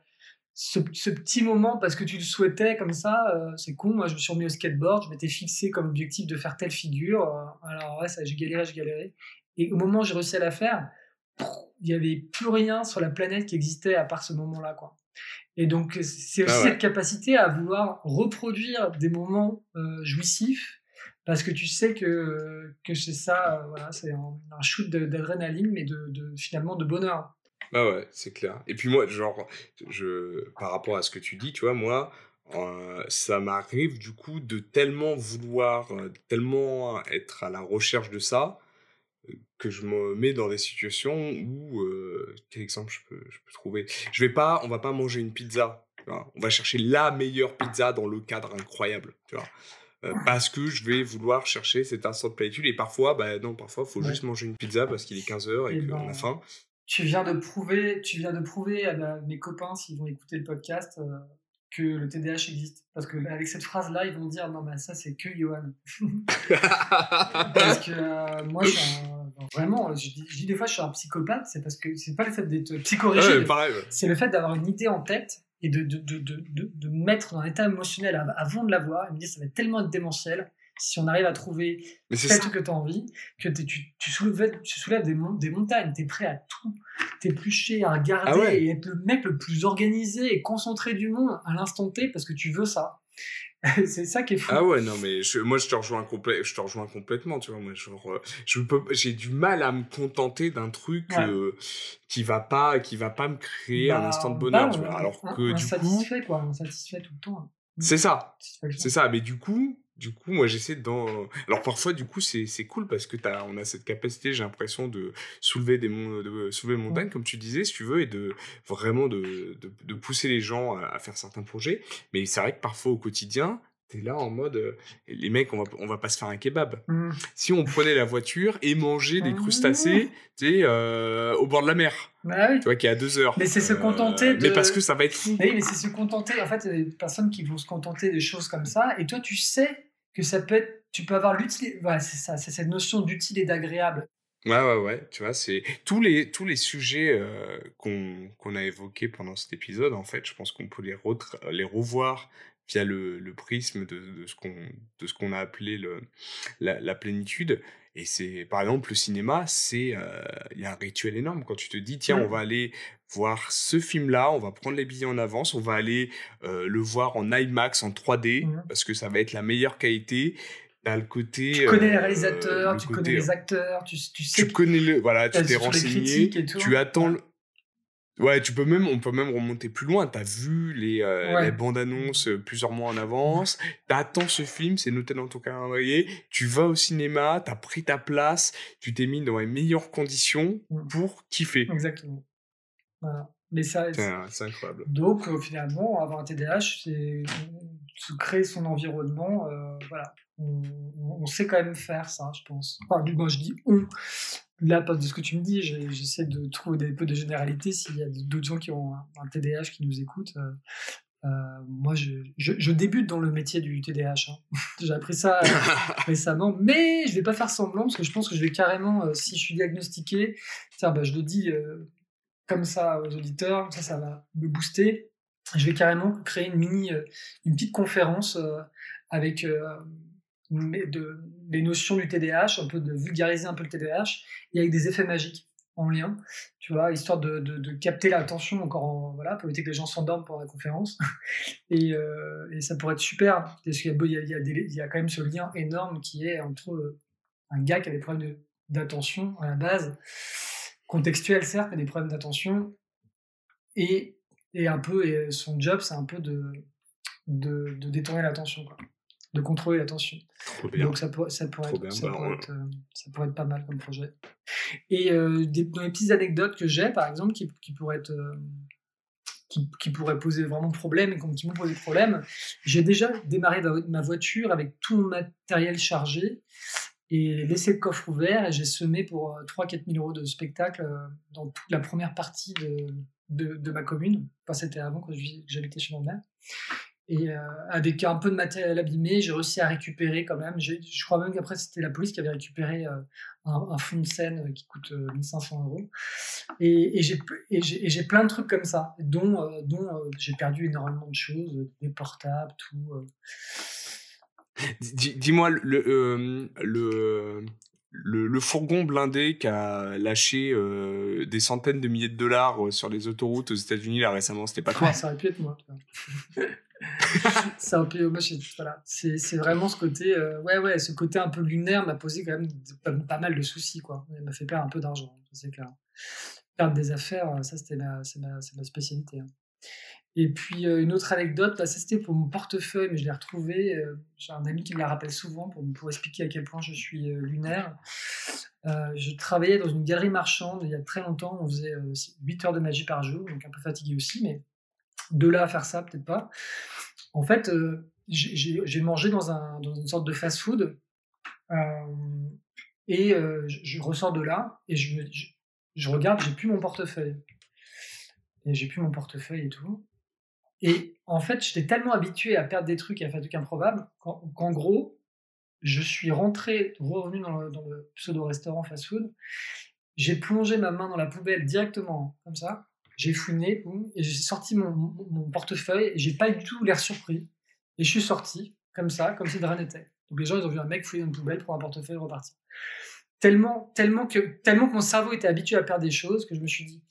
[SPEAKER 1] ce, petit moment parce que tu le souhaitais comme ça, euh, c'est con. Moi, je me suis remis au skateboard, je m'étais fixé comme objectif de faire telle figure. Euh, alors, ouais, ça, j'ai galéré, j'ai galéré. Et au moment où j'ai réussi à la faire, il n'y avait plus rien sur la planète qui existait à part ce moment-là, quoi. Et donc, c'est aussi ah cette capacité à vouloir reproduire des moments euh, jouissifs parce que tu sais que, que c'est ça, voilà, c'est un, shoot d'adrénaline, mais de, de, finalement de bonheur.
[SPEAKER 2] Bah ouais, c'est clair. Et puis moi, genre, je, par rapport à ce que tu dis, tu vois, moi, euh, ça m'arrive du coup de tellement vouloir, euh, tellement être à la recherche de ça, euh, que je me mets dans des situations où, quel exemple je peux, je peux trouver? Je vais pas, on va pas manger une pizza. on va chercher la meilleure pizza dans le cadre incroyable, tu vois. parce que je vais vouloir chercher cet instant de plénitude et parfois bah non parfois il faut juste manger une pizza parce qu'il est 15h et, et qu'on a ben, faim
[SPEAKER 1] tu viens de prouver, tu viens de prouver à mes copains s'ils vont écouter le podcast euh, que le TDAH existe. Parce que avec cette phrase-là, ils vont dire non mais ça c'est que Johan. parce que euh, moi, je suis vraiment, je dis, des fois je suis un psychopathe, c'est parce que c'est pas le fait d'être psychorigide, c'est le fait d'avoir une idée en tête et de, de, de, de, de mettre dans un état émotionnel avant de l'avoir et me dire ça va être tellement démentiel si on arrive à trouver ce que tu as envie, que tu, tu, soulèves, tu soulèves des, des montagnes, tu es prêt à tout t'éplucher, à regarder ah et être le mec le plus organisé et concentré du monde à l'instant T parce que tu veux ça. c'est ça qui est fou.
[SPEAKER 2] Ah ouais, non, mais moi, je te rejoins, je te rejoins complètement, tu vois. Moi, genre, euh, je peux, j'ai du mal à me contenter d'un truc euh, qui va pas, qui va pas me créer un bah, instant de bonheur, bah, tu vois. Alors que, du
[SPEAKER 1] satisfait, quoi. On satisfait tout le temps.
[SPEAKER 2] C'est ça. C'est ça. Mais du coup, du coup, moi, j'essaie d'en. Alors, parfois, du coup, c'est cool parce que as, on a cette capacité, j'ai l'impression, de soulever des de soulever des montagnes, comme tu disais, si tu veux, et de vraiment de, de, pousser les gens à, faire certains projets. Mais c'est vrai que parfois, au quotidien, t'es là en mode euh, les mecs on va on va pas se faire un kebab mmh. si on prenait la voiture et mangeait des mmh. crustacés tu euh, au bord de la mer bah tu vois qui est à deux heures
[SPEAKER 1] mais c'est se contenter euh, de...
[SPEAKER 2] mais parce que ça va être fou
[SPEAKER 1] oui mais c'est se contenter en fait il y a des personnes qui vont se contenter des choses comme ça et toi tu sais que ça peut être, tu peux avoir l'utile, voilà, c'est ça, c'est cette notion d'utile et d'agréable.
[SPEAKER 2] Ouais, ouais, ouais, tu vois, c'est tous les, tous les sujets euh, qu'on qu'on a évoqués pendant cet épisode, en fait, je pense qu'on peut les, les revoir via le, le prisme de, de ce qu'on qu'on a appelé le, la, la plénitude. Et c'est, par exemple, le cinéma, c'est, euh, il y a un rituel énorme quand tu te dis, tiens, on va aller voir ce film-là, on va prendre les billets en avance, on va aller euh, le voir en IMAX, en 3D, parce que ça va être la meilleure qualité. T'as le côté.
[SPEAKER 1] Tu connais les euh, réalisateurs, tu connais les acteurs, tu, tu sais.
[SPEAKER 2] Tu connais le, voilà, tu t'es renseigné, tu attends. Ouais, tu peux même, on peut même remonter plus loin. T'as vu les, euh, les bandes annonces euh, plusieurs mois en avance. T'attends ce film, c'est noté dans ton calendrier. Tu vas au cinéma, t'as pris ta place, tu t'es mis dans les meilleures conditions mm. pour kiffer.
[SPEAKER 1] Exactement. Voilà. Mais ça,
[SPEAKER 2] c'est incroyable.
[SPEAKER 1] Donc, euh, finalement, avoir un TDAH, c'est se créer son environnement. voilà. On, on, sait quand même faire ça, je pense. Enfin, moi, je dis on là, de ce que tu me dis, j'essaie de trouver des peu de généralité. S'il y a d'autres gens qui ont un, TDAH qui nous écoutent, euh, moi, je, je, débute dans le métier du TDAH. Hein. J'ai appris ça récemment, mais je vais pas faire semblant parce que je pense que je vais carrément, si je suis diagnostiqué, tiens, bah, je le dis comme ça aux auditeurs, ça, ça va me booster. Je vais carrément créer une mini, une petite conférence avec de, des notions du TDAH, un peu de vulgariser un peu le TDAH, et avec des effets magiques en lien, tu vois, histoire de, de, capter l'attention encore, voilà, pour éviter que les gens s'endorment pendant la conférence. et, euh, et, ça pourrait être super, parce qu'il y, y, y, a quand même ce lien énorme qui est entre euh, un gars qui a des problèmes d'attention à la base, contextuel certes, mais des problèmes d'attention, et, et un peu, son job, c'est un peu de, de détourner l'attention, quoi de contrôler l'attention. Donc ça, pourrait, ça, pourrait être, ça, pourrait être, euh, ça, pourrait être, pas mal comme projet. Et euh, des, dans les petites anecdotes que j'ai, par exemple, qui, qui pourraient être... Euh, qui, qui, pourraient poser vraiment problème et qui m'ont posé problème. J'ai déjà démarré ma voiture avec tout mon matériel chargé et laissé le coffre ouvert et j'ai semé pour 3-4 000 euros de spectacle dans toute la première partie de, de, de ma commune. Enfin, c'était avant que j'habitais chez mon mère. Et euh, avec un peu de matériel abîmé, j'ai réussi à récupérer quand même. Je crois même qu'après, c'était la police qui avait récupéré euh, un, fond de scène qui coûte 1500 euh, euros. Et, et j'ai plein de trucs comme ça, dont, dont j'ai perdu énormément de choses, des portables, tout.
[SPEAKER 2] Dis-moi, le, le, le, fourgon blindé qui a lâché des centaines de milliers de dollars sur les autoroutes aux États-Unis là récemment, c'était pas toi
[SPEAKER 1] Ça aurait pu être moi. c'est un peu voilà c'est vraiment ce côté euh, ouais ouais ce côté un peu lunaire m'a posé quand même pas, mal de soucis quoi. M'a fait perdre un peu d'argent. C'est clair perdre des affaires ça c'était ma c'est ma, spécialité hein. et puis euh, une autre anecdote ça c'était pour mon portefeuille mais je l'ai retrouvé euh, j'ai un ami qui me la rappelle souvent pour, pour expliquer à quel point je suis lunaire. Je travaillais dans une galerie marchande il y a très longtemps on faisait 8 heures de magie par jour donc un peu fatigué aussi mais de là à faire ça, peut-être pas. En fait, euh, j'ai mangé dans, un, dans, une sorte de fast-food euh, et euh, je, ressors de là et je, je, regarde, j'ai plus mon portefeuille. Et j'ai plus mon portefeuille et tout. Et en fait, j'étais tellement habitué à perdre des trucs et à faire des trucs improbables qu'en gros, je suis rentré, revenu dans le, pseudo-restaurant fast-food. J'ai plongé ma main dans la poubelle directement, comme ça j'ai fouiné, et j'ai sorti mon, portefeuille, et j'ai pas du tout l'air surpris. Et je suis sorti, comme ça, comme si de rien n'était. Donc les gens, ils ont vu un mec fouiller une poubelle pour un portefeuille et repartir. Tellement, tellement, que, tellement que mon cerveau était habitué à perdre des choses que je me suis dit,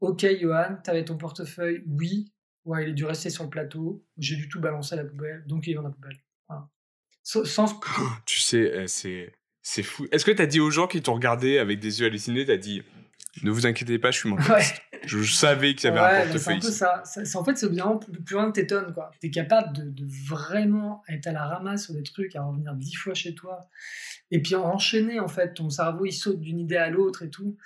[SPEAKER 1] ok Johan, t'avais ton portefeuille, oui, ouais, il est dû rester sur le plateau, j'ai du tout balancé à la poubelle, donc il est dans la poubelle.
[SPEAKER 2] Sans... Tu sais, eh, c'est, c'est fou. Est-ce que t'as dit aux gens qui t'ont regardé avec des yeux hallucinés, t'as dit, ne vous inquiétez pas, je suis mentaliste. Je savais qu'il y avait un portefeuille.
[SPEAKER 1] C'est un peu ça. en fait, c'est bien plus loin que t'étonnes. Tu es capable de, vraiment être à la ramasse sur des trucs, à revenir dix fois chez toi. Et puis enchaîner, en fait. Ton cerveau, il saute d'une idée à l'autre et tout.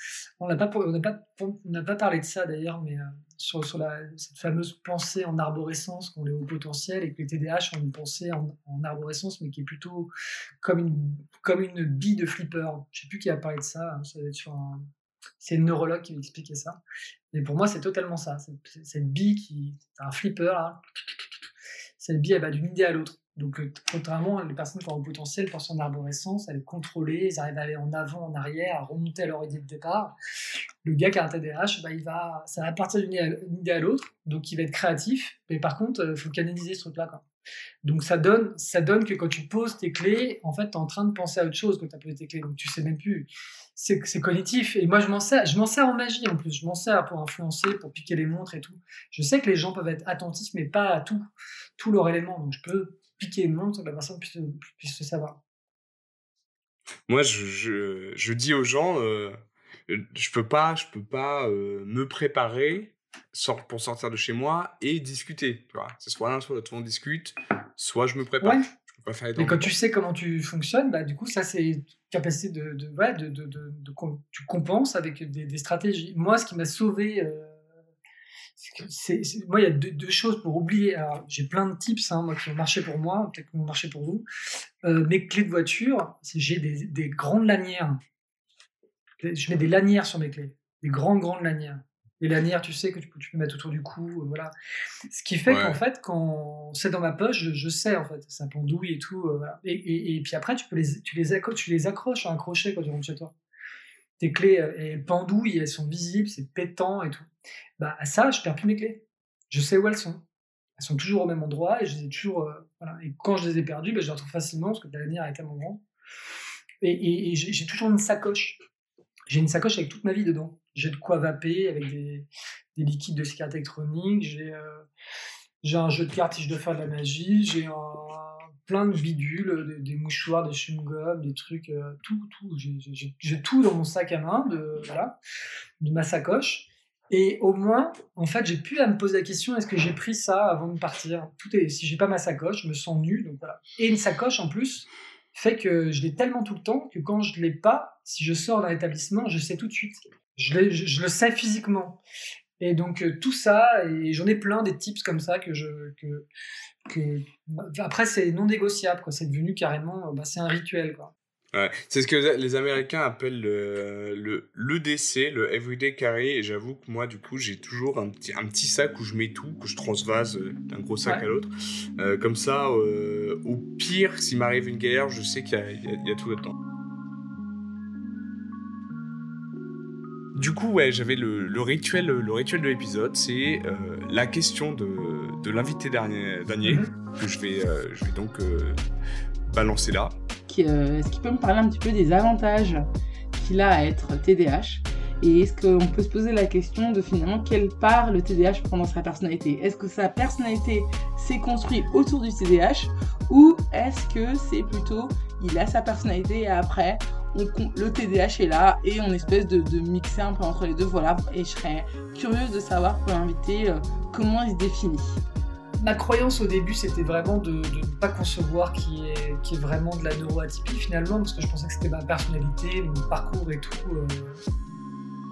[SPEAKER 1] On n'a pas, on pas, on pas parlé de ça d'ailleurs, mais euh, sur, sur la, cette fameuse pensée en arborescence, qu'on est au potentiel et que les TDAH ont une pensée en, arborescence, mais qui est plutôt comme une, comme une bille de flipper. Je sais plus qui a parlé de ça. Hein, ça va être sur un c'est une neurologue qui m'expliquait ça. Et pour moi, c'est totalement ça. Cette bille qui. un flipper, là. Cette bille, elle va d'une idée à l'autre. Donc, euh, contrairement, les personnes qui ont un potentiel pensent en arborescence, elles contrôler, ils arrivent à aller en avant, en arrière, à remonter à leur idée de départ. Le gars qui a un TDAH, bah, il va, ça va partir d'une idée à l'autre, donc il va être créatif. Mais par contre, il euh, faut canaliser ce truc-là. Donc ça donne, ça donne que quand tu poses tes clés, en fait, tu es en train de penser à autre chose quand tu as posé tes clés. Donc tu sais même plus. C'est, cognitif. Et moi, je m'en sers, je m'en sers en magie en plus. Je m'en sers pour influencer, pour piquer les montres et tout. Je sais que les gens peuvent être attentifs, mais pas à tout, tout leur élément. Donc je peux piquer une montre, que la personne puisse, puisse le savoir.
[SPEAKER 2] Moi, je, je, dis aux gens, euh, je peux pas, je peux pas euh, me préparer pour sortir de chez moi et discuter. Tu vois, c'est soit l'un, soit l'autre. On discute, soit je me prépare.
[SPEAKER 1] Mais quand tu sais comment tu fonctionnes, bah, du coup, ça, c'est capacité de, de, ouais, de, de, de, tu compenses avec des, des, stratégies. Moi, ce qui m'a sauvé, euh, c'est, moi, il y a deux, choses pour oublier. Alors, j'ai plein de tips, hein, moi, qui ont marché pour moi, peut-être qui ont marché pour vous. Euh, mes clés de voiture, j'ai des, des, grandes lanières. Je mets des lanières sur mes clés, des grandes, grandes lanières. Les lanières, tu sais, que tu peux, tu peux mettre autour du cou, euh, voilà. Ce qui fait
[SPEAKER 2] Ouais.
[SPEAKER 1] qu'en fait, quand c'est dans ma poche, je, je sais, en fait, ça pendouille et tout, euh, voilà. Et, et, et puis après, tu, peux les, tu, les accro- tu les accroches à un crochet quand tu rentres chez toi. Tes clés, euh, elles pendouillent, elles sont visibles, c'est pétant et tout. Bah, à ça, je perds plus mes clés. Je sais où elles sont. Elles sont toujours au même endroit et je les ai toujours, euh, voilà. Et quand je les ai perdues, bah, je les retrouve facilement parce que la lanière est tellement grande. Et, et- j'ai toujours une sacoche. J'ai une sacoche avec toute ma vie dedans. J'ai de quoi vaper avec des, des liquides de cigarettes électroniques. J'ai euh, j'ai un jeu de cartes si je dois faire de la magie. J'ai plein de bidules, des, des mouchoirs, des chewing-gums, des trucs, euh, tout, tout. J'ai tout dans mon sac à main, de, voilà, de ma sacoche. Et au moins, en fait, j'ai pu à me poser la question est-ce que j'ai pris ça avant de partir? Tout est, si j'ai pas ma sacoche, je me sens nu, donc voilà. Et une sacoche en plus fait que je l'ai tellement tout le temps que quand je l'ai pas, si je sors d'un établissement, je sais tout de suite. Je, le sais physiquement. Et donc euh, tout ça, et j'en ai plein des tips comme ça que je que, que après c'est non négociable. C'est devenu carrément, euh, bah, c'est un rituel quoi.
[SPEAKER 2] Ouais, c'est ce que les Américains appellent le, le l'EDC, le Everyday Carry, et j'avoue que moi, du coup, j'ai toujours un petit, un petit sac où je mets tout, que je transvase euh, d'un gros sac
[SPEAKER 1] Ouais.
[SPEAKER 2] à l'autre. Euh, comme ça, euh, au pire, s'il m'arrive une galère, je sais qu'il y a, il y a- il y a tout là-dedans. Du coup, ouais, j'avais le, le rituel, le rituel de l'épisode, c'est euh, la question de, de l'invité dernier, dernier
[SPEAKER 1] Mhm.
[SPEAKER 2] que je vais, je vais donc balancer là.
[SPEAKER 4] Qui, euh, Est-ce qu'il peut me parler un petit peu des avantages qu'il a à être TDAH Et est-ce qu'on peut se poser la question de finalement quelle part le TDAH prend dans sa personnalité? Est-ce que sa personnalité s'est construite autour du TDAH ou est-ce que c'est plutôt il a sa personnalité et après le TDAH est là et on espèce de, de mixer un peu entre les deux? Voilà, et je serais curieuse de savoir pour l'invité euh, comment il se définit.
[SPEAKER 1] Ma croyance au début, c'était vraiment de, ne pas concevoir qui est, vraiment de la neuroatypie finalement, parce que je pensais que c'était ma personnalité, mon parcours et tout, euh,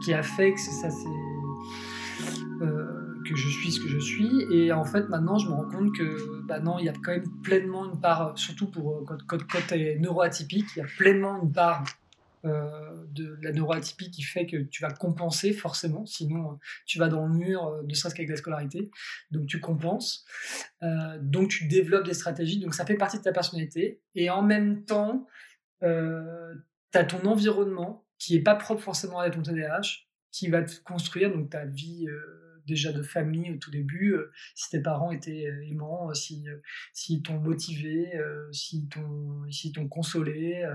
[SPEAKER 1] qui a fait que ça, c'est euh, que je suis ce que je suis. Et en fait, maintenant, je me rends compte que, bah non, il y a quand même pleinement une part, surtout pour euh, quand, quand, quand tu es neuroatypique, il y a pleinement une part de la neuroatypie qui fait que tu vas compenser forcément, sinon euh, tu vas dans le mur, euh, ne serait-ce qu'avec la scolarité. Donc tu compenses, euh, donc tu développes des stratégies, donc ça fait partie de ta personnalité. Et en même temps, euh, tu as ton environnement qui est pas propre forcément à ton TDAH, qui va te construire donc ta vie euh, déjà de famille au tout début, euh, si tes parents étaient euh, aimants, euh, si euh, s'ils t'ont motivé, euh, s'ils t'ont s'ils t'ont consolé, euh,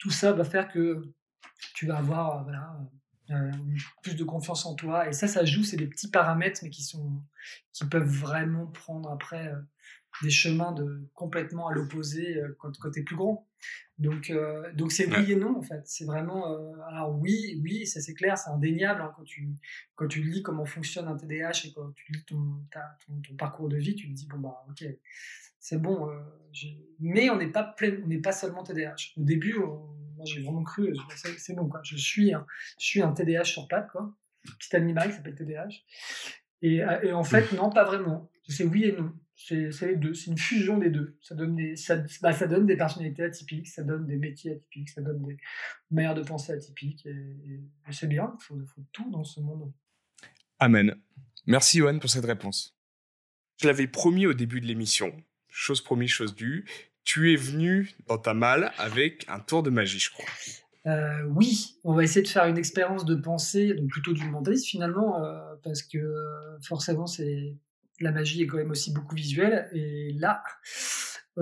[SPEAKER 1] tout ça va faire que tu vas avoir euh, voilà, euh, plus de confiance en toi. Et ça, ça joue, c'est des petits paramètres, mais qui, sont, qui peuvent vraiment prendre après euh, des chemins de, complètement à l'opposé euh, quand, quand tu es plus grand. Donc, euh, donc c'est oui et non, en fait. C'est vraiment. euh, alors, oui, oui, ça c'est clair, c'est indéniable. hein, quand, tu, quand tu lis comment fonctionne un TDAH et quand tu lis ton, ta- ton, ton parcours de vie, tu te dis, bon, bah, ok, c'est bon. euh, mais on n'est pas, plein, on n'est pas seulement TDAH. Au début, moi j'ai vraiment cru, c'est bon, quoi. Je suis un, je suis un TDAH sur pattes, quoi. Petit animal qui s'appelle TDAH. Et, euh, et en fait, non, pas vraiment. C'est oui et non. C'est les deux. C'est une fusion des deux. Ça donne des, ça, bah, ça donne des personnalités atypiques, ça donne des métiers atypiques, ça donne des manières de penser atypiques. Et c'est bien. Il faut, faut tout dans ce monde.
[SPEAKER 3] Amen. Merci Johan pour cette réponse.
[SPEAKER 2] Je l'avais promis au début de l'émission, chose promise, chose due. Tu es venu dans ta malle avec un tour de magie, je crois.
[SPEAKER 1] Euh, oui, on va essayer de faire une expérience de pensée, donc plutôt du mentalisme finalement, euh, parce que euh, forcément, c'est la magie est quand même aussi beaucoup visuelle. Et là,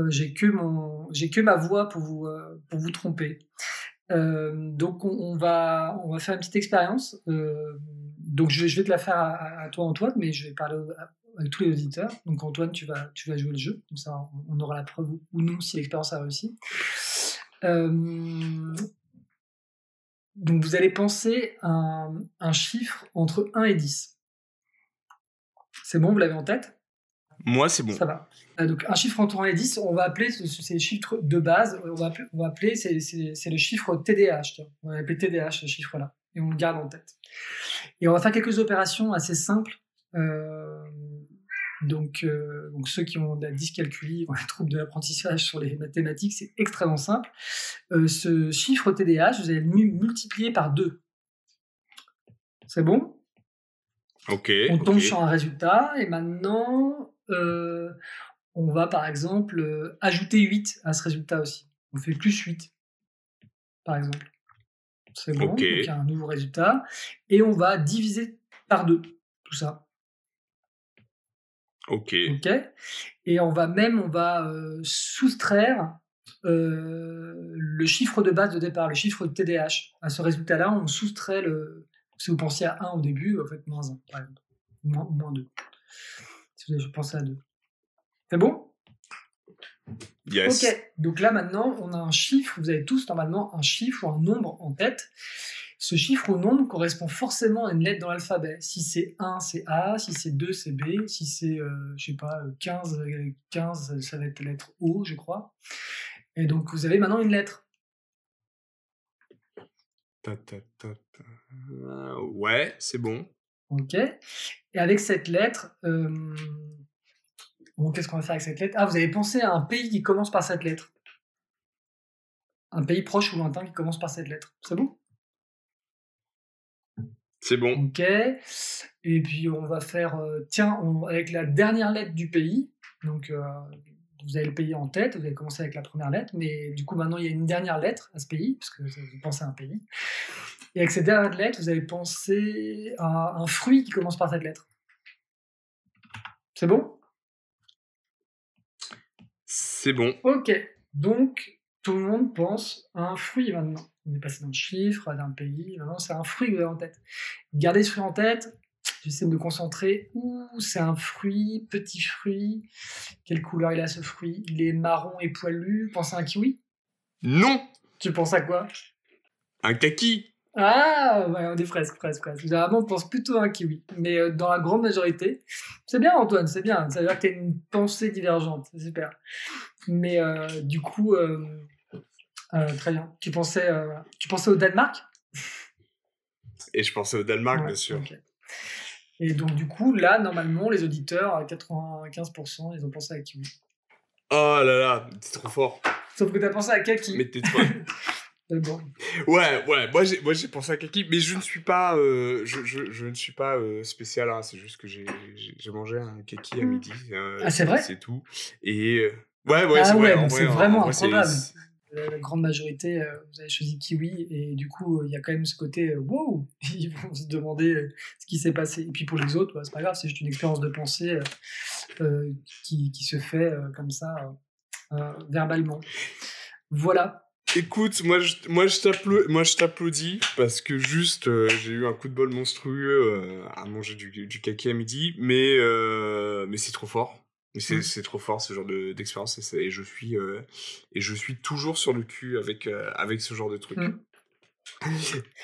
[SPEAKER 1] j'ai que mon, j'ai que ma voix pour vous, pour vous tromper. Donc on, va, on va faire une petite expérience. Donc je, vais te la faire à- à toi Antoine, mais je vais parler à tous les auditeurs. Donc Antoine, tu vas, tu vas jouer le jeu, comme ça on, aura la preuve ou non si l'expérience a réussi. Euh, donc vous allez penser un, un chiffre entre 1 et 10. C'est bon, vous l'avez en tête?
[SPEAKER 2] Moi, c'est bon.
[SPEAKER 1] Ça va. Euh, donc un chiffre entre 1 et 10, on va appeler ce- ce- ces chiffres de base, on va appeler, on va appeler c'est, c'est- c'est le chiffre TDAH. tiens. On va appeler TDAH ce chiffre-là. Et on le garde en tête. Et on va faire quelques opérations assez simples. Euh, donc, euh, donc ceux qui ont de la dyscalculie, ou un trouble de l'apprentissage sur les mathématiques, c'est extrêmement simple. Euh, ce chiffre TDAH, vous allez le mu- multiplier par 2. C'est bon?
[SPEAKER 2] Ok.
[SPEAKER 1] On tombe sur un résultat et maintenant, euh, on va par exemple ajouter 8 à ce résultat aussi. On fait plus 8, par exemple. C'est bon, donc il y a un nouveau résultat. Et on va diviser par 2 tout ça.
[SPEAKER 2] Ok.
[SPEAKER 1] Ok. Et on va même, on va euh, soustraire euh, le chiffre de base de départ, le chiffre de TDH. À ce résultat-là, on soustrait le. Si vous pensiez à 1 au début, en fait, moins 1, par exemple. Moins, moins 2. Si vous pensé à 2. C'est bon?
[SPEAKER 2] Yes.
[SPEAKER 1] Ok. Donc là, maintenant, on a un chiffre. Vous avez tous, normalement, un chiffre ou un nombre en tête. Ce chiffre ou nombre correspond forcément à une lettre dans l'alphabet. Si c'est 1, c'est A. Si c'est 2, c'est B. Si c'est, euh, je sais pas, euh, 15, euh, 15, ça va être la lettre O, je crois. Et donc, vous avez maintenant une lettre.
[SPEAKER 2] Ta, ta, ta, ta. Euh, Ouais, c'est bon.
[SPEAKER 1] Ok. Et avec cette lettre, euh, bon, qu'est-ce qu'on va faire avec cette lettre? Ah, vous avez pensé à un pays qui commence par cette lettre? Un pays proche ou lointain qui commence par cette lettre? C'est bon?
[SPEAKER 2] C'est bon.
[SPEAKER 1] Ok. Et puis on va faire, euh, tiens, on- avec la dernière lettre du pays. Donc euh, vous avez le pays en tête, vous avez commencé avec la première lettre, mais du coup maintenant il y a une dernière lettre à ce pays, parce que vous pensez à un pays. Et avec cette dernière lettre, vous avez pensé à un fruit qui commence par cette lettre. C'est bon?
[SPEAKER 2] C'est bon.
[SPEAKER 1] Ok. Donc tout le monde pense à un fruit maintenant. On est passé d'un chiffre, d'un pays, maintenant c'est un fruit que vous avez en tête. Gardez ce fruit en tête, j'essaie de me concentrer. Ouh, c'est un fruit, petit fruit. Quelle couleur il a ce fruit? Il est marron et poilu. Pensez à un kiwi?
[SPEAKER 2] Non
[SPEAKER 1] Tu penses à quoi?
[SPEAKER 2] Un kaki
[SPEAKER 1] Ah, ouais, on est presque, presque, presque. Généralement, on pense plutôt à un kiwi. Mais euh, dans la grande majorité, c'est bien, Antoine, c'est bien. Ça veut dire que tu as une pensée divergente. C'est super. Mais euh, du coup, euh, très bien. Tu pensais, tu pensais au Danemark?
[SPEAKER 2] Et je pensais au Danemark,
[SPEAKER 1] Ouais,
[SPEAKER 2] bien sûr.
[SPEAKER 1] Et donc, du coup, là, normalement, les auditeurs, à 95%, ils ont pensé à kiwi.
[SPEAKER 2] Oh là là, t'es trop fort.
[SPEAKER 1] Sauf que tu as pensé à kaki.
[SPEAKER 2] Mais tais-toi.
[SPEAKER 1] Mais
[SPEAKER 2] Ouais, ouais, moi j'ai, moi j'ai pensé à Kaki, mais je ne suis pas, euh, je, je, je ne suis pas euh, spécial, hein, c'est juste que j'ai, j'ai, mangé un Kaki à midi. euh,
[SPEAKER 1] Ah, c'est vrai?
[SPEAKER 2] C'est tout. Et euh, ouais, ouais,
[SPEAKER 1] Ah
[SPEAKER 2] c'est
[SPEAKER 1] ouais,
[SPEAKER 2] vrai,
[SPEAKER 1] c'est
[SPEAKER 2] en-
[SPEAKER 1] vraiment
[SPEAKER 2] en vrai,
[SPEAKER 1] improbable. la, grande majorité, vous avez choisi kiwi et du coup, il y a quand même ce côté wow, ils vont se demander ce qui s'est passé. Et puis pour les autres, bah, c'est pas grave, c'est juste une expérience de pensée qui, qui se fait comme ça verbalement. Voilà.
[SPEAKER 2] Écoute, moi je, moi, je t'applaudis parce que juste euh, j'ai eu un coup de bol monstrueux euh, à manger du, du kaki à midi, mais, euh, mais c'est trop fort. Mais C'est c'est trop fort ce genre de- d'expérience et, c'est- et je suis euh, et je suis toujours sur le cul avec euh, avec ce genre de truc.
[SPEAKER 1] Mm.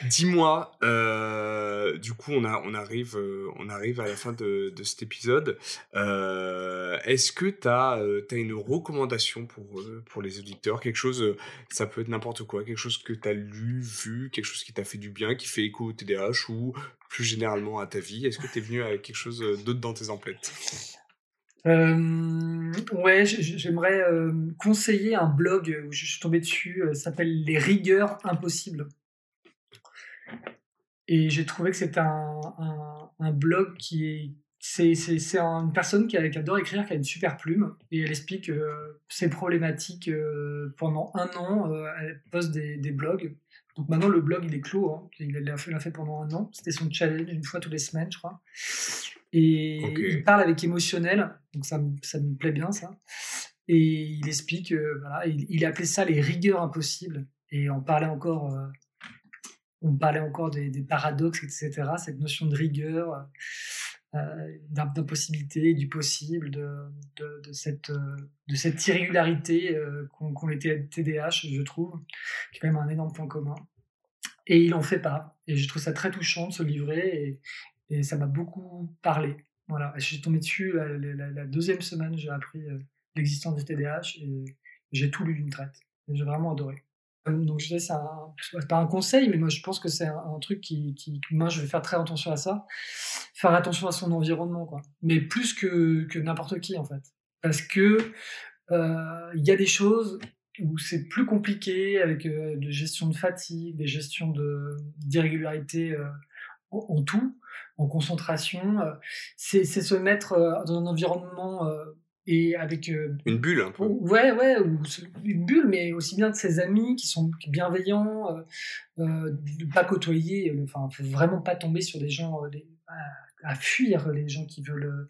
[SPEAKER 2] Dis-moi, euh, du coup on arrive euh, on arrive à la fin de, cet épisode. Euh, Est-ce que tu as, une recommandation pour pour les auditeurs, quelque chose ça peut être n'importe quoi, quelque chose que tu as lu, vu, quelque chose qui t'a fait du bien, qui fait écho au TDAH ou plus généralement à ta vie? Est-ce que tu es venu avec quelque chose d'autre dans tes emplettes?
[SPEAKER 1] Euh, ouais, j'aimerais conseiller un blog où je suis tombé dessus, euh, s'appelle Les rigueurs impossibles. Et j'ai trouvé que c'était un, un, un blog qui est. C'est, c'est, c'est une personne qui, a- qui adore écrire, qui a une super plume, et elle explique euh, ses problématiques euh, pendant un an. euh, elle poste des, des blogs. Donc maintenant, le blog, il est clos. hein. Il l'a fait, pendant un an. C'était son challenge, une fois toutes les semaines, je crois. Et il parle avec émotionnel, donc ça, me- ça me plaît bien, ça. Et il explique, voilà, il, il appelait ça les rigueurs impossibles. Et on parlait encore, on parlait encore des, paradoxes, etc. Cette notion de rigueur, euh, d'im- d'impossibilité, du possible, euh, de cette irrégularité euh, qu'ont les TDAH, je trouve, qui est quand même un énorme point commun. Et il en fait pas. Et je trouve ça très touchant de se livrer et, ça m'a beaucoup parlé. Voilà, je suis tombé dessus la, la- deuxième semaine, j'ai appris euh, l'existence du TDAH et j'ai tout lu d'une traite. J'ai vraiment adoré. Euh, Donc je sais, c'est pas un conseil, mais moi je pense que c'est un, truc qui, qui, moi je vais faire très attention à ça, faire attention à son environnement, quoi. Mais plus que, que n'importe qui en fait, parce que euh, il y a des choses où c'est plus compliqué avec euh, de gestion de fatigue, des gestions de d'irrégularité euh, en, tout, en concentration. c'est se mettre dans un environnement et avec
[SPEAKER 2] une bulle un peu.
[SPEAKER 1] ouais ouais une bulle mais aussi bien de ses amis qui sont bienveillants euh, de pas côtoyer enfin vraiment pas tomber sur des gens à fuir les gens qui veulent euh,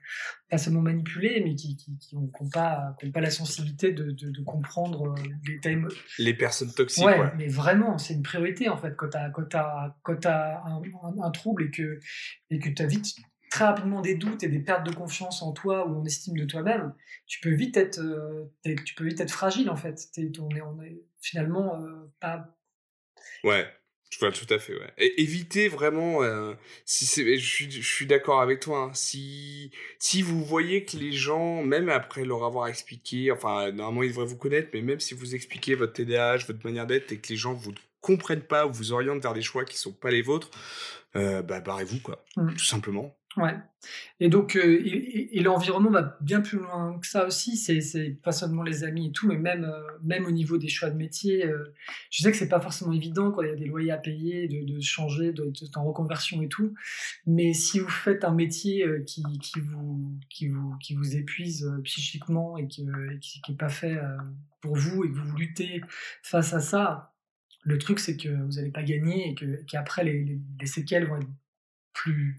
[SPEAKER 1] pas seulement manipuler, mais qui n'ont qui, pas, pas la sensibilité de, de, comprendre euh, les thèmes.
[SPEAKER 2] Les personnes toxiques.
[SPEAKER 1] Ouais, mais vraiment, c'est une priorité en fait. Quand tu as, quand as, quand as un, un, trouble et que, et que tu as vite très rapidement des doutes et des pertes de confiance en toi ou en estime de toi-même, tu peux vite être, euh, tu peux vite être fragile en fait. Es, on, est, on est finalement pas.
[SPEAKER 2] Ouais. Je vois tout à fait, ouais. Et évitez vraiment, euh, si c'est, je suis, je suis d'accord avec toi, hein, si, si vous voyez que les gens, même après leur avoir expliqué, enfin, normalement ils devraient vous connaître, mais même si vous expliquez votre TDAH, votre manière d'être, et que les gens vous comprennent pas ou vous orientent vers des choix qui sont pas les vôtres, euh, bah, barrez-vous, quoi. Mmh. Tout simplement.
[SPEAKER 1] Ouais. Et donc, euh, et, l'environnement va bien plus loin que ça aussi. C'est pas seulement les amis et tout, mais même, euh, même au niveau des choix de métier. Euh, je sais que c'est pas forcément évident quand il y a des loyers à payer, de, changer, de, en reconversion et tout. Mais si vous faites un métier qui, qui, vous, qui, vous, qui vous épuise psychiquement et, qui n'est pas fait pour vous et que vous luttez face à ça, le truc c'est que vous n'allez pas gagner et qu'après les, les séquelles vont être plus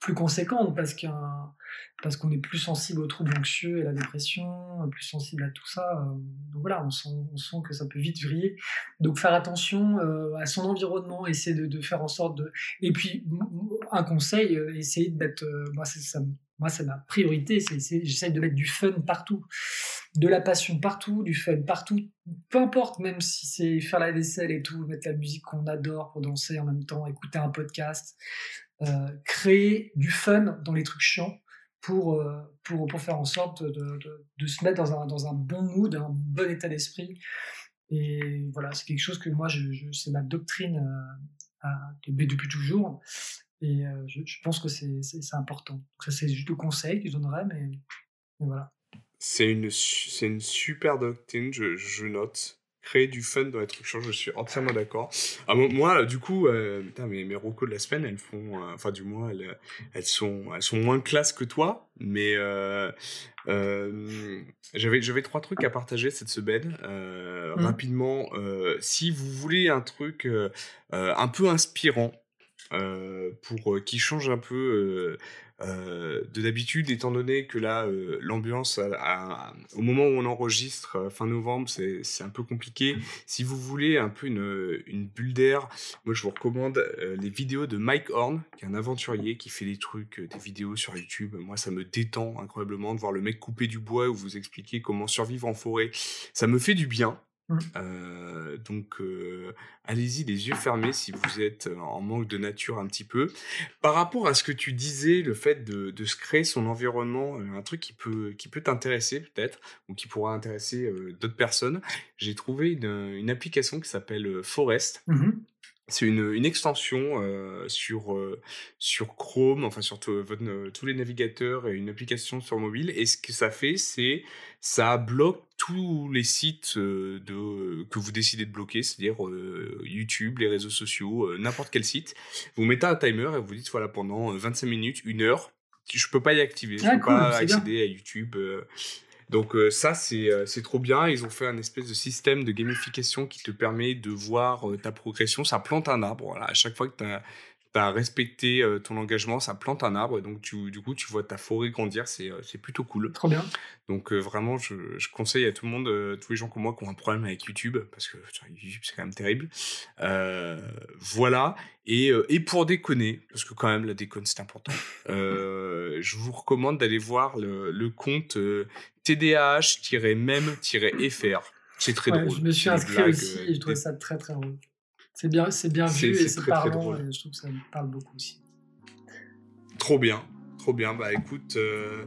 [SPEAKER 1] plus conséquente parce qu'un parce qu'on est plus sensible aux troubles anxieux et la dépression, plus sensible à tout ça. Euh, donc voilà, on sent, on sent que ça peut vite vriller. Donc faire attention euh, à son environnement, essayer de, faire en sorte de. Et puis un conseil, euh, essayer de mettre. moi, c'est ça. Moi, c'est ma priorité. J'essaie de mettre du fun partout, de la passion partout, du fun partout. Peu importe, même si c'est faire la vaisselle et tout, mettre la musique qu'on adore pour danser en même temps, écouter un podcast, euh, créer du fun dans les trucs chiants pour, euh, pour, pour faire en sorte de, se mettre dans un, dans un bon mood, un bon état d'esprit. Et voilà, c'est quelque chose que moi, je, c'est ma doctrine euh, depuis toujours. Et je, pense que c'est, important. Ça, c'est juste le conseil que je donnerais, mais, voilà.
[SPEAKER 2] C'est une, une super doctrine, je note créer du fun dans les trucs je suis entièrement d'accord. Ah, moi, du coup, euh, mes, mes de la semaine, elles font, euh, enfin, du moins, elles, elles, sont, elles sont moins classe que toi, mais euh, euh, j'avais, j'avais trois trucs à partager cette semaine. Euh, mmh. Rapidement, si vous voulez un truc un peu inspirant, pour qui change un peu euh, de d'habitude, étant donné que là, euh, l'ambiance, au moment où on enregistre, euh, fin novembre, c'est un peu compliqué. Si vous voulez un peu une, une bulle d'air, moi je vous recommande les vidéos de Mike Horn, qui est un aventurier qui fait des trucs, des vidéos sur YouTube. Moi, ça me détend incroyablement de voir le mec couper du bois ou vous expliquer comment survivre en forêt. Ça me fait du bien. Mmh. Euh, donc, euh, allez-y les yeux fermés si vous êtes en manque de nature un petit peu. Par rapport à ce que tu disais, le fait de, de se créer son environnement, euh, un truc qui peut, qui peut t'intéresser peut-être, ou qui pourra intéresser d'autres personnes, j'ai trouvé une, une, application qui s'appelle Forest. Mmh c'est une, une, extension euh, sur, euh, sur Chrome, enfin sur votre, tous les navigateurs et une application sur mobile. Et ce que ça fait, c'est ça bloque tous les sites euh, de, que vous décidez de bloquer, c'est-à-dire YouTube, les réseaux sociaux, n'importe quel site. Vous mettez un timer et vous dites, voilà, pendant 25 minutes, une heure, je peux pas y activer, je ah, peux pas accéder à YouTube. Donc euh, ça, euh, c'est trop bien. Ils ont fait un espèce de système de gamification qui te permet de voir euh, ta progression. Ça plante un arbre. Voilà. À chaque fois que tu tu as respecté euh, ton engagement, ça plante un arbre, et donc tu, du coup, tu vois ta forêt grandir, c'est euh, plutôt cool.
[SPEAKER 1] Trop bien.
[SPEAKER 2] Donc euh, vraiment, je, je, conseille à tout le monde, tous les gens comme moi qui ont un problème avec YouTube, parce que YouTube, c'est quand même terrible. voilà. Et, et pour déconner, parce que quand même, la déconne, c'est important, je vous recommande d'aller voir le, le compte TDAH-même-FR. C'est très drôle.
[SPEAKER 1] Je me suis inscrit aussi et je trouvais ça très très drôle. C'est bien, c'est bien vu et c'est parlant. Et je trouve que ça me parle beaucoup aussi.
[SPEAKER 2] Trop bien. Trop bien, bah écoute, euh,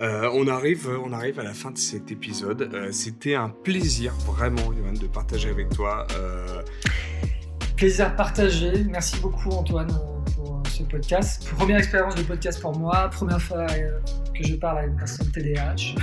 [SPEAKER 2] euh, on, arrive, on arrive à la fin de cet épisode. Euh, c'était un plaisir vraiment, Johan, de partager avec toi.
[SPEAKER 1] Plaisir partagé. Merci beaucoup, Antoine, podcast. Première expérience de podcast pour moi, première fois euh, que je parle à une personne TDAH,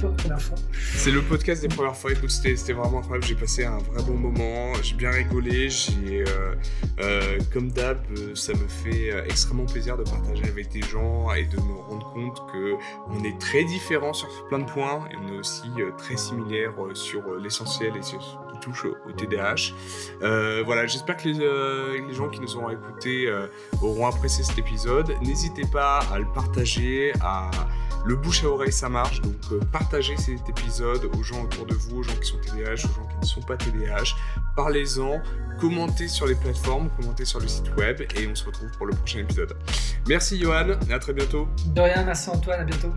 [SPEAKER 1] donc première fois.
[SPEAKER 2] C'est le podcast des premières fois, écoute, c'était vraiment incroyable, j'ai passé un vrai bon moment, j'ai bien rigolé, j'ai, euh, euh, comme d'hab, ça me fait extrêmement plaisir de partager avec des gens et de me rendre compte que on est très différents sur plein de points et on est aussi très similaires sur l'essentiel et sur touche au. Euh, voilà, j'espère que euh, les, gens qui nous ont écoutés euh, auront apprécié cet épisode. N'hésitez pas à le partager, à le bouche à oreille, ça marche. Donc partagez cet épisode aux gens autour de vous, aux gens qui sont TDAH, aux gens qui ne sont pas TDAH. Parlez-en, commentez sur les plateformes, commentez sur le site web et on se retrouve pour le prochain épisode. Merci Johan, à très bientôt.
[SPEAKER 1] De rien, merci Antoine, à bientôt.